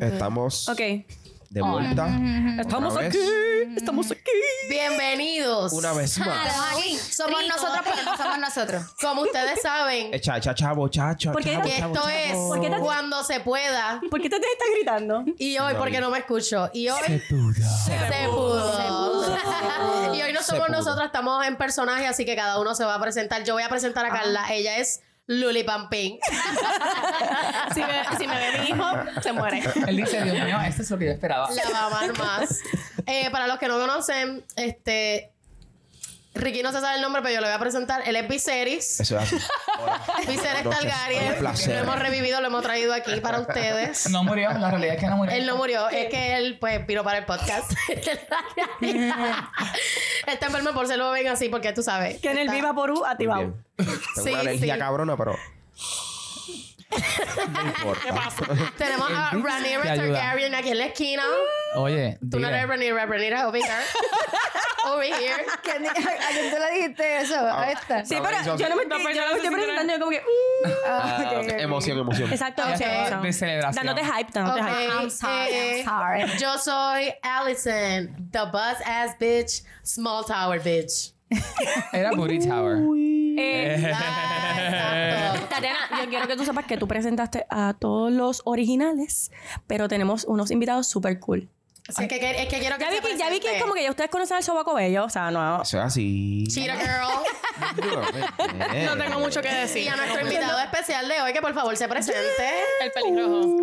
Estamos Ok. de vuelta. Estamos vez. aquí. Estamos aquí. Bienvenidos. Una vez más. Estamos aquí. Somos Rico. nosotros, pero no somos nosotros. Como ustedes saben, Eh, cha, cha, chavo, chacho. ¿Por qué chavo, que chavo, esto chavo. es ¿Por qué te- cuando se pueda. ¿Por qué te, te estás gritando? Y hoy, No, porque no me escucho. Y hoy Se pudo. se pudo. y hoy no Se somos pudo. nosotros, estamos en personaje, así que cada uno se va a presentar. Yo voy a presentar a Carla. Ella es Luli Pampín. Si me, si me ve mi hijo, se muere. Él dice, Dios mío, esto es lo que yo esperaba. La va a amar más. Eh, para los que no conocen, este. Ricky no se sabe el nombre, pero yo le voy a presentar. Él es Viserys. Eso es así. Viserys. Targaryen. Un placer. Lo hemos revivido, lo hemos traído aquí para ustedes. No murió, la realidad es que no murió. Él no murió, es que él, pues, vino para el podcast. Está enfermo por ser lo ven así, porque tú sabes. Que en el Viva Porú activado. Sí, una alergia sí. cabrona, pero. No importa. Tenemos a El Vix Rhaenyra te ayuda. Targaryen aquí en la esquina. Oye, Tú no dile. eres Rhaenyra, Rhaenyra, over here. Over here. ¿Quién- ¿A quién tú le dijiste eso? A esta. Sí, No, pero eso- yo no me No, estoy, yo yo no me estoy si presentando. Yo como que. mm. Ah, Ah, ok, ok. Emoción, emoción. Exacto. Ella ok. estaba de celebración. Dándote hype, dándote Ok, hype. I'm sorry, eh, I'm sorry. Yo soy Allison, the buzz ass bitch, small tower bitch. Era Booty Tower. Eh, Ah, exacto. Tatiana, yo quiero que tú sepas que tú presentaste a todos los originales, pero tenemos unos invitados súper cool. Así que, que- es que quiero que Ya vi que, ya vi que es como que ya ustedes conocen al sobaco bello, o sea, no. Eso es así. Cheetah Girl. No tengo mucho que decir. Y a nuestro invitado especial de hoy, que por favor se presente. El pelirrojo.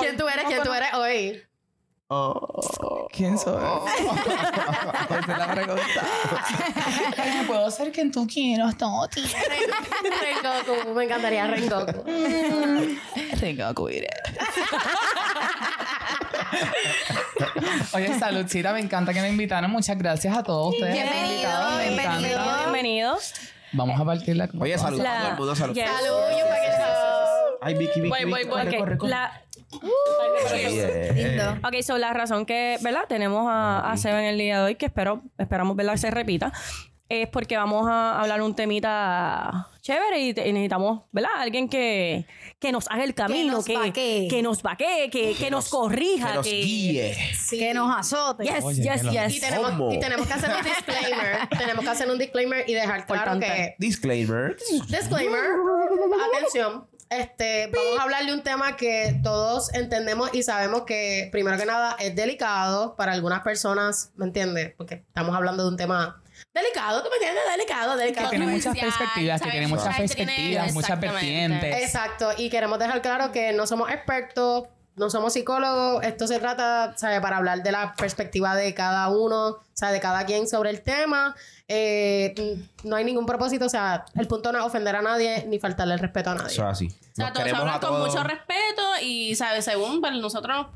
¿Quién tú eres? ¿Quién tú eres hoy? Oh. ¿Quién soy? Esa es la pregunta. Ay, ¿Puedo ser quien tú quieras, Toti? Rengoku. Me encantaría Rengoku. Rengoku iré. Oye, saludcita, me encanta que me invitaron. Muchas gracias a todos ustedes. Bienvenido, invitados, me bienvenido. encanta. Bienvenidos. Vamos a partir la Oye, salud. Todo el mundo salud. Yes. Salud y un paquete. Ay, Vicky, Vicky. Voy, voy, Vicky. corre, corre. la- Yeah. Lindo. Ok, so la razón que, ¿verdad? Tenemos a, a Seba en el día de hoy, que espero, esperamos, ¿verdad? Se repita, es porque vamos a hablar un temita chévere y, te- y necesitamos, ¿verdad? Alguien que, que nos haga el camino, nos que, vaquee. que nos vaquee, que, que nos corrija, Que nos que... guíe. Que nos azote. Yes, Oye, yes, que yes. Y tenemos, y tenemos que hacer un disclaimer. tenemos que hacer un disclaimer y dejar claro Importante. que Disclaimer. Disclaimer. Atención. Este, vamos a hablar de un tema que todos entendemos y sabemos que, primero que nada, es delicado para algunas personas, ¿me entiendes? Porque estamos hablando de un tema delicado, ¿tú me entiendes? Delicado, Que delicado. tiene muchas perspectivas, que tiene muchas perspectivas, muchas vertientes. Exacto, y queremos dejar claro que no somos expertos, no somos psicólogos, esto se trata, ¿sabe? Para hablar de la perspectiva de cada uno, o sea, de cada quien sobre el tema. Eh, no hay ningún propósito, o sea, el punto no es ofender a nadie ni faltarle el respeto a nadie. Eso es así. O sea, todos hablan con todos. mucho respeto y, ¿sabes? Según pues, nosotros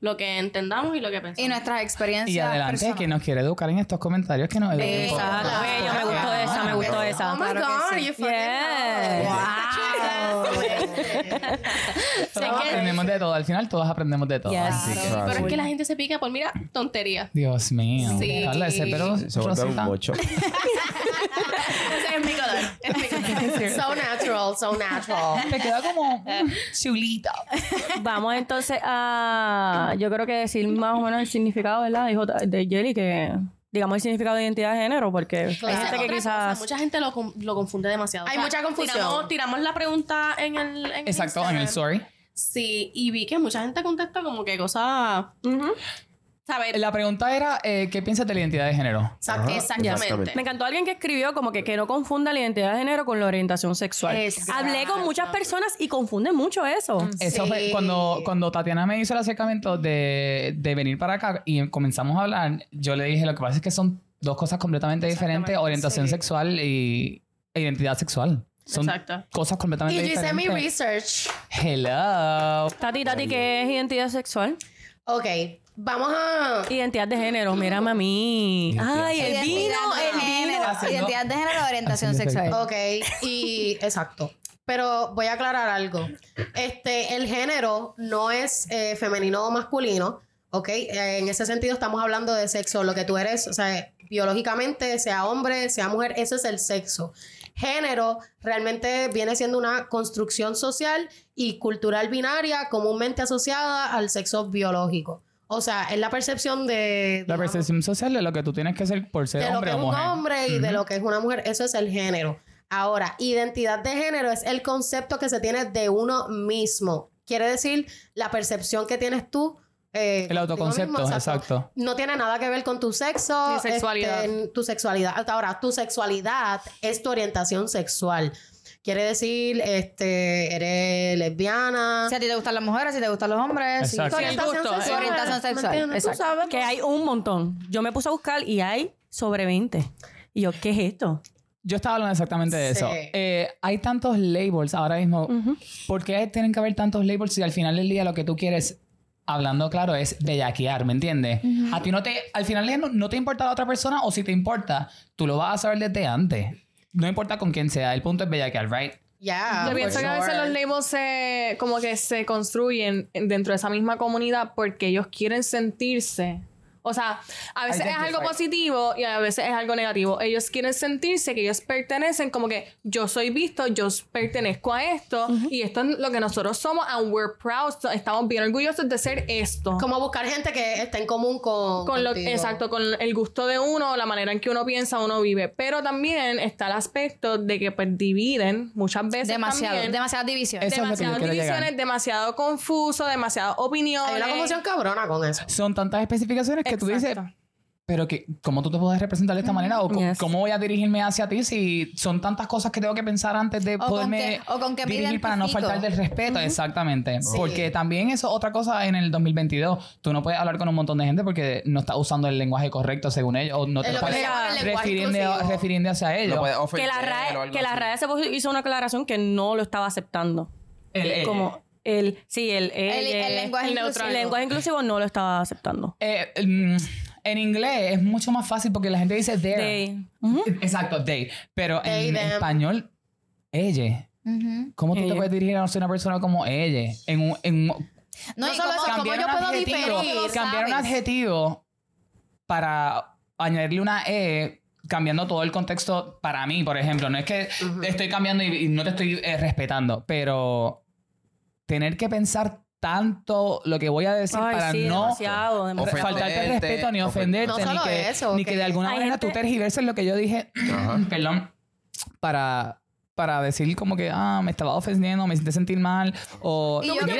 lo que entendamos y lo que pensamos. Y nuestras experiencias. Y adelante, quien nos quiere educar en estos comentarios, que nos eduque. Exacto, bello, me gustó esa, me gustó esa. Oh my Claro que God, sí. you fucking Yes. Todos aprendemos de todo. Al final, todos aprendemos de todo. Yes. Así que- Claro. Pero es que la gente se pica por, mira, tontería. Dios mío. Sí. Carla, ese pero Se vuelve un mocho. Ese es mi color. Es mi color. So natural, so natural. Te queda como chulita. Vamos entonces a, yo creo que decir más o menos el significado, ¿verdad? Dijo de Jelly que, digamos el significado de identidad de género, porque hay gente que quizás... cosa, mucha gente lo, con- lo confunde demasiado. Hay mucha confusión. Tiramos, tiramos la pregunta en el. En Exacto, en el story. Sí, y vi que mucha gente contesta como que cosas. ¿Sabes? La pregunta era, eh, ¿qué piensas de la identidad de género? Ajá. Exactamente. Exactamente. Me encantó alguien que escribió como que, que no confunda la identidad de género con la orientación sexual. Exacto. Hablé con muchas personas y confunden mucho eso. Eso Sí. fue cuando, cuando Tatiana me hizo el acercamiento de, de venir para acá y comenzamos a hablar, yo le dije, lo que pasa es que son dos cosas completamente diferentes, orientación sí. sexual y e identidad sexual. Son Exacto. cosas completamente Y yo hice mi diferentes. research. Hello. Tati, Tati, ¿qué es identidad sexual? Ok, vamos a... Identidad de género, mírame a mí. Identidad Ay, el vino, el género. vino. Identidad de género orientación sexual. Ok, y exacto. Pero voy a aclarar algo. Este, el género no es eh, femenino o masculino. ¿ok? Eh, en ese sentido estamos hablando de sexo, lo que tú eres, o sea, biológicamente, sea hombre, sea mujer, ese es el sexo. género realmente viene siendo una construcción social y cultural binaria comúnmente asociada al sexo biológico. O sea, es la percepción de... La digamos, percepción social de lo que tú tienes que ser por ser de lo hombre que o es un mujer. hombre y de lo que es una mujer. Eso es el género. Ahora, identidad de género es el concepto que se tiene de uno mismo. Quiere decir la percepción que tienes tú. eh, El autoconcepto, mismo, exacto. No tiene nada que ver con tu sexo. Ni sexualidad. este, tu sexualidad. Hasta ahora, tu sexualidad es tu orientación sexual. Quiere decir, este, eres lesbiana. Si a ti te gustan las mujeres, si te gustan los hombres. si- tu orientación gusto, sexual. orientación ¿me sexual? Tú sabes, Que hay un montón. Yo me puse a buscar y hay sobre 20. Y yo, ¿qué es esto? Yo estaba hablando exactamente de eso. Eh, hay tantos labels ahora mismo. ¿Por qué tienen que haber tantos labels si al final del día lo que tú quieres, hablando claro, es bellaquear, ¿me entiendes? A ti no te, al final del día no, no te importa la otra persona o si te importa, tú lo vas a saber desde antes. No importa con quién sea, el punto es bellaquear, ¿right? Ya. Yo pienso que a veces sure. los labels se, como que se construyen dentro de esa misma comunidad porque ellos quieren sentirse. O sea, a veces es algo positivo y a veces es algo negativo. Ellos quieren sentirse que ellos pertenecen, como que yo soy visto, yo pertenezco a esto y esto es lo que nosotros somos and we're proud. So, estamos bien orgullosos de ser esto. Como buscar gente que esté en común con. Con lo, exacto, con el gusto de uno, la manera en que uno piensa, uno vive. Pero también está el aspecto de que pues dividen muchas veces. Demasiado, también, demasiadas divisiones. Eso es demasiadas llegar. divisiones, demasiado confuso, demasiadas opiniones. Hay una confusión cabrona con eso. Son tantas especificaciones que tú dices, pero que, ¿cómo tú te puedes representar de esta manera? ¿O Yes. cómo voy a dirigirme hacia ti si son tantas cosas que tengo que pensar antes de con poderme qué- o con qué me dirigir para no faltar del respeto? Exactamente. Porque también eso es otra cosa en el 2022. Tú no puedes hablar con un montón de gente porque no estás usando el lenguaje correcto según ellos o no te lo que lenguaje refiriendo, hacia ellos. No Que la RAE, que la. RAE se hizo una aclaración que no lo estaba aceptando. El- el- Como el, sí, el, El, el, el lenguaje el inclusivo. neutral. el lenguaje inclusivo no lo estaba aceptando. Eh, mm, en inglés es mucho más fácil porque la gente dice. They. Ujú. Exacto, they. Pero They, en them. español, ella. ¿Cómo tú te Ella. puedes dirigir a una persona como ella? En un, en un- No, No y solo como- eso, ¿cómo yo un puedo adjetivo, diferir? cambiar un adjetivo para añadirle una E cambiando todo el contexto para mí, por ejemplo. No es que estoy cambiando y, y no te estoy eh, respetando, pero tener que pensar tanto lo que voy a decir Ay, para sí, no demasiado, demasiado. faltarte respeto ni ofen- ofenderte No ni solo que, eso, ni que que de alguna hay manera tú gente- tergiverses lo que yo dije. Perdón. Para para decir como que ah me estaba ofendiendo me hice sentir mal o Y yo- ¿Cómo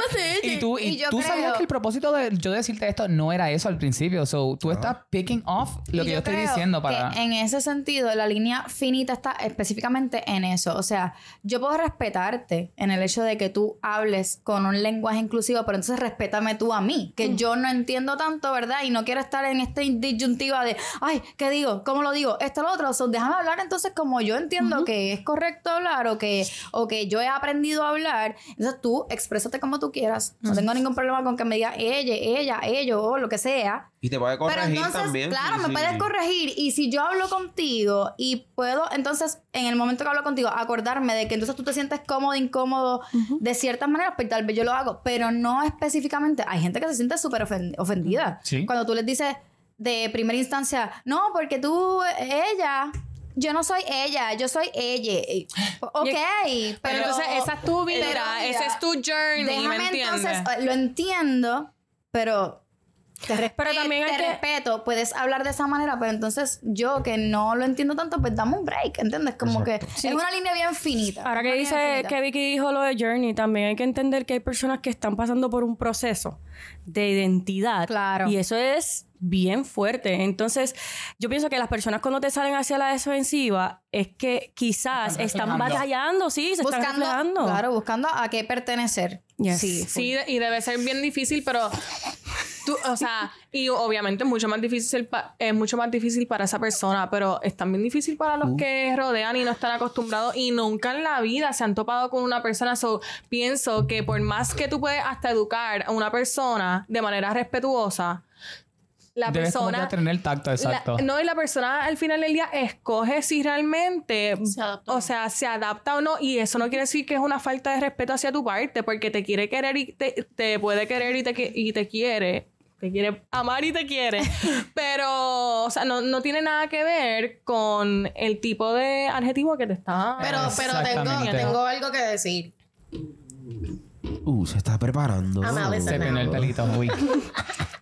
y tú, y Y yo tú sabías que el propósito de yo decirte esto no era eso al principio so tú estás picking off lo Y que yo, estoy creo diciendo que para en ese sentido, la línea finita está específicamente en eso. O sea, yo puedo respetarte en el hecho de que tú hables con un lenguaje inclusivo, pero entonces respétame tú a mí, que yo no entiendo tanto, ¿verdad? Y no quiero estar en esta disyuntiva de, ay, ¿qué digo? ¿Cómo lo digo? Esto, lo otro. So, déjame hablar entonces como yo entiendo que es correcto hablar o que, o que yo he aprendido a hablar. Entonces tú exprésate como tú quieras. No tengo ningún problema con que me diga ella, ella, ellos o lo que sea. Y te puede Pero corregir entonces, también. claro, sí, me sí. puedes corregir. Y si yo hablo contigo y puedo, entonces, en el momento que hablo contigo, acordarme de que entonces tú te sientes cómodo, incómodo de ciertas maneras, pues tal vez yo lo hago. Pero no específicamente. Hay gente que se siente súper ofen- ofendida. Sí. Cuando tú les dices de primera instancia, no, porque tú, ella. Yo no soy ella, yo soy ella. Ok, pero, Pero entonces esa es tu vida, ese es tu journey, ¿me Déjame entiendes? entonces, lo entiendo, pero te, respe- Pero también te que- respeto, puedes hablar de esa manera, pero entonces yo que no lo entiendo tanto, pues dame un break, ¿entiendes? Como que es una línea bien finita. Ahora que dice finita. que Vicky dijo lo de Journey, también hay que entender que hay personas que están pasando por un proceso de identidad. Claro. Y eso es bien fuerte. Entonces, yo pienso que las personas cuando te salen hacia la defensiva es que quizás Están están batallando, sí, se están buscando, reflejando. claro, buscando a qué pertenecer. Yes. Sí, Sí, y debe ser bien difícil, pero tú, o sea, y obviamente es mucho más difícil, pa- es mucho más difícil para esa persona, pero es también difícil para los que rodean y no están acostumbrados y nunca en la vida se han topado con una persona. So, pienso que por más que tú puedes hasta educar a una persona de manera respetuosa, la debes como persona que tener el tacto la- exacto no, y la persona al final del día escoge si realmente, Se adapta o sea, se adapta o no. Y eso no quiere decir que es una falta de respeto hacia tu parte, porque te quiere querer y te, te puede querer y te, y te quiere te quiere amar y te quiere. pero, o sea, no, no tiene nada que ver con el tipo de adjetivo que te está. Pero, pero tengo, tengo algo que decir. Uh, se está preparando. Alison. Se tiene el pelito. Uy.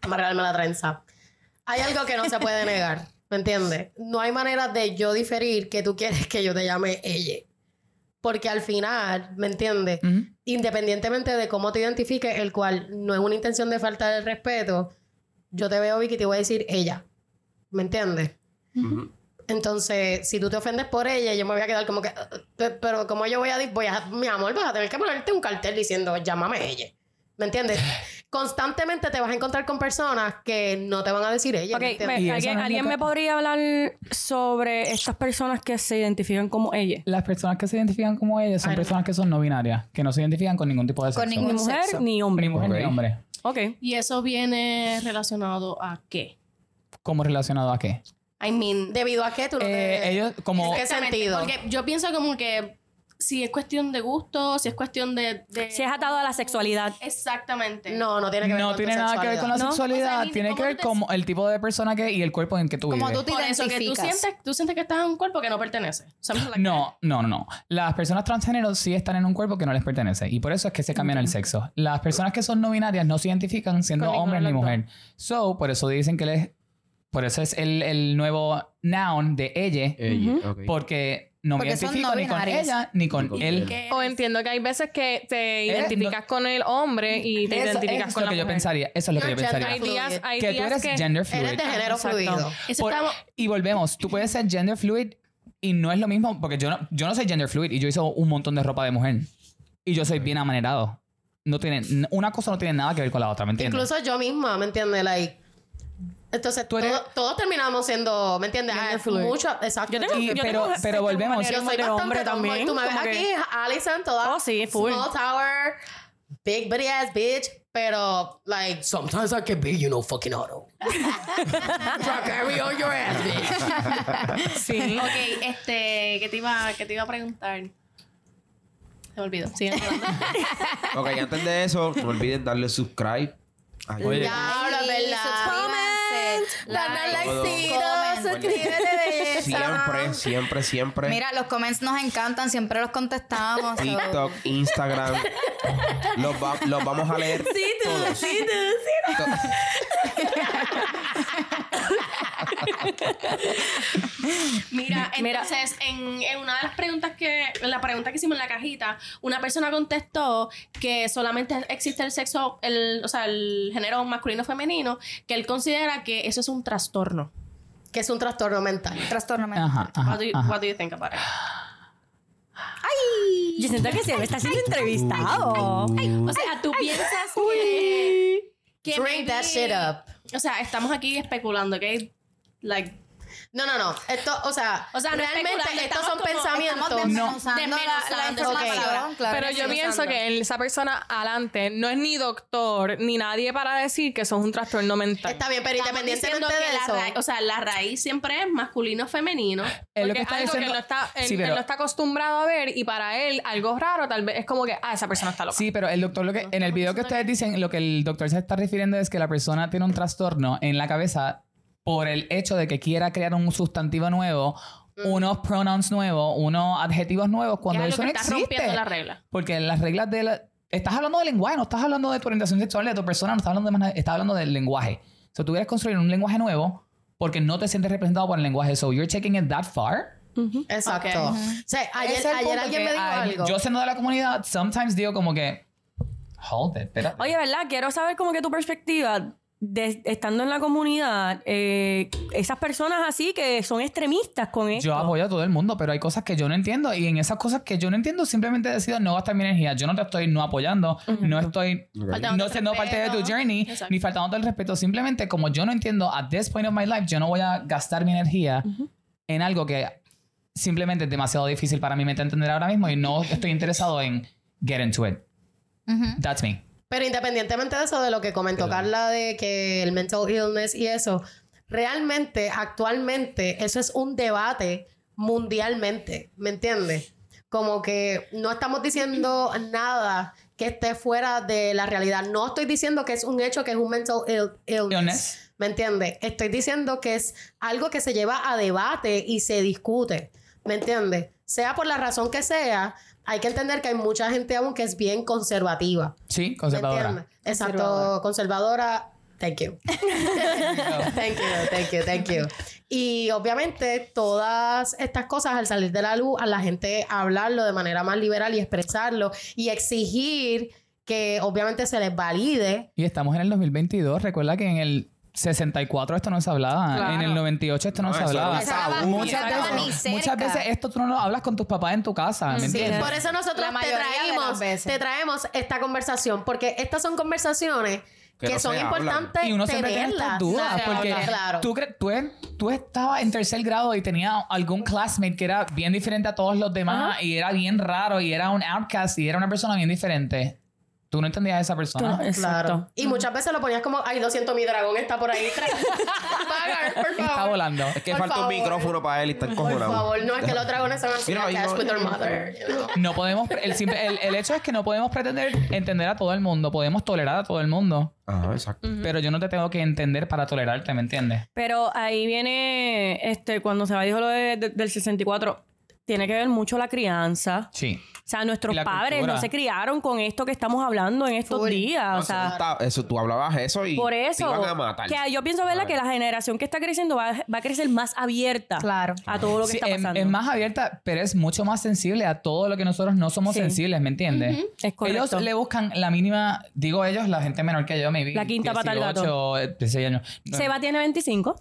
amarrarme la trenza. Hay algo que no se puede negar, ¿me entiendes? No hay manera de yo diferir que tú quieres que yo te llame ella. Porque al final, ¿me entiendes? Independientemente de cómo te identifiques, el cual no es una intención de falta de respeto, yo te veo, Vicky, y te voy a decir ella. ¿Me entiendes? Entonces, si tú te ofendes por ella, yo me voy a quedar como que, "Uh, uh, pero como yo voy a, di- voy a, mi amor, vas a tener que ponerte un cartel diciendo, llámame ella. ¿Me entiendes? Constantemente te vas a encontrar con personas que no te van a decir ella. Ok, ¿me me- entiendes? Y eso ¿alguien, no me podría hablar sobre estas personas que se identifican como ella? Las personas que se identifican como ellas son personas que son no binarias, que no se identifican con ningún tipo de sexo. Con Ni ningún mujer sexo. ni hombre. Ni mujer ni hombre. Ok. Y eso viene relacionado a qué? ¿Cómo relacionado a qué? I mean, ¿Debido a qué tú no Eh, te- ellos como... ¿En qué sentido? Porque yo pienso como que si es cuestión de gusto, si es cuestión de... de- Si es atado a la sexualidad. Exactamente. No, no tiene que ver No con tiene nada que ver con la sexualidad. No, sexualidad, o sea, ni- tiene que ¿cómo ver te- como el tipo de persona que y el cuerpo en que tú Como vives. tú te Por eso que tú sientes, tú sientes que estás en un cuerpo que no pertenece. No, no, no. Las personas transgénero sí están en un cuerpo que no les pertenece y por eso es que se cambian el sexo. Las personas que son no binarias no se identifican siendo Con hombres ni mujer. So, por eso dicen que les... Por eso es el, el nuevo noun de ella, Ella, ok. porque no me Porque son identifico no ni con ella ni con él. O entiendo que hay veces que te Eh, identificas con el hombre y te Eso, identificas eso con es la lo que yo mujer. pensaría. Eso es lo que yo You're pensaría. Hay días, hay que tú días eres que... gender fluid. Eres de género fluido. Eso Por- y volvemos, tú puedes ser gender fluid y no es lo mismo, porque yo no, yo no soy gender fluid y yo hice un montón de ropa de mujer. Y yo soy bien amanerado. No tiene, una cosa no tiene nada que ver con la otra, ¿me entiendes? Incluso yo misma, ¿me entiendes? Like, entonces, Tú eres- todo- todos terminamos siendo, ¿me entiendes? Ah. Mucho, exacto. Yo tengo, Y- yo pero- tengo pero volvemos. Yo soy de bastante también. Tú me ves aquí, Alison, toda Oh, sí, full. small tower, big booty ass bitch, pero like sometimes I can be, you know, fucking auto. Try carry on your ass, bitch. Sí. Ok, este, ¿qué te iba, qué te iba a preguntar? Se me olvidó. Sigue hablando. Ok, antes de eso, no olviden darle subscribe. Ay, Oye. Diablo, es verdad. Like, belleza. Siempre, siempre, siempre. Mira, los comments nos encantan, siempre los contestamos. TikTok, Instagram. los, va- los vamos a leer todos. To- Mira, Mira. entonces, en, en una de las preguntas que, la pregunta que hicimos en la cajita, una persona contestó que solamente existe el sexo, el, o sea, el género masculino o femenino, que él considera que eso es un trastorno. Que es un trastorno mental. Trastorno mental. Ajá, ajá, What do, you, ajá. what do you think about it? Yo siento que se me está siendo entrevistado. O sea, tú piensas que, que Drink that maybe- shit up. O sea, estamos aquí especulando, ¿ok? Like, No, no, no. Esto, o sea, O sea, no realmente estos estamos son como- pensamientos. Desmenuzando la, la información, claro Pero que yo pienso que esa persona adelante no es ni doctor ni nadie para decir que eso es un trastorno mental. Está bien, pero estamos independientemente de que eso. la raíz, o sea, la raíz siempre es masculino femenino. Es lo que es está algo que diciendo. él no está, él, Sí, él pero- no está acostumbrado a ver y para él algo raro tal vez es como que, ah, esa persona está loca. Sí, pero el doctor lo que en el video que ustedes dicen, lo que el doctor se está refiriendo es que la persona tiene un trastorno en la cabeza por el hecho de que quiera crear un sustantivo nuevo, unos pronouns nuevos, unos adjetivos nuevos cuando es eso no está existe. rompiendo la regla. Porque las reglas de la estás hablando de lenguaje, no estás hablando de tu orientación sexual, de tu persona, no estás hablando de más nada, estás hablando del lenguaje. So tú quieres construir un lenguaje nuevo porque no te sientes representado por el lenguaje. So you're taking it that far. Exacto. Ok. O sea, ayer, Ese es el ayer punto alguien que, me dijo algo. Yo siendo de la comunidad, sometimes digo como que hold it, espérate. Oye, ¿verdad? Quiero saber como que tu perspectiva, de, estando en la comunidad, eh, esas personas así que son extremistas con esto. Yo apoyo a todo el mundo, pero hay cosas que yo no entiendo y en esas cosas que yo no entiendo simplemente decido no gastar mi energía. Yo no te estoy no apoyando, no estoy no siendo parte de tu journey, Exacto. ni faltando el respeto. Simplemente como yo no entiendo at this point of my life, yo no voy a gastar mi energía en algo que simplemente es demasiado difícil para mi mente entender ahora mismo y no estoy interesado en get into it. That's me. Pero independientemente de eso, de lo que comentó Carla de que el mental illness y eso, realmente, actualmente, eso es un debate mundialmente, ¿me entiendes? Como que no estamos diciendo nada que que esté fuera de la realidad. No estoy diciendo que es un hecho, que es un mental ill- illness. Illness. ¿Me entiendes? Estoy diciendo que es algo que se lleva a debate y se discute. ¿Me entiendes? Sea por la razón que sea, hay que entender que hay mucha gente aún que es bien conservativa. Sí, ¿Me conservadora. Exacto, conservadora. Thank you. thank you, thank you, thank you. Y obviamente todas estas cosas al salir de la luz, a la gente hablarlo de manera más liberal y expresarlo y exigir que obviamente se les valide. Y estamos en el 2022. Recuerda que en el 64 esto no se hablaba. Claro. En el 98 esto no, No, se hablaba. Muchas Eso no ni veces, cerca. muchas veces esto tú no lo hablas con tus papás en tu casa, ¿me Sí, entiendes? por eso nosotros te traemos, te traemos esta conversación, porque estas son conversaciones Que que, no son hablan. importantes Y uno siempre tiene estas dudas porque claro. tú, tú estabas en tercer grado y tenía algún classmate que era bien diferente a todos los demás y era bien raro y era un outcast y era una persona bien diferente. Tú no entendías a esa persona. No- Claro. Exacto. Y muchas veces lo ponías como, ay, lo siento, mi dragón está por ahí. Pagar, por favor. Está volando. Es que Por falta un favor. micrófono para él y está Por encojonado. favor, no es que los dragones son así Mira, attached yo- with their mother. you know. No podemos, el, simple- el, el hecho es que no podemos pretender entender a todo el mundo, podemos tolerar a todo el mundo, Ajá, exacto. pero yo no te tengo que entender para tolerarte, ¿me entiendes? Pero ahí viene, este, cuando se dijo lo de- de- del 64, tiene que ver mucho la crianza. Sí. O sea, nuestros padres cultura. no se criaron con esto que estamos hablando en estos Full. días. No, o eso, sea, tú ta- eso, tú hablabas eso y por te eso, iban a matar. que yo pienso, ¿verdad? Que la generación que está creciendo va, va a crecer más abierta Claro. a todo lo que Sí, está es, pasando. es más abierta, pero es mucho más sensible a todo lo que nosotros no somos Sí. sensibles, ¿me entiendes? Es correcto. Ellos le buscan la mínima, digo ellos, la gente menor que yo, maybe. La quinta pata al gato. 18, 16 años. No, Seba tiene 25.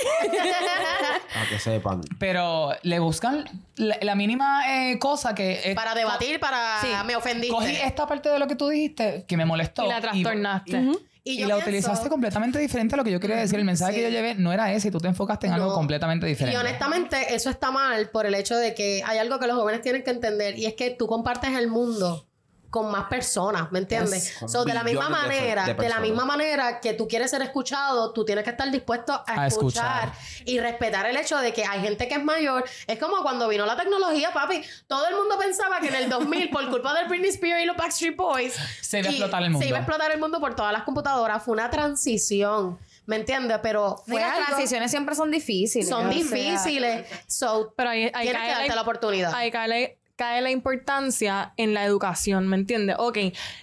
Para que sepan. Pero le buscan la, la mínima eh, cosa que... eh, Para debatir, para Sí. me ofendiste. Cogí esta parte de lo que tú dijiste que me molestó. Y la trastornaste. y Y, yo la pienso- utilizaste completamente diferente a lo que yo quería decir. El mensaje que yo llevé no era ese y tú te enfocaste en algo No. completamente diferente. Y honestamente, eso está mal por el hecho de que hay algo que los jóvenes tienen que entender y es que tú compartes el mundo con más personas, ¿me entiendes? Yes, So, de la misma manera, de de, la misma manera que tú quieres ser escuchado, tú tienes que estar dispuesto a, A escuchar, escuchar. y respetar el hecho de que hay gente que es mayor. Es como cuando vino la tecnología, papi. Todo el mundo pensaba que en el 2000, por culpa del Britney Spears y los Backstreet Boys, Se iba a explotar el mundo. Se iba a explotar el mundo por todas las computadoras. Fue una transición, ¿me entiendes? Pero fue las algo- transiciones siempre son difíciles. son o sea, difíciles. So, Pero ahí, ahí tienes cae que darte la oportunidad. Ahí cae la, cae la importancia en la educación, ¿me entiendes? Ok,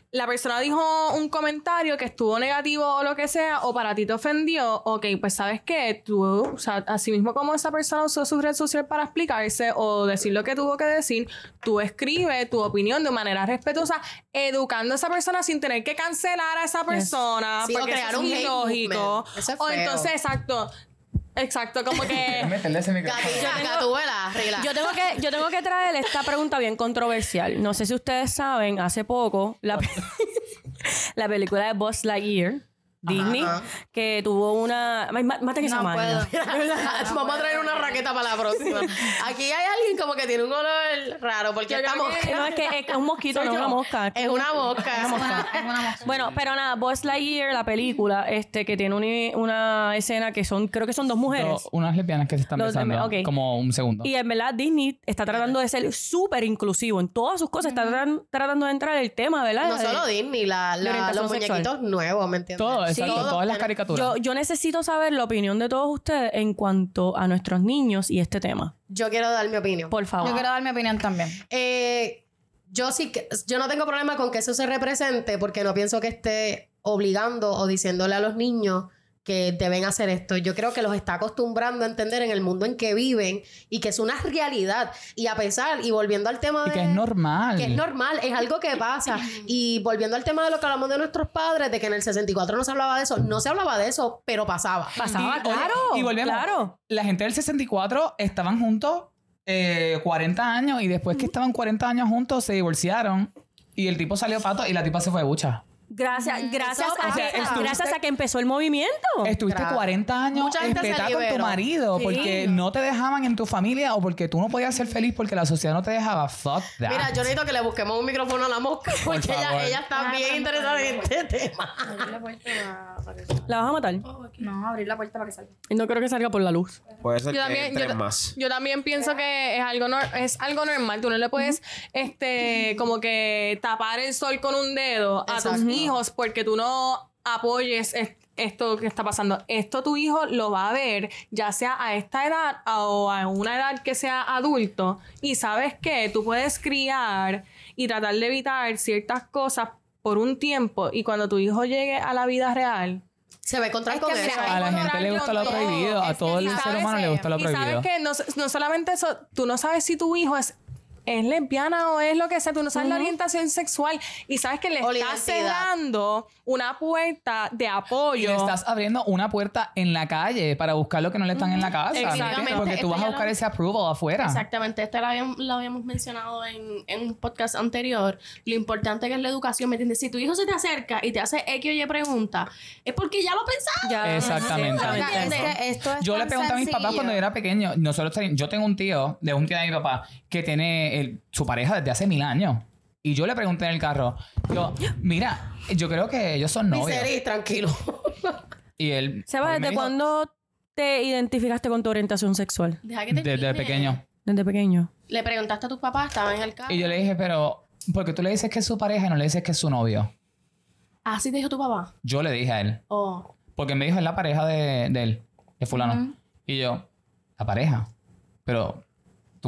la persona dijo un comentario que estuvo negativo o lo que sea, o para ti te ofendió, ok, pues sabes qué, tú, o sea, así mismo como esa persona usó su red social para explicarse o decir lo que tuvo que decir, tú escribes tu opinión de manera respetuosa, educando a esa persona sin tener que cancelar a esa persona, Sí, o porque crear eso un es hate ilógico. movement. Eso es o entonces, exacto, exacto, como que... Métele ese micrófono. Yo tengo que, yo tengo que traer esta pregunta bien controversial. No sé si ustedes saben, hace poco, la, pe- la película de Buzz Lightyear, Disney, ajá. que tuvo una... Ay, má- Maten esa No máquina. Vamos a traer una raqueta para la próxima. Aquí hay alguien como que tiene un olor raro porque Yo creo que- No, es que es un mosquito, no una mosca. Es una mosca. Es una mosca. Bueno, pero nada, Buzz Lightyear, la película, este, que tiene una, una escena que son, creo que son dos mujeres. Unas lesbianas que se están Los- besando ok. como un segundo. Y en verdad Disney está tratando de ser súper inclusivo en todas sus cosas. Está tran- tratando de entrar el tema, ¿verdad? No De- solo Disney, la, la- orientación los sexual. muñequitos nuevos, ¿me entiendes? Todo, exacto, Todos todas las tienen- caricaturas. Yo, yo necesito saber la opinión de todos ustedes en cuanto a nuestros niños y este tema. Yo quiero dar mi opinión. Por favor. Yo quiero dar mi opinión también. Eh, yo sí que, yo no tengo problema con que eso se represente porque no pienso que esté obligando o diciéndole a los niños que deben hacer esto. Yo creo que los está acostumbrando a entender en el mundo en que viven y que es una realidad. Y a pesar, y volviendo al tema y de... que es normal. Que es normal, es algo que pasa. Y volviendo al tema de lo que hablamos de nuestros padres, de que en el 64 no se hablaba de eso, no se hablaba de eso, pero pasaba. Pasaba, Y, oye, claro. y volvemos. Claro. La gente del 64 estaban juntos eh, 40 años y después que estaban 40 años juntos se divorciaron y el tipo salió pato y la tipa se fue de bucha. Gracias, gracias, a O sea, que, estuviste- gracias a que empezó el movimiento. Estuviste Claro. 40 años espetada con tu marido Sí. porque no te dejaban en tu familia o porque tú no podías ser feliz porque la sociedad no te dejaba. Fuck that. Mira, yo necesito que le busquemos un micrófono a la mosca porque ella, ella está bien interesada en este tema. Abrir la puerta para que salga. ¿La vas a matar? No, abrir la puerta para que salga. Y no creo que salga por la luz. Puede ser Yo que también, yo, más. yo también pienso que es algo, nor- es algo normal. Tú no le puedes, este, como que tapar el sol con un dedo a tus. Hijos porque tú no apoyes es- esto que está pasando. Esto tu hijo lo va a ver, ya sea a esta edad o a una edad que sea adulto. Y sabes que tú puedes criar y tratar de evitar ciertas cosas por un tiempo. Y cuando tu hijo llegue a la vida real, Se va a encontrar Es con que eso. mira, a la gente le gusta lo todo. prohibido. A todo el ser humano le gusta lo y prohibido. sabes que no, no solamente eso, tú no sabes si tu hijo es, es lesbiana o es lo que sea, tú no sabes la orientación sexual y sabes que le O estás cerrando una puerta de Y apoyo. le estás abriendo una puerta en la calle para buscar lo que no le están en la casa. ¿me Exactamente. Porque tú Esto vas a buscar lo- ese approval afuera. Exactamente, esto lo habíamos, lo habíamos mencionado en, en un podcast anterior. Lo importante que es la educación, ¿me entiendes? Si tu hijo se te acerca y te hace X o Y pregunta, es porque ya lo pensaste. Ya. Exactamente. Exactamente. Es que esto es Yo le pregunté a mis papás cuando yo era pequeño. Nosotros yo tengo un tío de un tío de mi papá que tiene el- su pareja desde hace mil años. Y yo le pregunté en el carro, yo, mira, yo creo que ellos son novios. Misery, tranquilo. Y él. Seba, me ¿desde cuándo te identificaste con tu orientación sexual? Deja que te Desde termine. pequeño. Desde pequeño. Le preguntaste a tus papás, estaban en el carro. Y yo le dije, pero, ¿por qué tú le dices que es su pareja y no le dices que es su novio? Así te dijo tu papá. Yo le dije a él. Oh. Porque me dijo, es la pareja de, de él, de fulano. Y yo, la pareja. Pero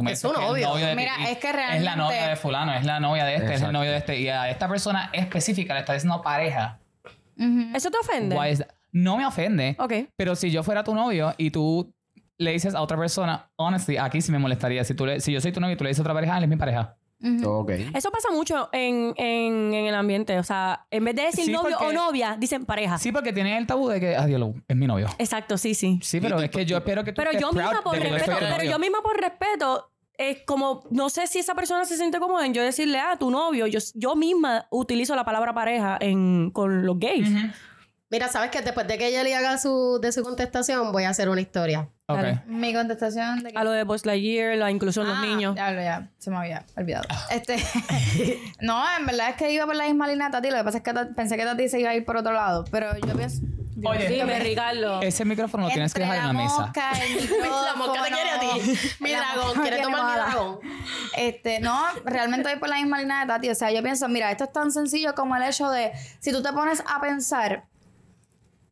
tú me Es dices novio. novio de Mira, es que Es la realmente- novia de fulano, es la novia de este, es el novio de este. Y a esta persona específica le está diciendo pareja. ¿Eso te ofende? Why is that? No me ofende. Ok. Pero si yo fuera tu novio y tú le dices a otra persona, honestly, aquí sí me molestaría. Si, tú le- si yo soy tu novio y tú le dices a otra pareja, él es mi pareja. Ok. Eso pasa mucho en, en, en el ambiente. O sea, en vez de decir Sí, novio porque- o novia, dicen pareja. Sí, porque tienen el tabú de que, adiós, lo- es mi novio. Exacto, sí, sí. Sí, pero es que yo espero que tú Pero estés yo proud misma por respeto, pero yo misma por respeto, es como, no sé si esa persona se siente cómoda en yo decirle a tu novio, yo, yo misma utilizo la palabra pareja en, con los gays. Mira, sabes que después de que Jelly haga su, de su contestación, voy a hacer una historia. Ok. Dale. Mi contestación de que... A lo de Buzz Lightyear, la inclusión de los Ah, niños. Ya, ya, se me había olvidado. Este, no, en verdad es que iba por la misma línea de Tati. Lo que pasa es que pensé que Tati se iba a ir por otro lado. Pero yo pienso. Oye, Dime, Ricardo. ese micrófono lo tienes que dejar en la mesa. mosca, el micrófono, La mosca te quiere a ti. Mi la dragón, mosca ¿quieres quiere tomar mi dragón? Este, no, realmente voy por la misma línea de Tati. O sea, yo pienso, mira, esto es tan sencillo como el hecho de si tú te pones a pensar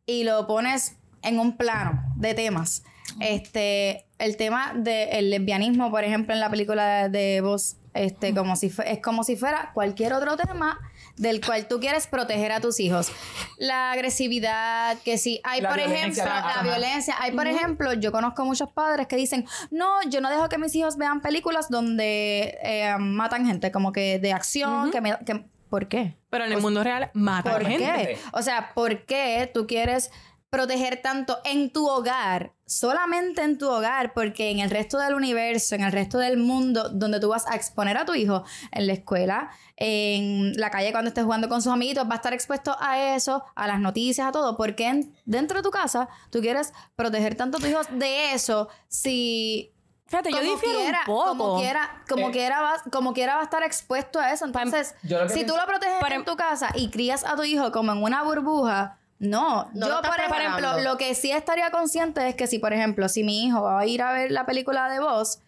y lo pones en un plano de temas. Este, el tema del lesbianismo, por ejemplo, en la película de, de Voz, este, como si es como si fuera cualquier otro tema del cual tú quieres proteger a tus hijos. La agresividad, que si hay, La por ejemplo, la violencia. Hay, por ejemplo, yo conozco muchos padres que dicen, no, yo no dejo que mis hijos vean películas donde eh, matan gente, como que de acción, que me... Que, ¿Por qué? Pero en el mundo real matan ¿Por gente. qué? O sea, ¿por qué tú quieres proteger tanto en tu hogar? Solamente en tu hogar, porque en el resto del universo, en el resto del mundo, donde tú vas a exponer a tu hijo, en la escuela, en la calle cuando estés jugando con sus amiguitos, va a estar expuesto a eso, a las noticias, a todo. ¿Por qué en- dentro de tu casa tú quieres proteger tanto a tus hijos de eso si Fíjate, yo como difiero quiera, un poco. Como quiera, como, Eh. quiera va, como quiera va a estar expuesto a eso. Entonces, yo si tú lo proteges Para- en tu casa y crías a tu hijo como en una burbuja, no. Yo, por ejemplo, lo que sí estaría consciente es que si, por ejemplo, si mi hijo va a ir a ver la película de Voz,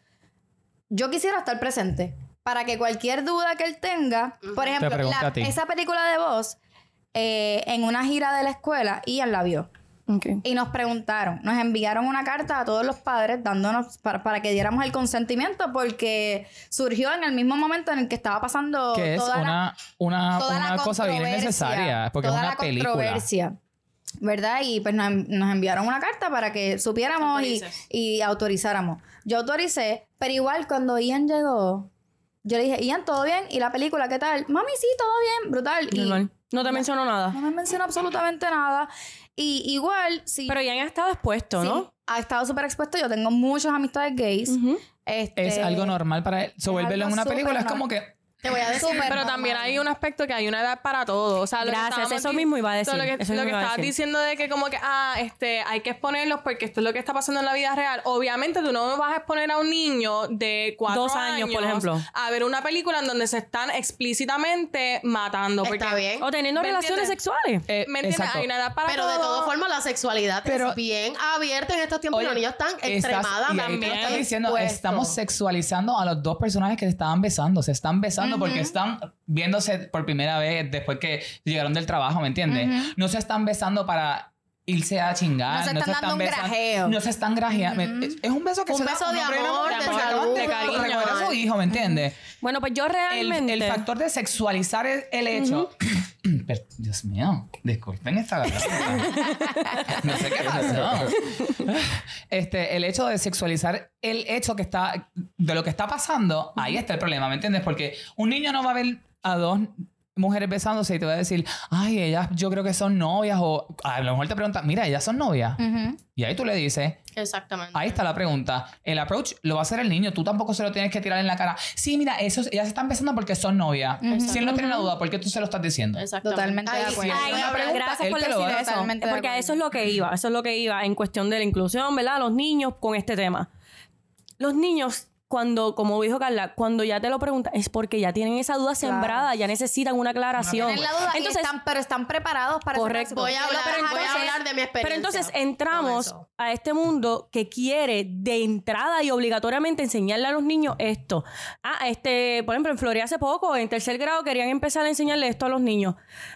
yo quisiera estar presente para que cualquier duda que él tenga, por ejemplo, la- esa película de Voz, eh, en una gira de la escuela, Ian la vio. Ok. Y nos preguntaron, nos enviaron una carta a todos los padres dándonos para, para que diéramos el consentimiento porque surgió en el mismo momento en el que estaba pasando Que es toda una, una, toda la una cosa bien innecesaria. Porque es toda una la película. controversia, ¿verdad? Y pues nos, nos enviaron una carta para que supiéramos y, y autorizáramos. Yo autoricé, pero igual cuando Ian llegó, yo le dije, Ian, ¿todo bien? ¿Y la película qué tal? Mami, sí, todo bien, brutal. Y. No te menciono nada. no me mencionó absolutamente nada. Y igual, sí. Pero ya han estado expuestos, Sí, ¿no? ha estado súper expuesto. Yo tengo muchas amistades gays. Este, Es algo normal para él. So, es verlo en una película es como que Te voy a decir. Pero también hay un aspecto que hay una edad para todo. O sea, lo que Gracias, estábamos eso mismo iba a decir, Lo que, eso lo que estabas decir. diciendo de que como que, ah, este, hay que exponerlos porque esto es lo que está pasando en la vida real. Obviamente tú no vas a exponer a un niño de cuatro Dos años, por ejemplo. a ver una película en donde se están explícitamente matando. Porque, Está bien. O teniendo ¿Me relaciones entiendes? sexuales. Eh, ¿Me entiendes? exacto. Hay una edad para Pero de todo. todas formas, la sexualidad Pero- es bien abierta en estos tiempos. Oye, los niños están estás- y extremadamente ahí diciendo, expuestos. estamos sexualizando a los dos personajes que se estaban besando. Se están besando porque están viéndose por primera vez después que llegaron del trabajo, ¿me entiendes? No se están besando para irse a chingar. No se están dando un grajeo. No se están grajeando. Es- Es un beso que Un se da beso de hombre y una amor, de de cariño. a su hijo, ¿me entiendes? Bueno, pues yo realmente... el factor de sexualizar el, el hecho. Pero, Dios mío, disculpen esta garganta. No sé qué pasó. Este, el hecho de sexualizar el hecho que está, de lo que está pasando, ahí está el problema, ¿me entiendes? Porque un niño no va a ver a dos mujeres besándose y te va a decir, ay, ellas yo creo que son novias, o a lo mejor te pregunta, mira, ellas son novias. Y ahí tú le dices, Exactamente. Ahí está la pregunta. El approach lo va a hacer el niño. Tú tampoco se lo tienes que tirar en la cara. Sí, mira, esos, ellas se están besando porque son novias. Si él no tiene la duda, ¿por qué tú se lo estás diciendo? Exactamente. Totalmente de acuerdo. sí, Ay, una pregunta, gracias él por te lo decir eso. Totalmente de Porque a acuerdo. eso es lo que iba. Eso es lo que iba en cuestión de la inclusión, ¿verdad? Los niños con este tema. Los niños, cuando, como dijo Carla, cuando ya te lo preguntan, es porque ya tienen esa duda sembrada, ya necesitan una aclaración. Tienen la duda y Entonces, están, pero están preparados para Correcto. Voy a hablar, Pero voy a entonces- hablar de mi experiencia. Pero entonces entramos a este mundo que quiere de entrada y obligatoriamente enseñarle a los niños esto. Ah, este, por ejemplo, en Florida hace poco, en tercer grado, querían empezar a enseñarle esto a los niños.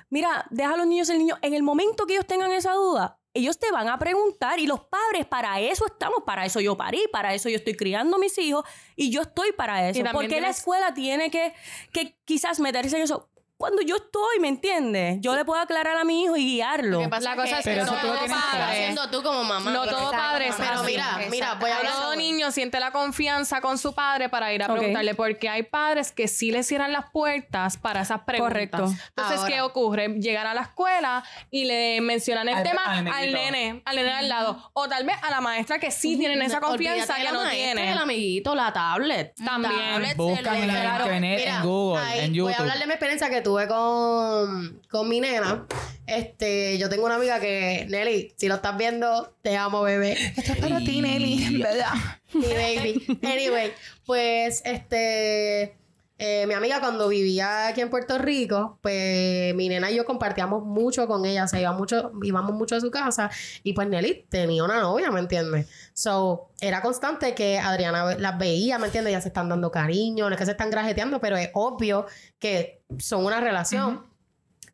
Mira, deja a los niños ser niños. En el momento que ellos tengan esa duda, ellos te van a preguntar y los padres para eso estamos, para eso yo parí, para eso yo estoy criando a mis hijos y yo estoy para eso. ¿Por qué la escuela tiene que, que quizás meterse en eso? Cuando yo estoy, ¿me entiendes? Yo le puedo aclarar a mi hijo y guiarlo. Lo que pasa La es cosa que es que no tú todo padre- haciendo tú como mamá. No todo padre es Pero mira, mira, voy a hablar Todo niño siente la confianza con su padre para ir a preguntarle, porque hay padres que sí le cierran las puertas para esas preguntas. Correcto. Entonces, Ahora. ¿qué ocurre? Llegan a la escuela y le mencionan el Al- tema al nene, al nene al lado. O tal vez a la maestra que sí tienen esa confianza que la no maestra, tiene. El amiguito, la tablet. También. Tablet, Buscan en internet, en Google, ahí en Voy YouTube. a hablar de mi experiencia que tuve con, con mi nena. Este, yo tengo una amiga que, Nelly, si lo estás viendo, te amo, bebé. Esto es para ti, Nelly, ¿verdad? Mi baby. Anyway, pues, este, eh, mi amiga cuando vivía aquí en Puerto Rico, pues mi nena y yo compartíamos mucho con ella, o sea, iba mucho, íbamos mucho a su casa y pues Nelly tenía una novia, ¿me entiendes? So, era constante que Adriana las veía, ¿me entiendes? Ya se están dando cariño, no es que se están grajeteando, pero es obvio que son una relación.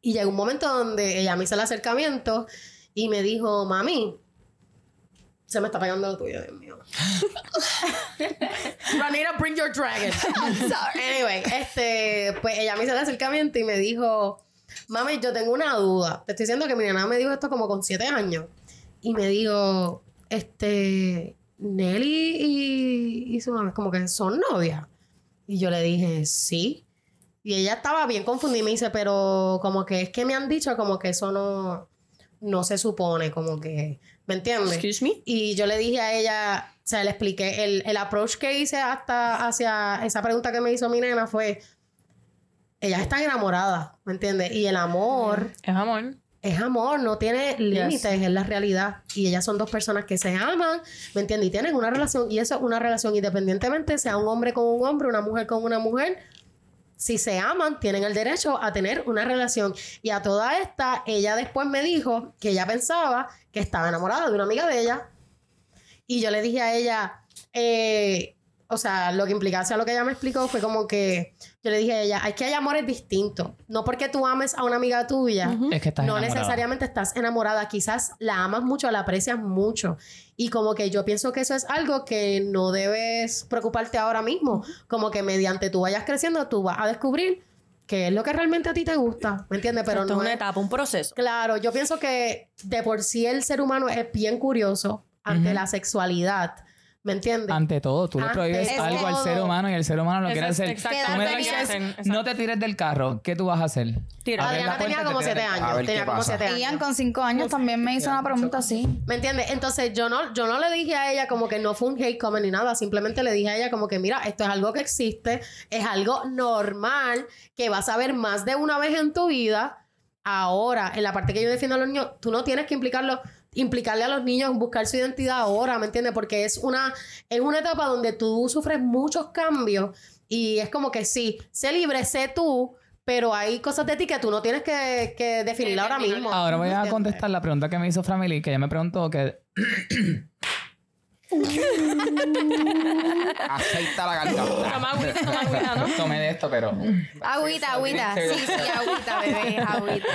Y llegó un momento donde ella me hizo el acercamiento y me dijo, mami, se me está pegando lo tuyo, Dios mío. Ranira, bring your dragon. anyway, este, pues ella me hizo el acercamiento y me dijo, mami, yo tengo una duda. Te estoy diciendo que mi nena me dijo esto como con siete años. Y me dijo, este, Nelly y, y su mamá como que son novias. Y yo le dije, sí. Y ella estaba bien confundida y me dice, pero como que es que me han dicho como que eso no, no se supone, como que, ¿me entiendes? Excuse me. Y yo le dije a ella, o sea, le expliqué, el, el approach que hice hasta hacia esa pregunta que me hizo mi nena fue, ellas están enamoradas, ¿me entiendes? Y el amor Es amor. es amor, no tiene límites, es la realidad. Y ellas son dos personas que se aman, ¿me entiendes? Y tienen una relación, y eso es una relación independientemente, sea un hombre con un hombre, una mujer con una mujer. Si se aman, tienen el derecho a tener una relación. Y a toda esta, ella después me dijo que ella pensaba que estaba enamorada de una amiga de ella. Y yo le dije a ella, eh, o sea, lo que implicaba, o sea, lo que ella me explicó fue como que yo le dije a ella, es que hay amores distintos. No porque tú ames a una amiga tuya, Es que estás no enamorada. necesariamente estás enamorada. Quizás la amas mucho, la aprecias mucho. Y como que yo pienso que eso es algo que no debes preocuparte ahora mismo. Como que mediante tú vayas creciendo, tú vas a descubrir qué es lo que realmente a ti te gusta. ¿Me entiendes? Pero Esto no es una es- etapa, un proceso. Claro, yo pienso que de por sí el ser humano es bien curioso ante Ujú. la sexualidad. ¿Me entiendes? Ante todo, tú le prohíbes todo. algo al ser humano y el ser humano lo quiere es hacer. exactamente Tú me dices, no te tires del carro. ¿Qué tú vas a hacer? Tira. Abrir la Adriana tenía puerta y te como tiras siete del carro. A años. ver qué Tenía como pasa. siete Ian años. con cinco años también me hizo una pregunta así. ¿Me entiendes? Entonces yo no, yo no le dije a ella como que no fue un hate comment ni nada, simplemente le dije a ella como que mira, esto es algo que existe, es algo normal que vas a ver más de una vez en tu vida. Ahora, en la parte que yo defiendo a los niños, tú no tienes que implicarlo, implicarle a los niños buscar su identidad ahora, ¿me entiendes? Porque es una, es una etapa donde tú sufres muchos cambios y es como que sí, sé libre, sé tú, pero hay cosas de ti que tú no tienes que, que definir ahora mismo. Ahora voy a contestar la pregunta que me hizo Family, que ella me preguntó que Aceita la garganta. Toma agüita, toma agüita, ¿no? tomé de esto, pero Agüita, agüita. Sí, sí, agüita, bebé, agüita.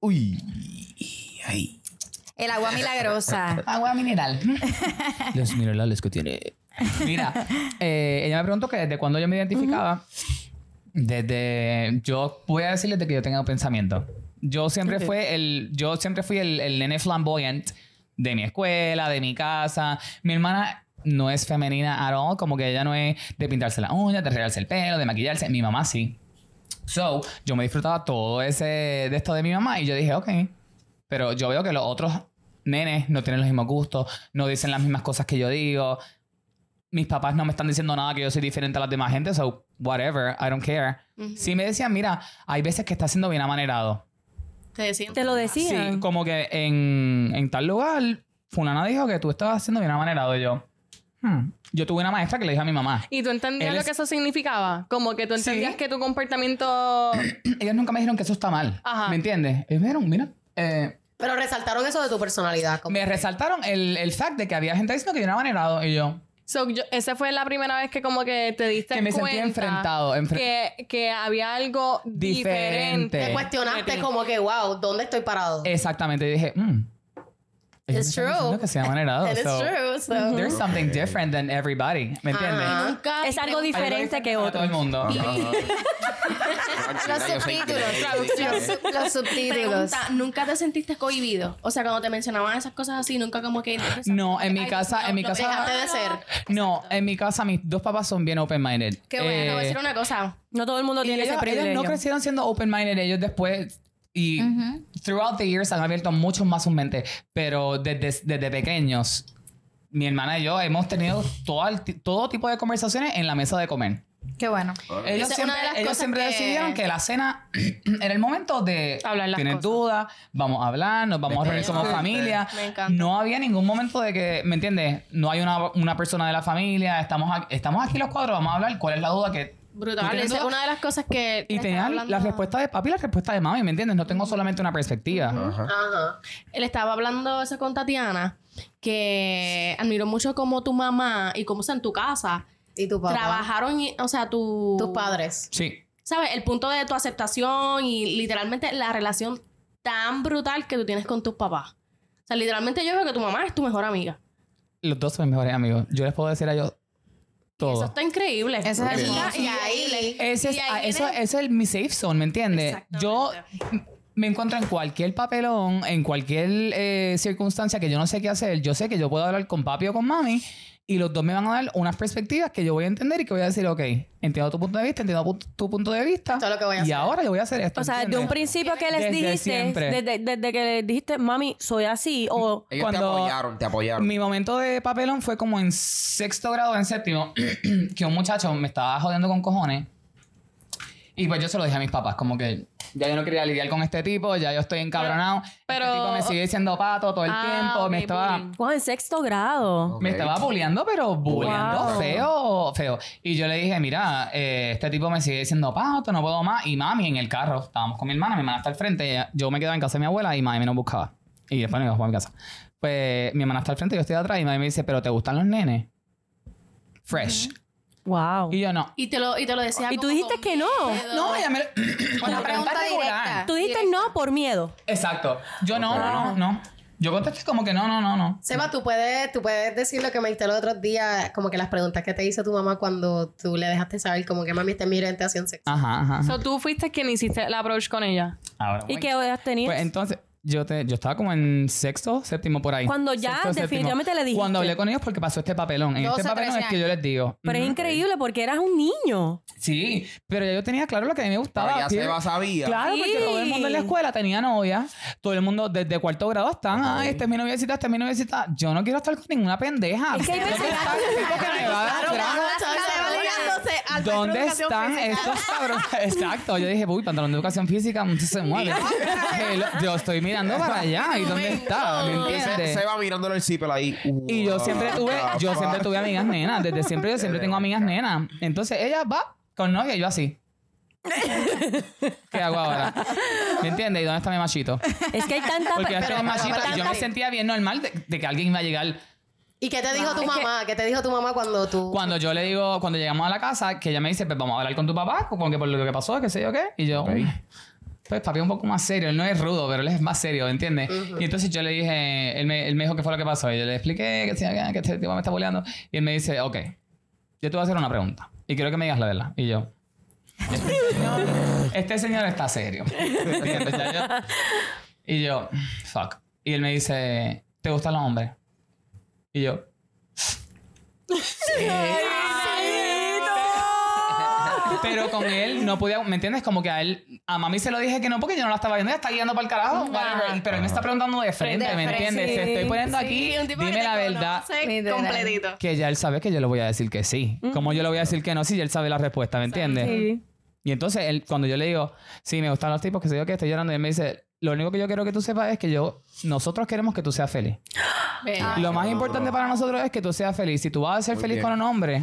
Uy. Ay. El agua milagrosa. agua mineral. Los minerales que tiene. Mira, eh, ella me preguntó que desde cuándo yo me identificaba. Desde yo voy a decirles de que yo tengo pensamiento. Yo siempre fue el, yo siempre fui el, el nene flamboyant de mi escuela, de mi casa. Mi hermana no es femenina at all, como que ella no es de pintarse las uñas, de arreglarse el pelo, de maquillarse. Mi mamá sí. So, yo me disfrutaba todo ese de esto de mi mamá y yo dije, ok. Pero yo veo que los otros nenes no tienen los mismos gustos, no dicen las mismas cosas que yo digo. Mis papás no me están diciendo nada que yo soy diferente a las demás gente, so whatever, I don't care. Sí me decían, mira, hay veces que estás siendo bien amanerado. Te decían. Te lo decían. Sí, como que en, en tal lugar, fulana dijo que tú estabas siendo bien amanerado y yo. hmm. Yo tuve una maestra que le dijo a mi mamá. ¿Y tú entendías lo es- que eso significaba? Como que tú entendías Sí. que tu comportamiento... Ellos nunca me dijeron que eso está mal. Ajá. ¿Me entiendes? Ellos me dijeron, mira, eh, Pero resaltaron eso de tu personalidad. me resaltaron el, el fact de que había gente diciendo que yo era amanerado y yo. So, yo- esa fue la primera vez que como que te diste Que me sentí cuenta enfrentado, enfre- que, que había algo Diferente. diferente. Te cuestionaste ti. como que, wow, ¿dónde estoy parado? Exactamente. Y dije, mm. Ellos It's true. que sea amanerado. That is so, true. So. There's something different than everybody. ¿Me entiendes? Ajá. Nunca Es algo diferente que otro. todo el mundo. Los subtítulos. Los, sub- los subtítulos. Pregunta, ¿nunca te sentiste cohibido? O sea, cuando te mencionaban esas cosas así, nunca como que... No, en mi casa, no, en mi casa. Dejaste de ser. No, en mi casa mis dos papás son bien open-minded. Qué bueno. Te voy a Eh, decir una cosa. No todo el mundo tiene ellos, ese ellos privilegio. no crecieron siendo open-minded, ellos después. Y throughout the years han abierto mucho más su mente. Pero desde, desde pequeños, mi hermana y yo hemos tenido todo, el todo tipo de conversaciones en la mesa de comer. Qué bueno. Ellos siempre, de ellos siempre que- decidieron que la cena era el momento de Hablar las tener dudas, vamos a hablar, nos vamos a reunir como familia. Me encanta. No había ningún momento de que, ¿me entiendes? No hay una, una persona de la familia, estamos aquí, estamos aquí los cuatro, vamos a hablar, ¿cuál es la duda que... Brutal. Esa es una de las cosas que... Y estaba tenía hablando- la respuesta de papi y la respuesta de mami, ¿me entiendes? No tengo solamente una perspectiva. Ajá. Él estaba hablando eso con Tatiana, que admiro mucho como tu mamá y como, o sea, en tu casa, ¿Y tu papá? trabajaron, y- o sea, tu... Tus padres. Sí. ¿Sabes? El punto de tu aceptación y literalmente la relación tan brutal que tú tienes con tus papás. O sea, literalmente yo veo que tu mamá es tu mejor amiga. Los dos son mis mejores amigos. Yo les puedo decir a ellos Y eso está increíble. Eso es hermoso. Y ahí... Ese es, Y ahí ah, eso, ese es mi safe zone, ¿me entiendes? Yo me encuentro en cualquier papelón, en cualquier eh, circunstancia que yo no sé qué hacer. Yo sé que yo puedo hablar con papi o con mami y los dos me van a dar unas perspectivas que yo voy a entender y que voy a decir, ok, entiendo tu punto de vista, entiendo tu punto de vista. Esto es lo que voy a y hacer. ahora yo voy a hacer esto. O sea, desde un ¿entiendes? principio que les Desde dijiste, desde, desde que les dijiste, mami, soy así, o Ellos te Cuando- apoyaron, te apoyaron. Mi momento de papelón fue como en sexto grado, en séptimo, que un muchacho me estaba jodiendo con cojones. Y pues yo se lo dije a mis papás, como que ya yo no quería lidiar con este tipo, ya yo estoy encabronado. Pero- Este tipo me sigue diciendo pato todo el Ah, tiempo, me estaba... wow, en sexto grado. Ok. Me estaba bulleando, pero bulleando Wow. feo, feo. Y yo le dije, mira, eh, este tipo me sigue diciendo, pato, no puedo más. Y mami en el carro, estábamos con mi hermana, mi hermana está al frente, ella- yo me quedaba en casa de mi abuela y mami me nos buscaba. Y después me iba para mi casa. Pues mi hermana está al frente, yo estoy atrás y mami me dice, pero ¿te gustan los nenes? Fresh. Wow. Y yo no. Y te lo, y te lo decía Y tú dijiste que no. miedo. No, ella me... Una pregunta directa. Tú dijiste no por miedo. Exacto. Yo no, no, no, no. Yo contesté como que no, no, no, no. Seba, tú puedes, tú puedes decir lo que me dijiste los otros días, como que las preguntas que te hizo tu mamá cuando tú le dejaste saber, como que mami, este es mi orientación sexual. Ajá, ajá. ajá. So, tú fuiste quien hiciste el approach con ella. Ahora ¿Y voy. qué has tenido? Pues entonces, yo, te, yo estaba como en sexto, séptimo por ahí. Cuando ya Sexto, séptimo. definitivamente le dijiste. Cuando hablé con ellos porque pasó este papelón. En 12, este papelón 13 es que yo les digo. Pero es ujú, increíble porque eras un niño. Sí, pero ya yo tenía claro lo que a mí me gustaba. Pero ya Sí. Seba sabía. Claro, porque todo el mundo en la escuela tenía novia. Todo el mundo desde cuarto grado están. Ay, esta es mi noviecita, esta es mi noviecita. Yo no quiero estar con ninguna pendeja. Es que hay ¿Dónde veces- ¿Dónde están estos cabrones? Exacto. Yo dije, uy, pantalón de educación física, no se mueve. Yo estoy mirando para allá. ¿Y dónde está? ¿Me entiendes? se va mirándole el zipper ahí. Y yo siempre tuve, yo siempre tuve amigas nenas. Desde siempre yo siempre tengo amigas nenas. Entonces ella va con novia y yo así. ¿Qué hago ahora? ¿Me entiendes? ¿Y dónde está mi machito? Es que hay tanta. Porque yo estoy machito y yo me sentía bien normal de, de que alguien iba a llegar. ¿Y qué te dijo tu mamá? ¿Qué te dijo tu mamá cuando tú... Cuando yo le digo, cuando llegamos a la casa, que ella me dice, pues vamos a hablar con tu papá, como que por lo que pasó, qué sé yo qué. Y yo, pues papi es un poco más serio. Él no es rudo, pero él es más serio, ¿entiendes? Y entonces yo le dije, él me, él me dijo qué fue lo que pasó. Y yo le expliqué que, que este tipo me está boleando. Y él me dice, ok, yo te voy a hacer una pregunta. Y quiero que me digas la verdad. Y yo, este señor, este señor está serio. ¿Entiendes? Ya yo- y yo, fuck. Y él me dice, ¿te gustan los hombres? Y yo, Pero con él no podía, ¿me entiendes? Como que a él, a mami se lo dije que no porque yo no la estaba viendo, ella está guiando para el carajo. Pero él me está preguntando de frente, ¿me entiendes? sí. Te estoy poniendo Sí, aquí, dime la verdad. completito. Que ya él sabe que yo le voy a decir que sí. Como yo le voy a decir que no si él sabe la respuesta, ¿me entiendes? Sí. Y entonces él, cuando yo le digo, sí, me gustan los tipos que sé yo que estoy llorando, y él me dice, lo único que yo quiero que tú sepas es que yo, nosotros queremos que tú seas feliz. Lo más importante para nosotros es que tú seas feliz. Si tú vas a ser Muy feliz bien. con un hombre,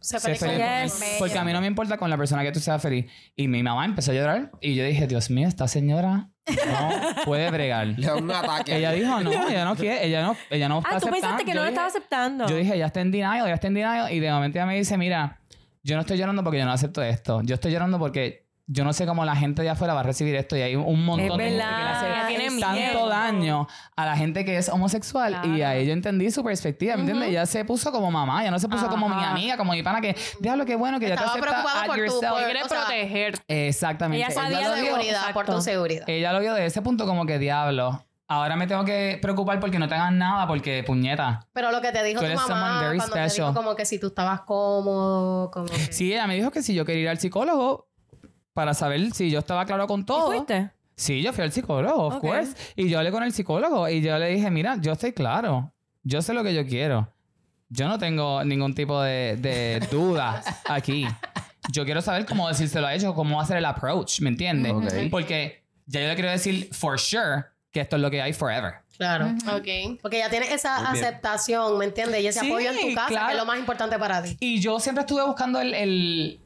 Se sé feliz con él. Porque a mí no me importa con la persona que tú seas feliz. Y mi mamá empezó a llorar y yo dije, Dios mío, esta señora no puede bregar. Le da un ataque. ella dijo, no, ella no quiere, ella no, ella no está Ah, tú pensaste aceptando. que Yo no lo dije- estaba aceptando. Yo dije, ya está en denial, ya está en denial. Y de momento ella me dice, mira, yo no estoy llorando porque yo no acepto esto. Yo estoy llorando porque yo no sé cómo la gente de afuera va a recibir esto. Y hay un montón Es de gente verdad. que le hace Ella tiene tanto miedo. daño a la gente que es homosexual. Y ahí yo entendí su perspectiva, ¿me entiendes? Ella se puso como mamá, ya no se puso como mi amiga, como mi pana, que diablo, qué bueno que ya te Estaba acepta por tu- yourself. por- Quiere o sea, proteger. Exactamente. Ella sabía lo lo vio- seguridad, por tu seguridad. ella lo vio de ese punto como que diablo. Ahora me tengo que preocupar porque no te hagan nada porque puñeta. Pero lo que te dijo Tú tu eres mamá cuando te dijo como que si tú estabas cómodo, como que... Sí, ella me dijo que si yo quería ir al psicólogo para saber si yo estaba claro con ¿Y todo. fuiste? Sí, yo fui al psicólogo, of course. Y yo hablé con el psicólogo y yo le dije, mira, yo estoy claro. Yo sé lo que yo quiero. Yo no tengo ningún tipo de, de dudas aquí. Yo quiero saber cómo decírselo a ellos, cómo hacer el approach, ¿me entiendes? Ok. Porque ya yo le quiero decir for sure que esto es lo que hay forever. Claro. Ok. Porque ya tienes esa Muy bien. aceptación, ¿me entiendes? Y ese Sí, apoyo en tu casa, claro. que es lo más importante para ti. Y yo siempre estuve buscando el, el-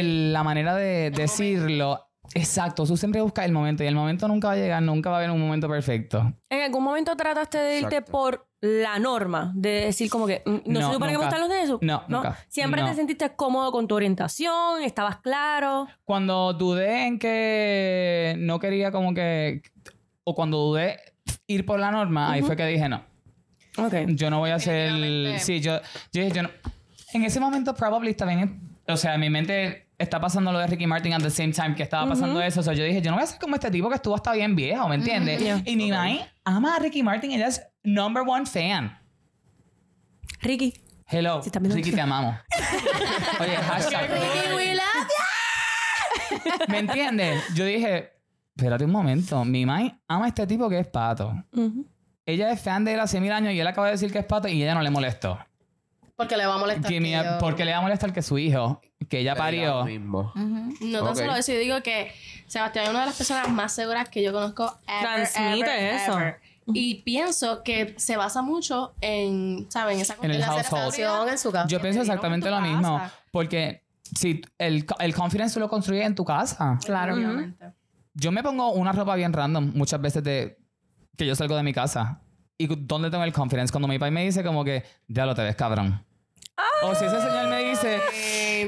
el- la manera de decirlo. Exacto, tú siempre buscas el momento y el momento nunca va a llegar, nunca va a haber un momento perfecto. ¿En algún momento trataste de irte Exacto. por la norma? De decir como que, mm, ¿no, No, se supone que gustan los de eso? No, nunca. Siempre No. te sentiste cómodo con tu orientación, estabas claro. Cuando dudé en que no quería como que... O cuando dudé ir por la norma, ahí fue que dije no. Ok. Yo no voy a hacer... Sí, yo, yo dije, yo no... En ese momento probably bien... O sea, en mi mente está pasando lo de Ricky Martin at the same time que estaba pasando eso. O sea, yo dije, yo no voy a ser como este tipo que estuvo hasta bien viejo, ¿me entiendes? Y mi mamá ama a Ricky Martin. Ella es number one fan. Ricky. Hello. Lo- Ricky, te amamos. Oye, hashtag Ricky. ¿Me entiendes? Yo dije, espérate un momento. Mi mamá ama a este tipo que es pato. Ella es fan de él hace mil años y él acaba de decir que es pato y ella no le molestó. Porque le va a molestar. Que mi- que yo- porque le va a molestar que su hijo, que ella parió. lo mismo. No tan Ok. solo eso, yo digo que Sebastián es una de las personas más seguras que yo conozco. Ever, Transmite ever, eso. ever. Y pienso que se basa mucho en, ¿saben? Esa En el household. en su casa. Yo pienso exactamente en lo mismo. casa. Porque si el, el confidence tú lo construyes en tu casa. Claro. Obviamente. Yo me pongo una ropa bien random muchas veces de que yo salgo de mi casa. ¿Y dónde tengo el confidence? Cuando mi papá me dice como que, ya lo te ves, cabrón. O si ese señor me dice,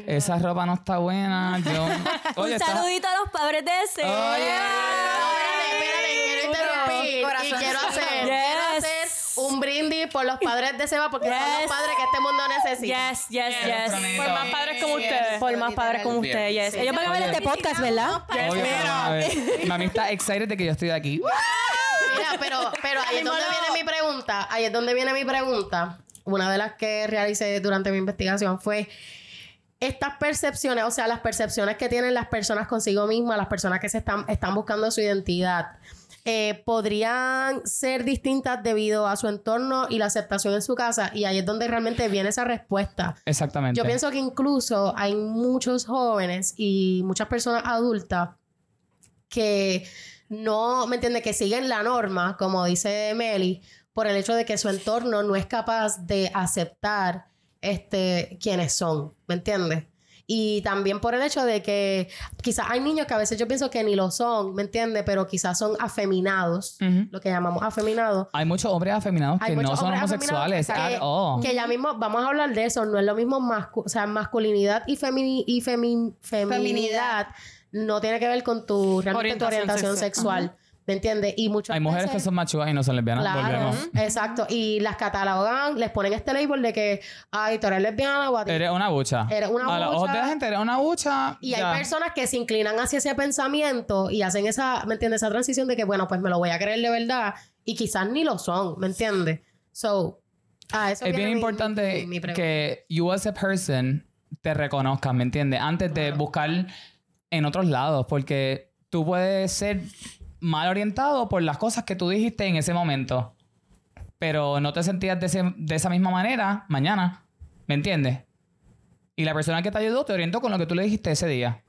esa ropa no está buena, yo... Oye, Un está- saludito a los padres de ese. Oye. Espérate, espérate, quiero interrumpir y quiero hacer, Yes. quiero hacer un brindis por los padres de Seba porque son Yes. los padres que este mundo necesita. Yes, yes, yes. Por más padres como ustedes. Por más padres como ustedes, yes. Sí. Ellos van a ver este podcast, ¿verdad? Obvio. Mami está excited de que yo estoy aquí. Pero, pero ahí es donde viene mi pregunta. Ahí es donde viene mi pregunta. Una de las que realicé durante mi investigación fue estas percepciones, o sea, las percepciones que tienen las personas consigo mismas, las personas que se están, están buscando su identidad, eh, podrían ser distintas debido a su entorno y la aceptación en su casa. Y ahí es donde realmente viene esa respuesta. Exactamente. Yo pienso que incluso hay muchos jóvenes y muchas personas adultas que no, ¿me entiende? Que siguen la norma, como dice Meli, por el hecho de que su entorno no es capaz de aceptar este, quienes son, ¿me entiendes? Y también por el hecho de que quizás hay niños que a veces yo pienso que ni lo son, ¿me entiendes? Pero quizás son afeminados, lo que llamamos afeminados. Hay muchos hombres afeminados Hay que no son hombres homosexuales que, all. que ya mismo vamos a hablar de eso, no es lo mismo mascu- o sea, masculinidad y, femini- y femi- feminidad no tiene que ver con tu realmente tu Orientación orientación sexual, ¿me entiendes? Y muchas Hay mujeres que son machugas y no son lesbianas. Claro, Volvemos. exacto. Y las catalogan, les ponen este label de que, ay, tú eres lesbiana o a ti. Eres una bucha. Eres una A los ojos de bucha. la gente eres una bucha. Y ya. hay personas que se inclinan hacia ese pensamiento y hacen esa, ¿me entiendes? Esa transición de que, bueno, pues me lo voy a creer de verdad y quizás ni lo son, ¿me entiendes? So, a eso Es bien importante mi- mi pregunta. que you as a person te reconozcas, ¿me entiendes? Antes de buscar en otros lados, porque tú puedes ser mal orientado por las cosas que tú dijiste en ese momento, pero no te sentías de, ese- de esa misma manera mañana, ¿me entiendes? Y la persona que te ayudó te orientó con lo que tú le dijiste ese día.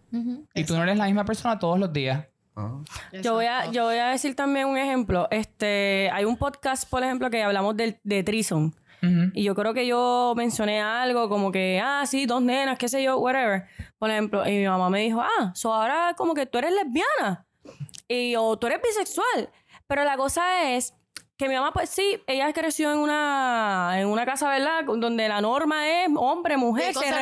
Y tú no eres la misma persona todos los días. Ah. Yo voy, a, yo voy a decir también un ejemplo. Este, hay un podcast, por ejemplo, que hablamos del, de Trison. Y yo creo que yo mencioné algo como que, ah, sí, dos nenas, qué sé yo, whatever. Por ejemplo, y mi mamá me dijo, ah, so ahora como que tú eres lesbiana. Y, o tú eres bisexual. Pero la cosa es que mi mamá, pues sí, ella creció en una, en una casa, ¿verdad? Donde la norma es hombre, mujer, Bien se bien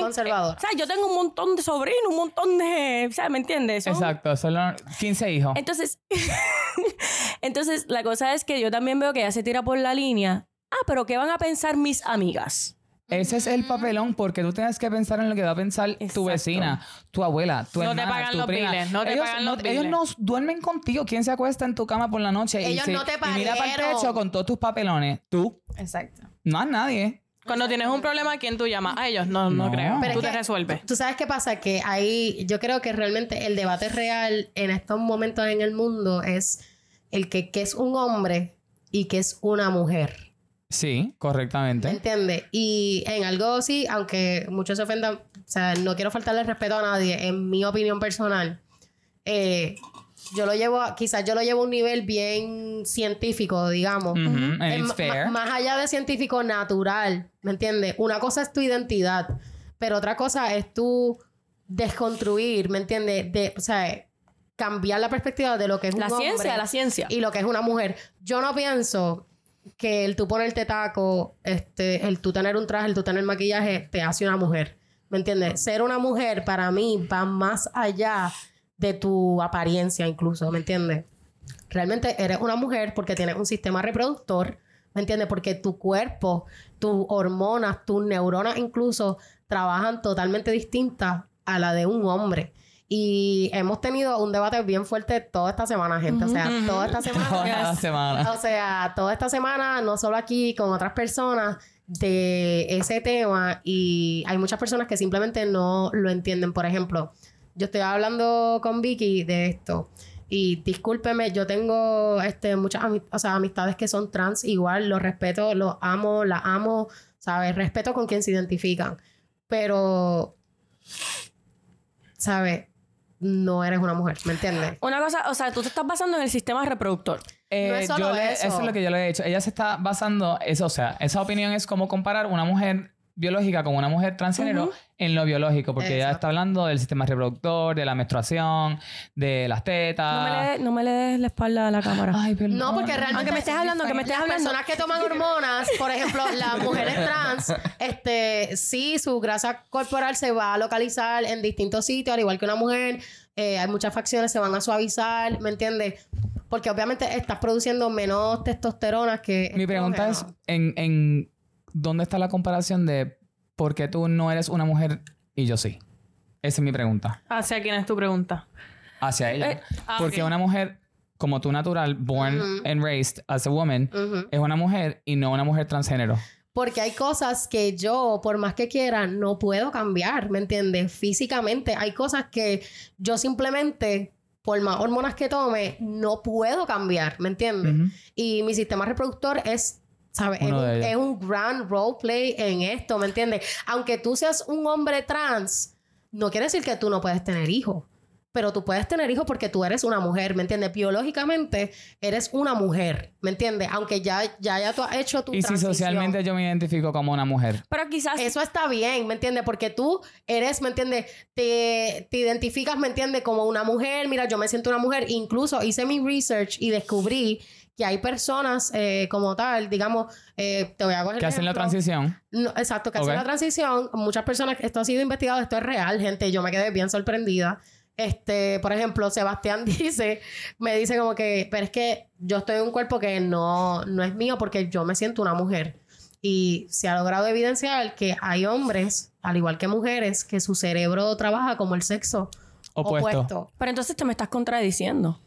conservadora. O sea, yo tengo un montón de sobrinos, un montón de... O sea, ¿me entiendes? Son- Exacto, solo 15 hijos. entonces, entonces, la cosa es que yo también veo que ella se tira por la línea. Ah, pero ¿qué van a pensar mis amigas? Ese es el papelón porque tú tienes que pensar en lo que va a pensar tu vecina, tu abuela, tu No te hermana, pagan tu los prima. biles, no te ellos, pagan no, los ellos no duermen contigo. ¿Quién se acuesta en tu cama por la noche y, Ellos se- no te y mira para el techo con todos tus papelones? Tú, Exacto. no a nadie. Cuando tienes un problema, ¿a quién tú llamas? A ellos. No, no, No. creo. Pero tú te que- resuelves. Tú sabes qué pasa, que ahí yo creo que realmente el debate real en estos momentos en el mundo es el que qué es un hombre y qué es una mujer. Sí, ¿Me correctamente. entiendes? Y en algo sí, aunque muchos se ofendan, o sea, no quiero faltarle respeto a nadie, en mi opinión personal, eh, yo lo llevo, a- quizás yo lo llevo a un nivel bien científico, digamos. And it's fair. más allá de científico natural, ¿me entiendes? Una cosa es tu identidad, pero otra cosa es tu desconstruir, ¿me entiendes? De, o sea, cambiar la perspectiva de lo que es un La hombre ciencia, la ciencia. y lo que es una mujer. Yo no pienso que el tú ponerte taco, este, el tú tener un traje, el tú tener maquillaje, te hace una mujer. ¿Me entiendes? Ser una mujer para mí va más allá de tu apariencia incluso, ¿me entiendes? Realmente eres una mujer porque tienes un sistema reproductor, ¿me entiendes? Porque tu cuerpo, tus hormonas, tus neuronas incluso trabajan totalmente distintas a la de un hombre. Y hemos tenido un debate bien fuerte toda esta semana, gente. O sea, toda esta semana. Toda la semana. O sea, toda esta semana, no solo aquí, con otras personas, de ese tema. Y hay muchas personas que simplemente no lo entienden. Por ejemplo, yo estoy hablando con Vicky de esto. Y discúlpeme, yo tengo este, muchas o sea, amistades que son trans igual, los respeto, los amo, las amo, ¿sabes? Respeto con quien se identifican. Pero, ¿sabes? No eres una mujer, ¿me entiendes? Una cosa, o sea, tú te estás basando en el sistema reproductor. Eh, No es solo yo le- eso. es lo que yo le he dicho. Ella se está basando, eso, o sea, esa opinión es como comparar una mujer biológica con una mujer transgénero en lo biológico, porque ella Exacto. está hablando del sistema reproductor, de la menstruación, de las tetas. No, me le, no me le des la espalda a la cámara. Ay, perdón. No, porque realmente... Aunque me estés hablando, que me estés las hablando. personas que toman hormonas, por ejemplo, las mujeres trans, este, sí, su grasa corporal se va a localizar en distintos sitios, al igual que una mujer. Eh, hay muchas facciones, se van a suavizar, ¿me entiendes? Porque obviamente estás produciendo menos testosterona que... Mi pregunta es, en, en ¿dónde está la comparación de por qué tú no eres una mujer y yo sí? Esa es mi pregunta. ¿Hacia quién es tu pregunta? Hacia ella. Eh, ah, porque una mujer como tú natural, born and raised as a woman, es una mujer y no una mujer transgénero. Porque hay cosas que yo, por más que quiera, no puedo cambiar, ¿me entiendes? Físicamente hay cosas que yo simplemente, por más hormonas que tome, no puedo cambiar, ¿me entiendes? Y mi sistema reproductor es, ¿sabes? Es un, es un gran roleplay en esto, ¿me entiendes? Aunque tú seas un hombre trans, no quiere decir que tú no puedes tener hijos. Pero tú puedes tener hijos porque tú eres una mujer, ¿me entiendes? Biológicamente eres una mujer, ¿me entiendes? Aunque ya, ya, ya tú has hecho tu Y si transición. socialmente yo me identifico como una mujer. Pero quizás Eso está bien, ¿me entiendes? Porque tú eres, ¿me entiendes? Te, te identificas, ¿me entiendes? Como una mujer. Mira, yo me siento una mujer. Incluso hice mi research y descubrí que hay personas eh, como tal, digamos, eh, te voy a coger Que hacen la transición. No, exacto, que hacen la transición. Muchas personas, esto ha sido investigado, esto es real, gente. Yo me quedé bien sorprendida. Este, por ejemplo, Sebastián dice, me dice como que, pero es que yo estoy en un cuerpo que no, no es mío porque yo me siento una mujer. Y se ha logrado evidenciar que hay hombres, al igual que mujeres, que su cerebro trabaja como el sexo Opuesto. opuesto. Pero entonces te me estás contradiciendo.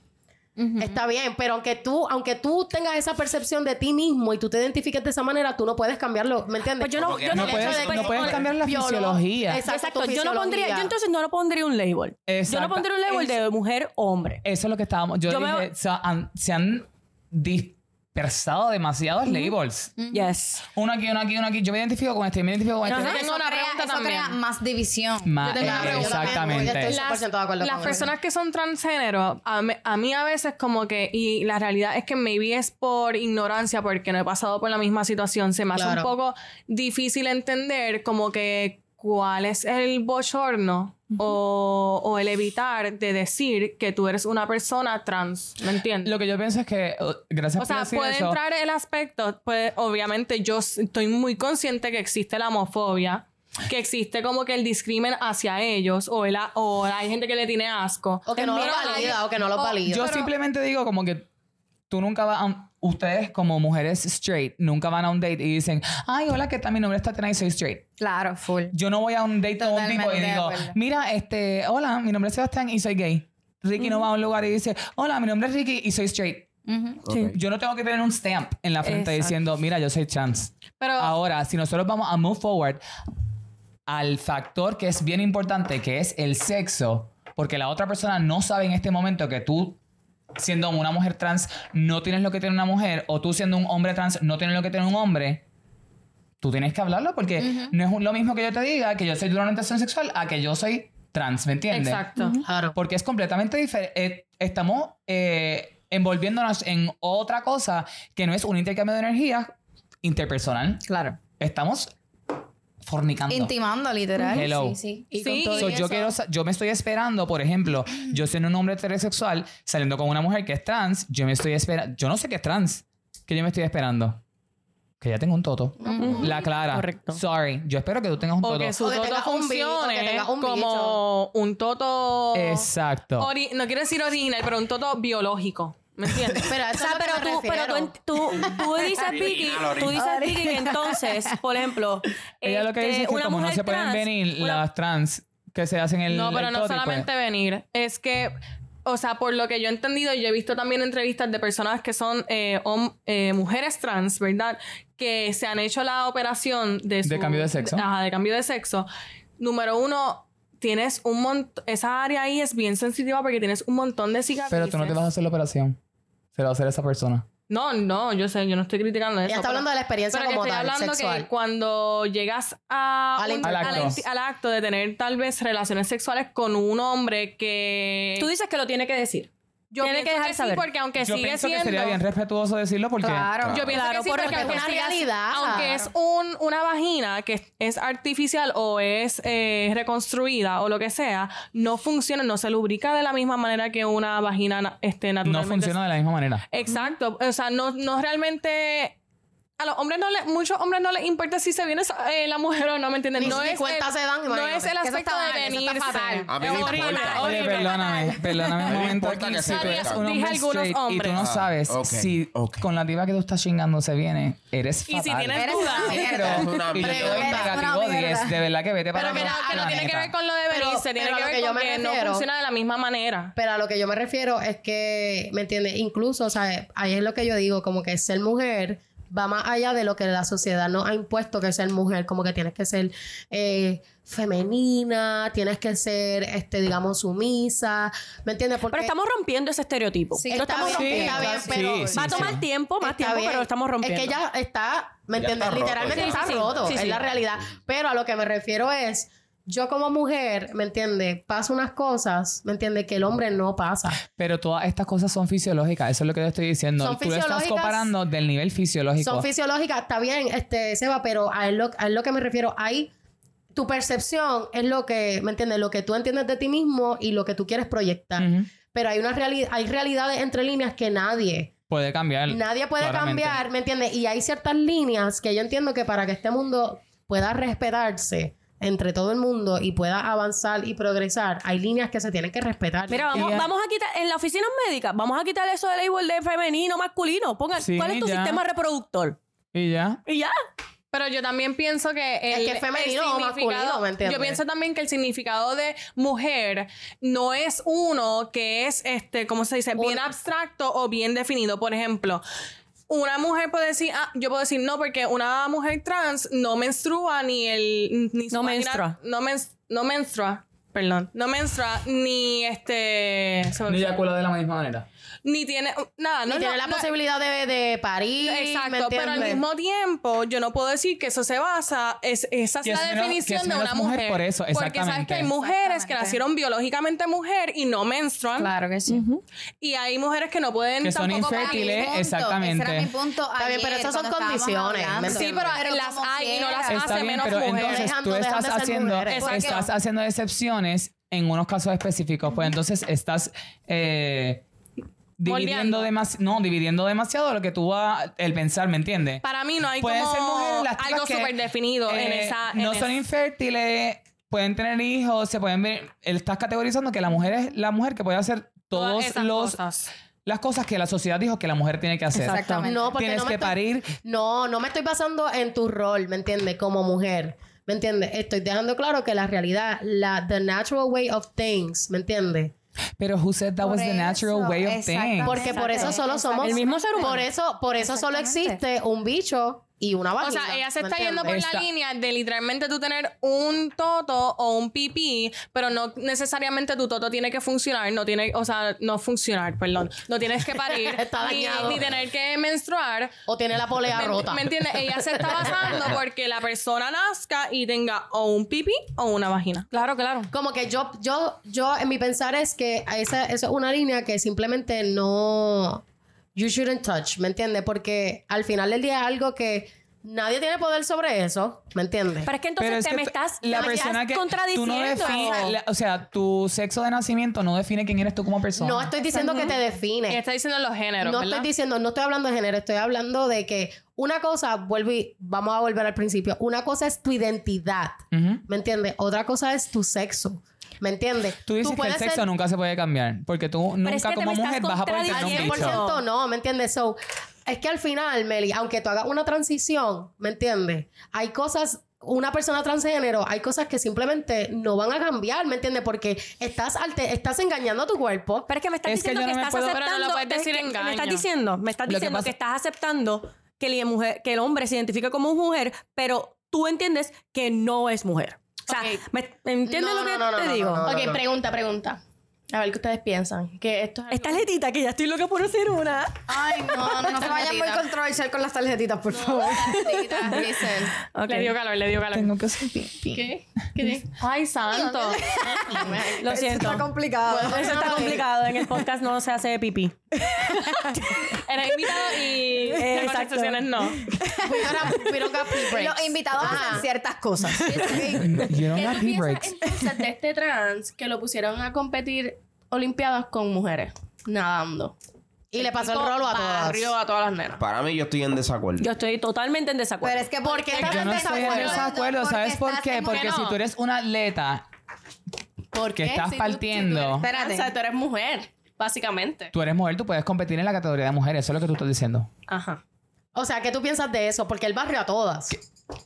Está bien, pero aunque tú, aunque tú tengas esa percepción de ti mismo y tú te identifiques de esa manera, tú no puedes cambiarlo, ¿me entiendes? Pues yo no, yo No no, puedes, hecho de que- no puedes cambiar la fisiología. Exacto, yo no pondría, yo entonces no lo pondría un label. Yo no pondría un label de mujer hombre. Eso es lo que estábamos. Yo, Yo me- dije, se han, se han dispersado demasiados labels. Yes. Uno aquí, uno aquí, uno aquí. Yo me identifico con este, yo me identifico con este. Yo tengo una crea- pregunta eso también. crea más división. Ma- Yo tengo una eh, pregunta. exactamente. Estoy 100% de acuerdo las con personas que son transgénero, a, mí- a mí a veces como que, y la realidad es que maybe es por ignorancia, porque no he pasado por la misma situación, se me hace Claro. un poco difícil entender como que cuál es el bochorno o, o el evitar de decir que tú eres una persona trans, ¿me entiendes? Lo que yo pienso es que, gracias O sea, decir puede eso. entrar el aspecto, puede, obviamente yo estoy muy consciente que existe la homofobia, que existe como que el discrimen hacia ellos, o, el, o hay gente que le tiene asco. O que no Pero valida, o que no los valida. Yo simplemente digo como que tú nunca vas a ustedes como mujeres straight nunca van a un date y dicen, ay, hola, ¿qué tal? Mi nombre es Tatiana y soy straight. Claro, full. Yo no voy a un date con un tipo y digo, mira, este, hola, mi nombre es Sebastián y soy gay. Ricky no va a un lugar y dice, hola, mi nombre es Ricky y soy straight. Yo no tengo que tener un stamp en la frente Exacto. diciendo, mira, yo soy trans. Pero Ahora, si nosotros vamos a move forward al factor que es bien importante, que es el sexo, porque la otra persona no sabe en este momento que tú, siendo una mujer trans, no tienes lo que tiene una mujer, o tú siendo un hombre trans, no tienes lo que tiene un hombre. Tú tienes que hablarlo porque no es lo mismo que yo te diga que yo soy de una orientación sexual a que yo soy trans, ¿me entiendes? exacto. Claro. Porque es completamente diferente. estamos eh, envolviéndonos en otra cosa que no es un intercambio de energía interpersonal. Claro. Estamos fornicando. Intimando, literal. Hello. Sí, sí. Y Sí. con todo So, y yo, eso- quiero, sa- yo me estoy esperando, por ejemplo, yo siendo un hombre heterosexual, saliendo con una mujer que es trans, yo me estoy esperando, yo no sé qué es trans, que yo me estoy esperando. Que ya tengo un toto. La clara. Correcto. Sorry. Yo espero que tú tengas un O toto. que su O que toto un funcione tengas un como un toto... Exacto. ori- no quiero decir original, pero un toto biológico. ¿Me entiendes? Pero O sea, tú, pero tú, tú, tú dices, Vicky, tú dices, original. Vicky, que entonces, por ejemplo, Ella lo que este, dice es que una como no mujer se pueden trans, venir una- las trans que se hacen el No, pero el no pues, solamente venir. Es que, o sea, por lo que yo he entendido, yo he visto también entrevistas de personas que son eh, hom- eh, mujeres trans, ¿verdad? Que se han hecho la operación de, su- cambio de sexo. ajá, de cambio de sexo. Número uno, tienes un montón. Esa área ahí es bien sensitiva porque tienes un montón de cicatrices. Pero tú no te vas a hacer la operación. Se la va a hacer esa persona. No, no, yo sé, yo no estoy criticando eso. Ella está pero- hablando de la experiencia pero que como estoy tal, hablando sexual. que cuando llegas a Al un- Al acto. al acto de tener tal vez relaciones sexuales con un hombre que... Tú dices que lo tiene que decir. Yo tiene que dejar saber. porque aunque Yo sigue pienso siendo... que sería bien respetuoso decirlo porque... Claro. Yo pienso Claro, que sí, porque porque es aunque una realidad. Aunque es un, una vagina que es, artificial o es eh, reconstruida o lo que sea, no funciona, no se lubrica de la misma manera que una vagina na- este, no naturalmente. funciona de la misma manera. Exacto. O sea, no, no realmente a los hombres no le, muchos hombres no les importa si se viene eh, la mujer o no, ¿me entienden? Ni- No ni es cuenta el, se dan, no imagínate. es el Que eso aspecto de fatal. A mí me importa. Oye, perdóname, perdóname un momento aquí. que Si tú eres un hombre straight y tú no Ah, sabes ok, si con la diva que tú estás chingando se viene, eres Y fatal. si tienes Eres dudas, Pero, y yo te doy negativo Una mierda. 10, de verdad que vete para pero que no, otro que no tiene que ver con lo de venirse, tiene que lo ver que yo con me que no funciona de la misma manera. Pero a lo que yo me refiero es que, ¿me entiendes? Incluso, o sea, ahí es lo que yo digo, como que ser mujer va más allá de lo que la sociedad nos ha impuesto que ser mujer, como que tienes que ser eh, femenina, tienes que ser, este, digamos, sumisa, ¿me entiendes? Porque Pero estamos rompiendo ese estereotipo. Sí, está estamos bien, rompiendo. está bien, Sí, pero sí, Va a tomar sí. tiempo, más Está tiempo, bien. pero lo estamos rompiendo. Es que ya está, ¿me entiendes? está roto, Literalmente está Sí, sí, sí. roto, es la realidad. Pero a lo que me refiero es, yo como mujer, ¿me entiendes? Paso unas cosas, ¿me entiendes? Que el hombre no pasa. Pero todas estas cosas son fisiológicas, eso es lo que yo estoy diciendo. Son Tú lo estás comparando del nivel fisiológico. Son fisiológicas, está bien, este, Seba, pero a él lo, a él lo que me refiero, ahí tu percepción es lo que, ¿me entiendes? Lo que tú entiendes de ti mismo y lo que tú quieres proyectar. Ujú. Pero hay una realidad, hay realidades entre líneas que nadie, Puede cambiar. nadie puede claramente. cambiar, ¿me entiendes? Y hay ciertas líneas que yo entiendo que para que este mundo pueda respetarse entre todo el mundo y pueda avanzar y progresar, hay líneas que se tienen que respetar. Mira, vamos, vamos a quitar, en la oficina médica, vamos a quitar eso de label de femenino, masculino. Pongan, Sí, ¿cuál es tu ya. sistema reproductor? Y ya. Y ya. Pero yo también pienso que el, Es que es femenino el o masculino, ¿me entiendes? Yo pienso también que el significado de mujer no es uno que es este, ¿cómo se dice? Bien Un- abstracto o bien definido. Por ejemplo, una mujer puede decir, ah, yo puedo decir no, porque una mujer trans no menstrua ni el ni su No vagina- menstrua. No, mens- no menstrua. Perdón, no menstrua ni este Ni eyacula de la misma manera. Ni tiene nada, no y tiene no- la no- posibilidad de, de parir. ¿me Exacto, pero al mismo tiempo yo no puedo decir que eso se basa, es, esa es la menos- definición es de una mujer mujer. por eso, Porque sabes que hay mujeres que nacieron biológicamente mujer y no menstruan. Claro que sí. Y hay mujeres que no pueden Que son tampoco infértiles, parir. exactamente. Ese era mi punto Está bien, pero esas son condiciones, hablando. ¿me Sí, pero, las hay y no las. Está hace bien, menos pero mujeres. entonces Dejando- tú estás haciendo, estás haciendo excepciones en unos casos específicos. Pues entonces estás eh, dividiendo demasiado, no, dividiendo demasiado lo que tú vas, el pensar, ¿me entiendes? Para mí no hay Pueden como ser mujeres las algo que, súper definido en eh, esa... en no son esa- infértiles, pueden tener hijos, se pueden ver. Él estás categorizando que la mujer es la mujer que puede hacer todas todos esas los cosas. las cosas que la sociedad dijo que la mujer tiene que hacer. Exactamente. No, porque Tienes no me que estoy- parir. No, no me estoy basando en tu rol, ¿me entiendes? Como mujer. ¿Me entiendes? Estoy dejando claro que la realidad, la the natural way of things, ¿me entiendes? Pero who said that Por was the natural eso, way of things? Porque por eso solo somos El mismo ser humano. Por eso, por eso solo existe un bicho y una O vagina. sea, ella se ¿me está yendo por? Esta- la línea de literalmente tú tener un toto o un pipí, pero no necesariamente tu toto tiene que funcionar, no tiene, o sea, no funcionar, perdón. No tienes que parir, Está ni, tener que menstruar. O tiene la polea ¿Me, rota. ¿Me entiendes? Ella se está basando porque la persona nazca y tenga o un pipí o una vagina. Claro, claro. Como que yo, yo, yo, en mi pensar es que esa, eso es una línea que simplemente no. You shouldn't touch, ¿me entiendes? Porque al final del día es algo que nadie tiene poder sobre eso, ¿me entiendes? Pero es que entonces Pero es te que me tú- estás, la me persona estás que tú no contradiciendo. defines, la- o sea, tu sexo de nacimiento no define quién eres tú como persona. No estoy diciendo que te define. está diciendo los géneros, No ¿verdad? estoy diciendo, no estoy hablando de género, estoy hablando de que una cosa, vuelvo y vamos a volver al principio, una cosa es tu identidad. ¿me entiendes? Otra cosa es tu sexo, ¿me entiendes? Tú dices que el sexo ser- nunca se puede cambiar, porque tú nunca es que como mujer vas a poder tener un 100% bicho. no, ¿me entiendes? So, es que al final, Meli, aunque tú hagas una transición, ¿me entiendes? Hay cosas, una persona transgénero, hay cosas que simplemente no van a cambiar, ¿me entiendes? Porque estás, alte- estás engañando a tu cuerpo. Pero es que me estás Es que diciendo yo que, no me estás puedo- Pero no lo aceptando. puedes es decir que- que. Me estás diciendo, me estás que diciendo pasa- que, estás aceptando que, la mujer, que el hombre se identifica como mujer, pero tú entiendes que no es mujer. O sea, Ok. ¿me, me entiendes No, lo que no, no, te no, digo? no, no. ok, pregunta, pregunta. A ver qué ustedes piensan. Que esto es algo- Esta letita que ya estoy loca por hacer una. Ay, no, no, se vayan muy controversial con las tarjetitas, por favor. Tarjetitas, dicen. Le dio calor, le dio calor. Tengo que hacer pipí. ¿Qué? ¿Qué? Ay, santo. Lo siento. Está complicado. Eso está complicado. En el podcast no se hace pipí. Eres invitado y las Exacto. conversaciones no. Los invitados hacen ciertas cosas. ¿Qué have tú piensas entonces de este trans que lo pusieron a competir olimpiadas con mujeres nadando? Y le pasó el rolo a todas. Barrió a todas las nenas. Para mí, yo estoy en desacuerdo. Yo estoy totalmente en desacuerdo. Pero es que ¿Por qué porque estás Yo en no estoy en desacuerdo? ¿Sabes por qué? Porque ¿Por qué si no? tú eres una atleta ¿Por que qué? estás Si tú- partiendo. Si tú, eres Espérate. o sea, tú eres mujer, básicamente. Tú eres mujer, tú puedes competir en la categoría de mujeres. Eso es lo que tú estás diciendo. Ajá. O sea, ¿qué tú piensas de eso? Porque él barrió a todas.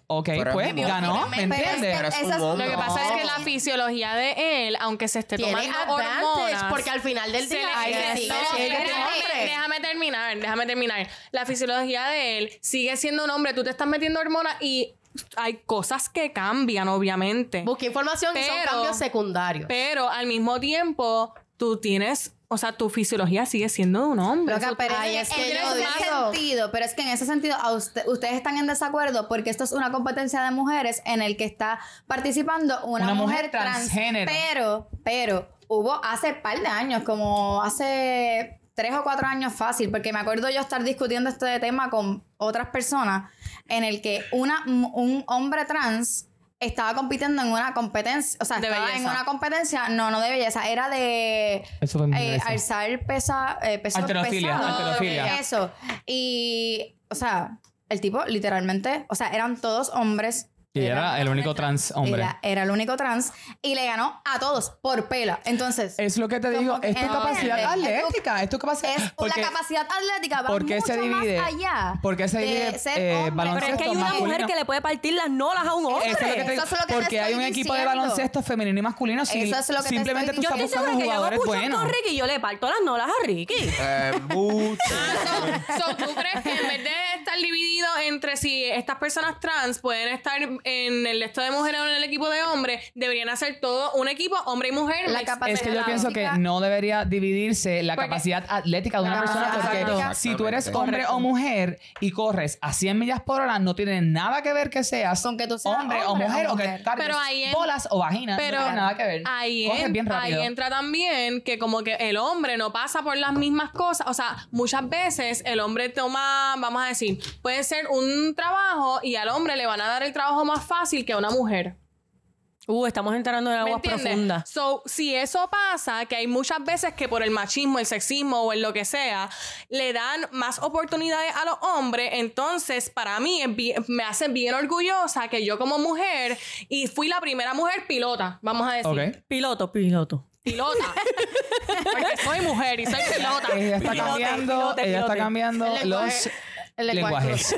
Ok, Pero pues es ganó. ¿me Pero es que entiendes? Pero es Lo que pasa es que la fisiología de él, aunque se esté Tiene tomando advantage hormonas, porque al final del se día le- él se- sigue no, siendo un déjame, hombre. déjame terminar, déjame terminar. La fisiología de él sigue siendo un hombre. Tú te estás metiendo hormonas y hay cosas que cambian, obviamente. Busca información y son Pero- cambios secundarios. Pero al mismo tiempo, tú tienes, o sea, tu fisiología sigue siendo de un hombre. Loca, pero Ay, es que en yo ese digo- sentido, pero es que en ese sentido a usted- ustedes están en desacuerdo porque esto es una competencia de mujeres en el que está participando una, Una mujer mujer, trans, transgénero. Pero, pero hubo hace par de años, como hace tres o cuatro años fácil, porque me acuerdo yo estar discutiendo este tema con otras personas en el que una, un hombre trans estaba compitiendo en una competencia, o sea, De estaba en una competencia, no, no de belleza, era de Eso fue eh, alzar pesa, eh, pesos Alterofilia, pesados. alterofilia. Eso. Y, o sea, el tipo literalmente, o sea, eran todos hombres. Y era el único trans hombre. Era, era el único trans y le ganó a todos por pela. Entonces, Es lo que te digo, es tu no, capacidad atlética, es tu capacidad. es porque- la capacidad atlética va ¿por qué mucho se divide? más allá. ¿Por qué se de divide, eh, baloncesto Pero es que hay una masculino. mujer que le puede partir las nolas a un hombre. Eso es lo que te digo, es lo que te porque hay un equipo de diciendo. baloncesto femenino y masculino. Si Eso es lo que te simplemente estoy tú Yo estás estoy buscando yo jugadores buenos. con Ricky y yo le parto las nolas a Ricky. Eh, buche. So, so, ¿Tú crees que en vez de estar dividido entre si estas personas trans pueden estar en el esto de mujeres o en el equipo de hombres, deberían hacer todo un equipo, hombre y mujer? La capacidad Es que yo pienso que no debería dividirse la Porque- capacidad atlética de una persona porque atlética. si tú eres hombre o mujer y corres a 100 millas por hora no tiene nada que ver que seas Con que tú seas hombre, o hombre o mujer o, mujer. que cargues Pero ahí en- bolas o vaginas Pero no tiene nada que ver. Ahí, Corres en- bien rápido. ahí entra también que como que el hombre no pasa por las mismas cosas. O sea, muchas veces el hombre toma, vamos a decir, puede ser un trabajo y al hombre le van a dar el trabajo más fácil que a una mujer. Uh, estamos entrando en ¿Me aguas profundas. So, si eso pasa, que hay muchas veces que por el machismo, el sexismo o en lo que sea, le dan más oportunidades a los hombres, entonces para mí bien- me hace bien orgullosa que yo como mujer, y fui la primera mujer pilota, vamos a decir. Ok. Piloto, piloto. Pilota. Porque soy mujer y soy pilota. Ella está Pilote, cambiando, pilote, ella está cambiando los el lenguaje. lenguajes.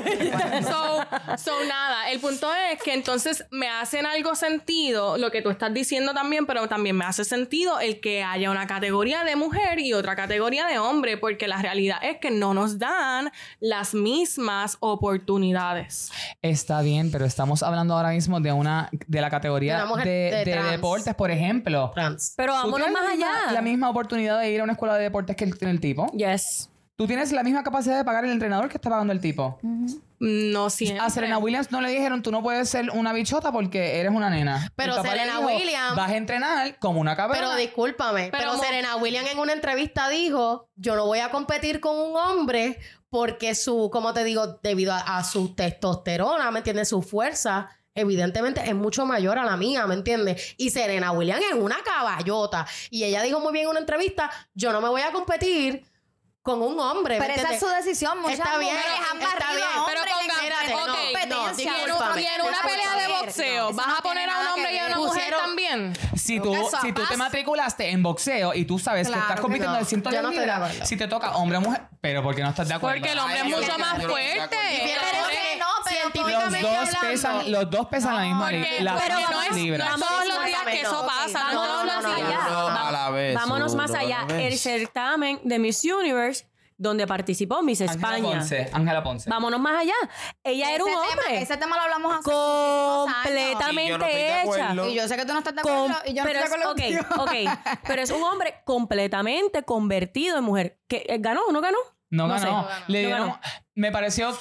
So, so nada, el punto es que entonces me hacen algo sentido lo que tú estás diciendo también, pero también me hace sentido el que haya una categoría de mujer y otra categoría de hombre, porque la realidad es que no nos dan las mismas oportunidades. Está bien, pero estamos hablando ahora mismo de una de la categoría De deportes, por ejemplo. Trans. Pero ¿Tú vámonos tienes más la misma- allá. La misma oportunidad de ir a una escuela de deportes que el, el tipo. Yes. Tú tienes la misma capacidad de pagar el entrenador que está pagando el tipo. No siempre. A Serena Williams no le dijeron, tú no puedes ser una bichota porque eres una nena. Pero Serena dijo, Williams- Vas a entrenar como una cabrona. Pero discúlpame, Pero Serena Williams en una entrevista dijo, yo no voy a competir con un hombre porque su, como te digo, debido a, a su testosterona, ¿me entiendes? Su fuerza, evidentemente es mucho mayor a la mía, ¿me entiendes? Y Serena Williams es una caballota. Y ella dijo muy bien en una entrevista, yo no me voy a competir con un hombre, ¿me Pero esa es su decisión. Muchas Está bien, han está bien, pero en ponga- espérate, no, competencia. no, Y en, en una pelea de boxeo, no, ¿vas no a poner a un hombre y a una mujer Pusieron- también? Si tú, si tú te matriculaste en boxeo y tú sabes Claro que estás compitiendo no. de 110 Yo no libras, si te toca hombre o mujer, pero ¿por qué no estás de acuerdo? Porque el hombre es mucho más fuerte. Pero no, Los científicamente dos pesan, los dos pesan la misma Porque, li- las pero no es, no que eso pasa, no vámonos todos más los días. allá. A la vez, Vámonos más allá. El certamen de Miss Universe, donde participó Miss Ángela España. Ponce, Ángela Ponce. Vámonos más allá. Ella era un Ese hombre. Tema, ese tema lo hablamos hace muchísimos años. completamente Y yo no hecha. Y yo sé que tú no estás de acuerdo Com- y yo no pero estoy de acuerdo es, contigo. ok, ok. Pero es un hombre completamente convertido en mujer. ¿Que, eh, ¿Ganó o no ganó? No, No ganó. sé. No Le No dieron- ganó. Me pareció.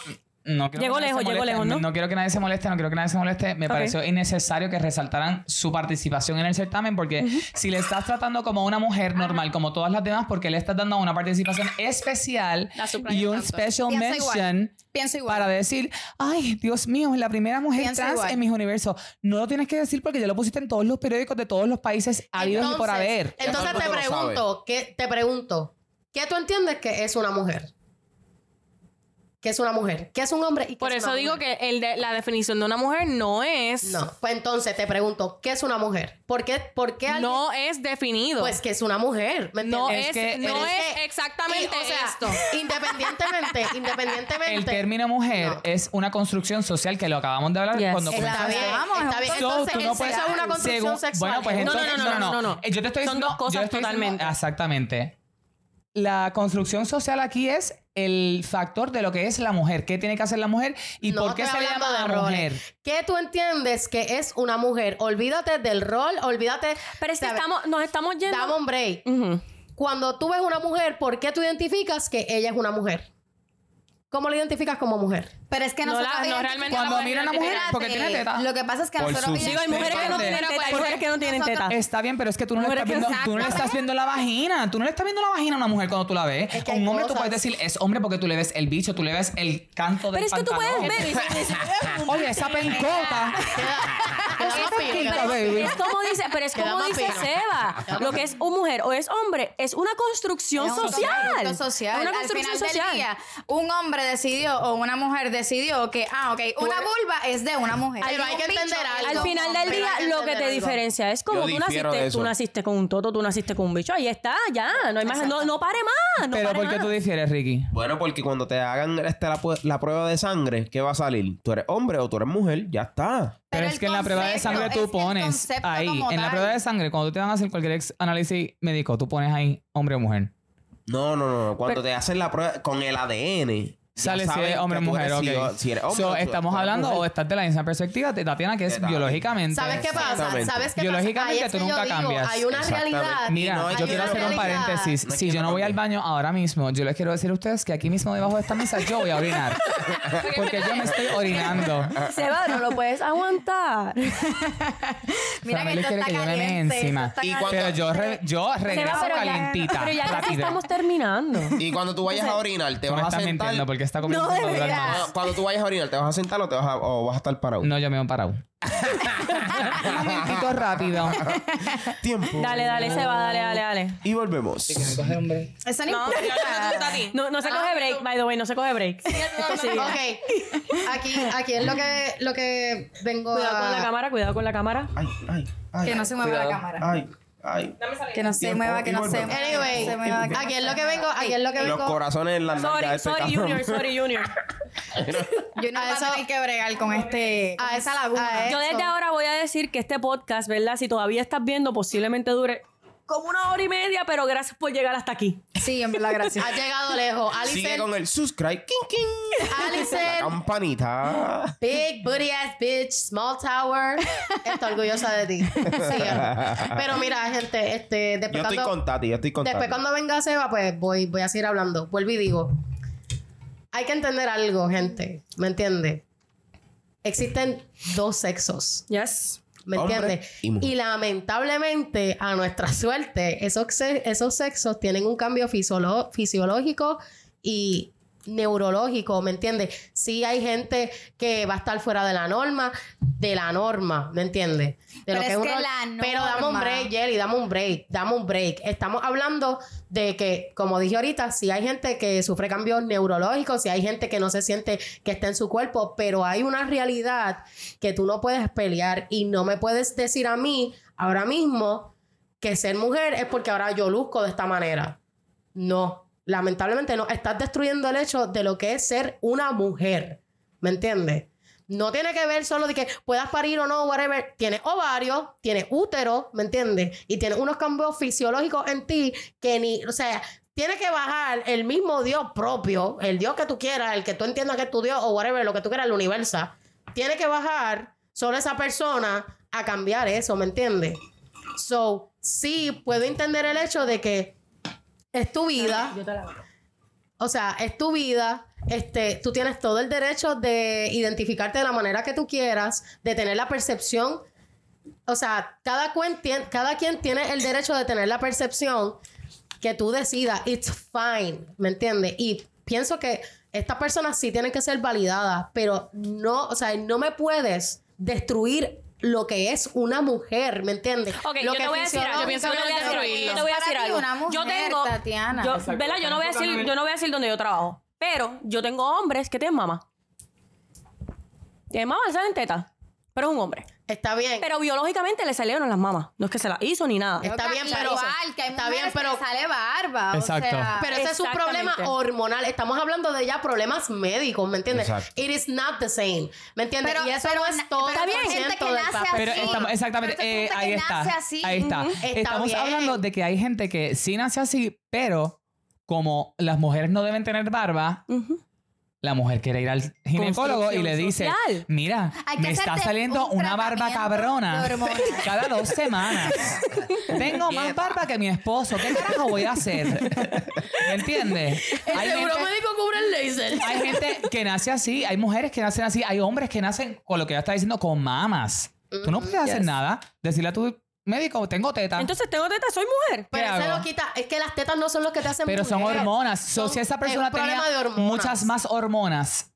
No quiero Llegó que nadie lejos, se llegó moleste. lejos, ¿no? No quiero que nadie se moleste, no quiero que nadie se moleste. Me pareció innecesario que resaltaran su participación en el certamen porque si le estás tratando como una mujer normal, como todas las demás, porque le estás dando una participación especial y un tanto. special Piensa igual. mention Pienso igual. para decir, ay, Dios mío, es la primera mujer Piensa trans igual. en mis universos. No lo tienes que decir porque ya lo pusiste en todos los periódicos de todos los países habidos y por Entonces- haber. Entonces te pregunto, ¿qué, te pregunto, ¿Qué tú entiendes que es una mujer? ¿Qué es una mujer? ¿Qué es un hombre? y qué Por es eso una digo mujer? que el de, la definición de una mujer no es. No. Pues entonces te pregunto, ¿qué es una mujer? ¿Por qué, por qué alguien- No es definido. Pues que es una mujer. ¿me no entiendes? es, que- no es, es que- exactamente Y, o sea, esto. Independientemente, independientemente. El término mujer No. es una construcción social que lo acabamos de hablar Yes. cuando Está comenzamos. bien, Vamos, está bien. so, Entonces, tú el no sexo puedes- es una construcción según- sexual. Bueno, pues No, entonces, no, no, no, no, no. Eh, Yo te estoy Son diciendo, dos cosas diciendo- totalmente. exactamente. La construcción social aquí es el factor de lo que es la mujer. ¿Qué tiene que hacer la mujer y No por qué se le llama de la roles. mujer? ¿Qué tú entiendes que es una mujer? Olvídate del rol, olvídate. Pero es que estamos, nos estamos yendo. Dame un break. Cuando tú ves una mujer, ¿por qué tú identificas que ella es una mujer? ¿Cómo la identificas como mujer? Pero es que No nosotros la- no realmente Cuando la mira a una mujer porque tiene teta. Lo que pasa es que Por nosotros Digo, hay mujeres que no tienen teta, hay mujeres que no tienen teta. Está bien, pero es que tú no, le estás viendo, tú no le estás exactamente. viendo la vagina. Tú no le estás viendo la vagina a una mujer cuando tú la ves. Es que un hombre tú puedes decir es hombre porque tú le ves el bicho, tú le ves el canto del Pero es que tú puedes ver. Oye, esa pencota. Es como dice, pero es como dice. Seba. Lo que es una mujer o es hombre es una construcción social. una construcción social. un hombre decidió o una mujer decidió que, ah, ok, una vulva es de una mujer. Pero hay que entender algo. Al final del. Pero día, hay que lo que te entender algo. diferencia es como Yo tú difiero de naciste, eso. tú naciste con un toto, tú naciste con un bicho. Ahí está, ya. No hay más, no, no pare más. No Pero pare ¿por qué más. tú difieres, Ricky? Bueno, porque cuando te hagan este, la, pu- la prueba de sangre, ¿qué va a salir? ¿Tú eres hombre o tú eres mujer? Ya está. Pero, Pero es que en la prueba de concepto, sangre es tú el pones concepto ahí, como en la tal. prueba de sangre, cuando te van a hacer cualquier ex- análisis médico, tú pones ahí hombre o mujer. No, no, no. Cuando te hacen la prueba con el ADN. Sale si hombre o mujer, eres- si- ok. Si, eres hombre So, o tú- estamos hablando mujer. o estás de la misma perspectiva de Tatiana, que es biológicamente. ¿Sabes qué pasa? Exactamente. ¿Sabes qué Biológicamente pasa? Tú nunca digo, cambias. Hay una realidad. Mira, No, yo quiero hacer un paréntesis. No si yo no voy al baño ahora mismo, yo les quiero decir a ustedes que aquí mismo debajo de esta mesa yo voy a orinar. Porque yo me estoy orinando. Seba, no lo puedes aguantar. Mira que quiere está que yo me caliente, esto encima. Pero yo, re- yo regreso Seba, pero ya, calientita. pero ya estamos terminando. Y cuando tú vayas a orinar, te me vas a estás sentar. porque está comiendo No, de madura verdad. más. Cuando tú vayas a orinar, ¿te vas a sentar o, te vas a, o vas a estar parado? No, yo me he parado. un momentito rápido. Tiempo. Dale, dale, Seba, dale, dale, dale. Y volvemos. Eso no No, yo no tú, Tati. No, no se coge break, by the way, no se coge break. Sí. Ok. Aquí, aquí es lo que, lo que vengo Cuidado con la a... cámara, cuidado con la cámara. Ay, ay, ay. Que no se mueva la cámara. Ay, ay. Que no se Tiempo, mueva, que no se mueva. Anyway, se mueva, aquí es lo que vengo, aquí es lo que Los vengo... corazones en la nalga Sorry, este sorry, cabrón. Junior, sorry, Junior. Yo no A voy a eso- tener que bregar con este... A esa laguna. a Yo desde ahora voy a decir que este podcast, ¿verdad? Si todavía estás viendo, posiblemente dure como una hora y media, pero gracias por llegar hasta aquí. Sí, en verdad, gracias. Has llegado lejos. Sigue con el subscribe. King, king. La Alison, campanita. big booty ass bitch, small tower. Estoy orgullosa de ti. Sigan. Pero mira, gente, este, Yo después estoy cuando, con Tati, yo estoy con después Tati. cuando venga Seba, pues voy, voy a seguir hablando. Vuelvo y digo. Hay que entender algo, gente. ¿Me entiende? Existen dos sexos. Yes. ¿Me entiendes? y lamentablemente, a nuestra suerte, esos, esos sexos tienen un cambio fisiológico y neurológico, ¿me entiendes? Sí hay gente que va a estar fuera de la norma, de la norma, ¿me entiendes? De Pero es un que la Pero dame un break, Jelly, dame un break, dame un break. Estamos hablando de que, como dije ahorita, si hay gente que sufre cambios neurológicos, si hay gente que no se siente que está en su cuerpo, pero hay una realidad que tú no puedes pelear y no me puedes decir a mí ahora mismo que ser mujer es porque ahora yo luzco de esta manera. No, lamentablemente no. Estás destruyendo el hecho de lo que es ser una mujer. ¿Me entiendes? No tiene que ver solo de que puedas parir o no, whatever. Tienes ovarios, tienes útero, ¿me entiendes? Y tienes unos cambios fisiológicos en ti que ni, o sea, tiene que bajar el mismo Dios propio, el Dios que tú quieras, el que tú entiendas que es tu Dios o whatever, lo que tú quieras, el universo. Tiene que bajar solo esa persona a cambiar eso, ¿me entiendes? So, sí, puedo entender el hecho de que es tu vida. O sea, es tu vida. Este, tú tienes todo el derecho de identificarte de la manera que tú quieras, de tener la percepción. O sea, cada, cuen- tien- cada quien tiene el derecho de tener la percepción que tú decidas. It's fine, ¿me entiendes? Y pienso que estas personas sí tienen que ser validadas, pero no, o sea, no me puedes destruir lo que es una mujer, ¿me entiendes? Ok, lo yo te voy a decir algo. Yo pienso yo que te voy a decir. Yo te voy a decir algo. una yo mujer, tengo, Tatiana. Yo, ¿verdad? Yo no voy a decir, yo no voy a decir dónde yo trabajo, pero yo tengo hombres que tienen mamá. Tienen mamá, salen teta, pero es un hombre. Está bien. Pero biológicamente le salieron las mamas. No es que se las hizo ni nada. Está bien, pero- Igual, que hay está bien, pero- que sale barba. Exacto. O sea, Pero ese es un problema hormonal. Estamos hablando de ya problemas médicos, ¿me entiendes? Exacto. It is not the same. ¿Me entiendes? Pero- y eso pero no es todo el hay gente que porciento del nace papel. Pero estamos, exactamente, Pero eh, ahí que está. nace así. Ahí está. Está Estamos bien. hablando de que hay gente que sí nace así, pero como las mujeres no deben tener barba, Ujú. La mujer quiere ir al ginecólogo y le dice, social. mira, me está saliendo un una barba cabrona cada dos semanas. Tengo más barba que mi esposo. ¿Qué carajo voy a hacer? ¿Me entiendes? Hay gente, médico cubre el laser. hay gente que nace así, hay mujeres que nacen así, hay hombres que nacen con lo que ya está diciendo, con mamas. Tú no puedes hacer nada. Decirle a tu médico, tengo teta. Entonces tengo teta, soy mujer. Pero ¿Qué eso hago? lo quita. Es que las tetas no son los que te hacen Pero son mujer. hormonas. So, Son- si esa es persona problema tenía de hormonas. muchas más hormonas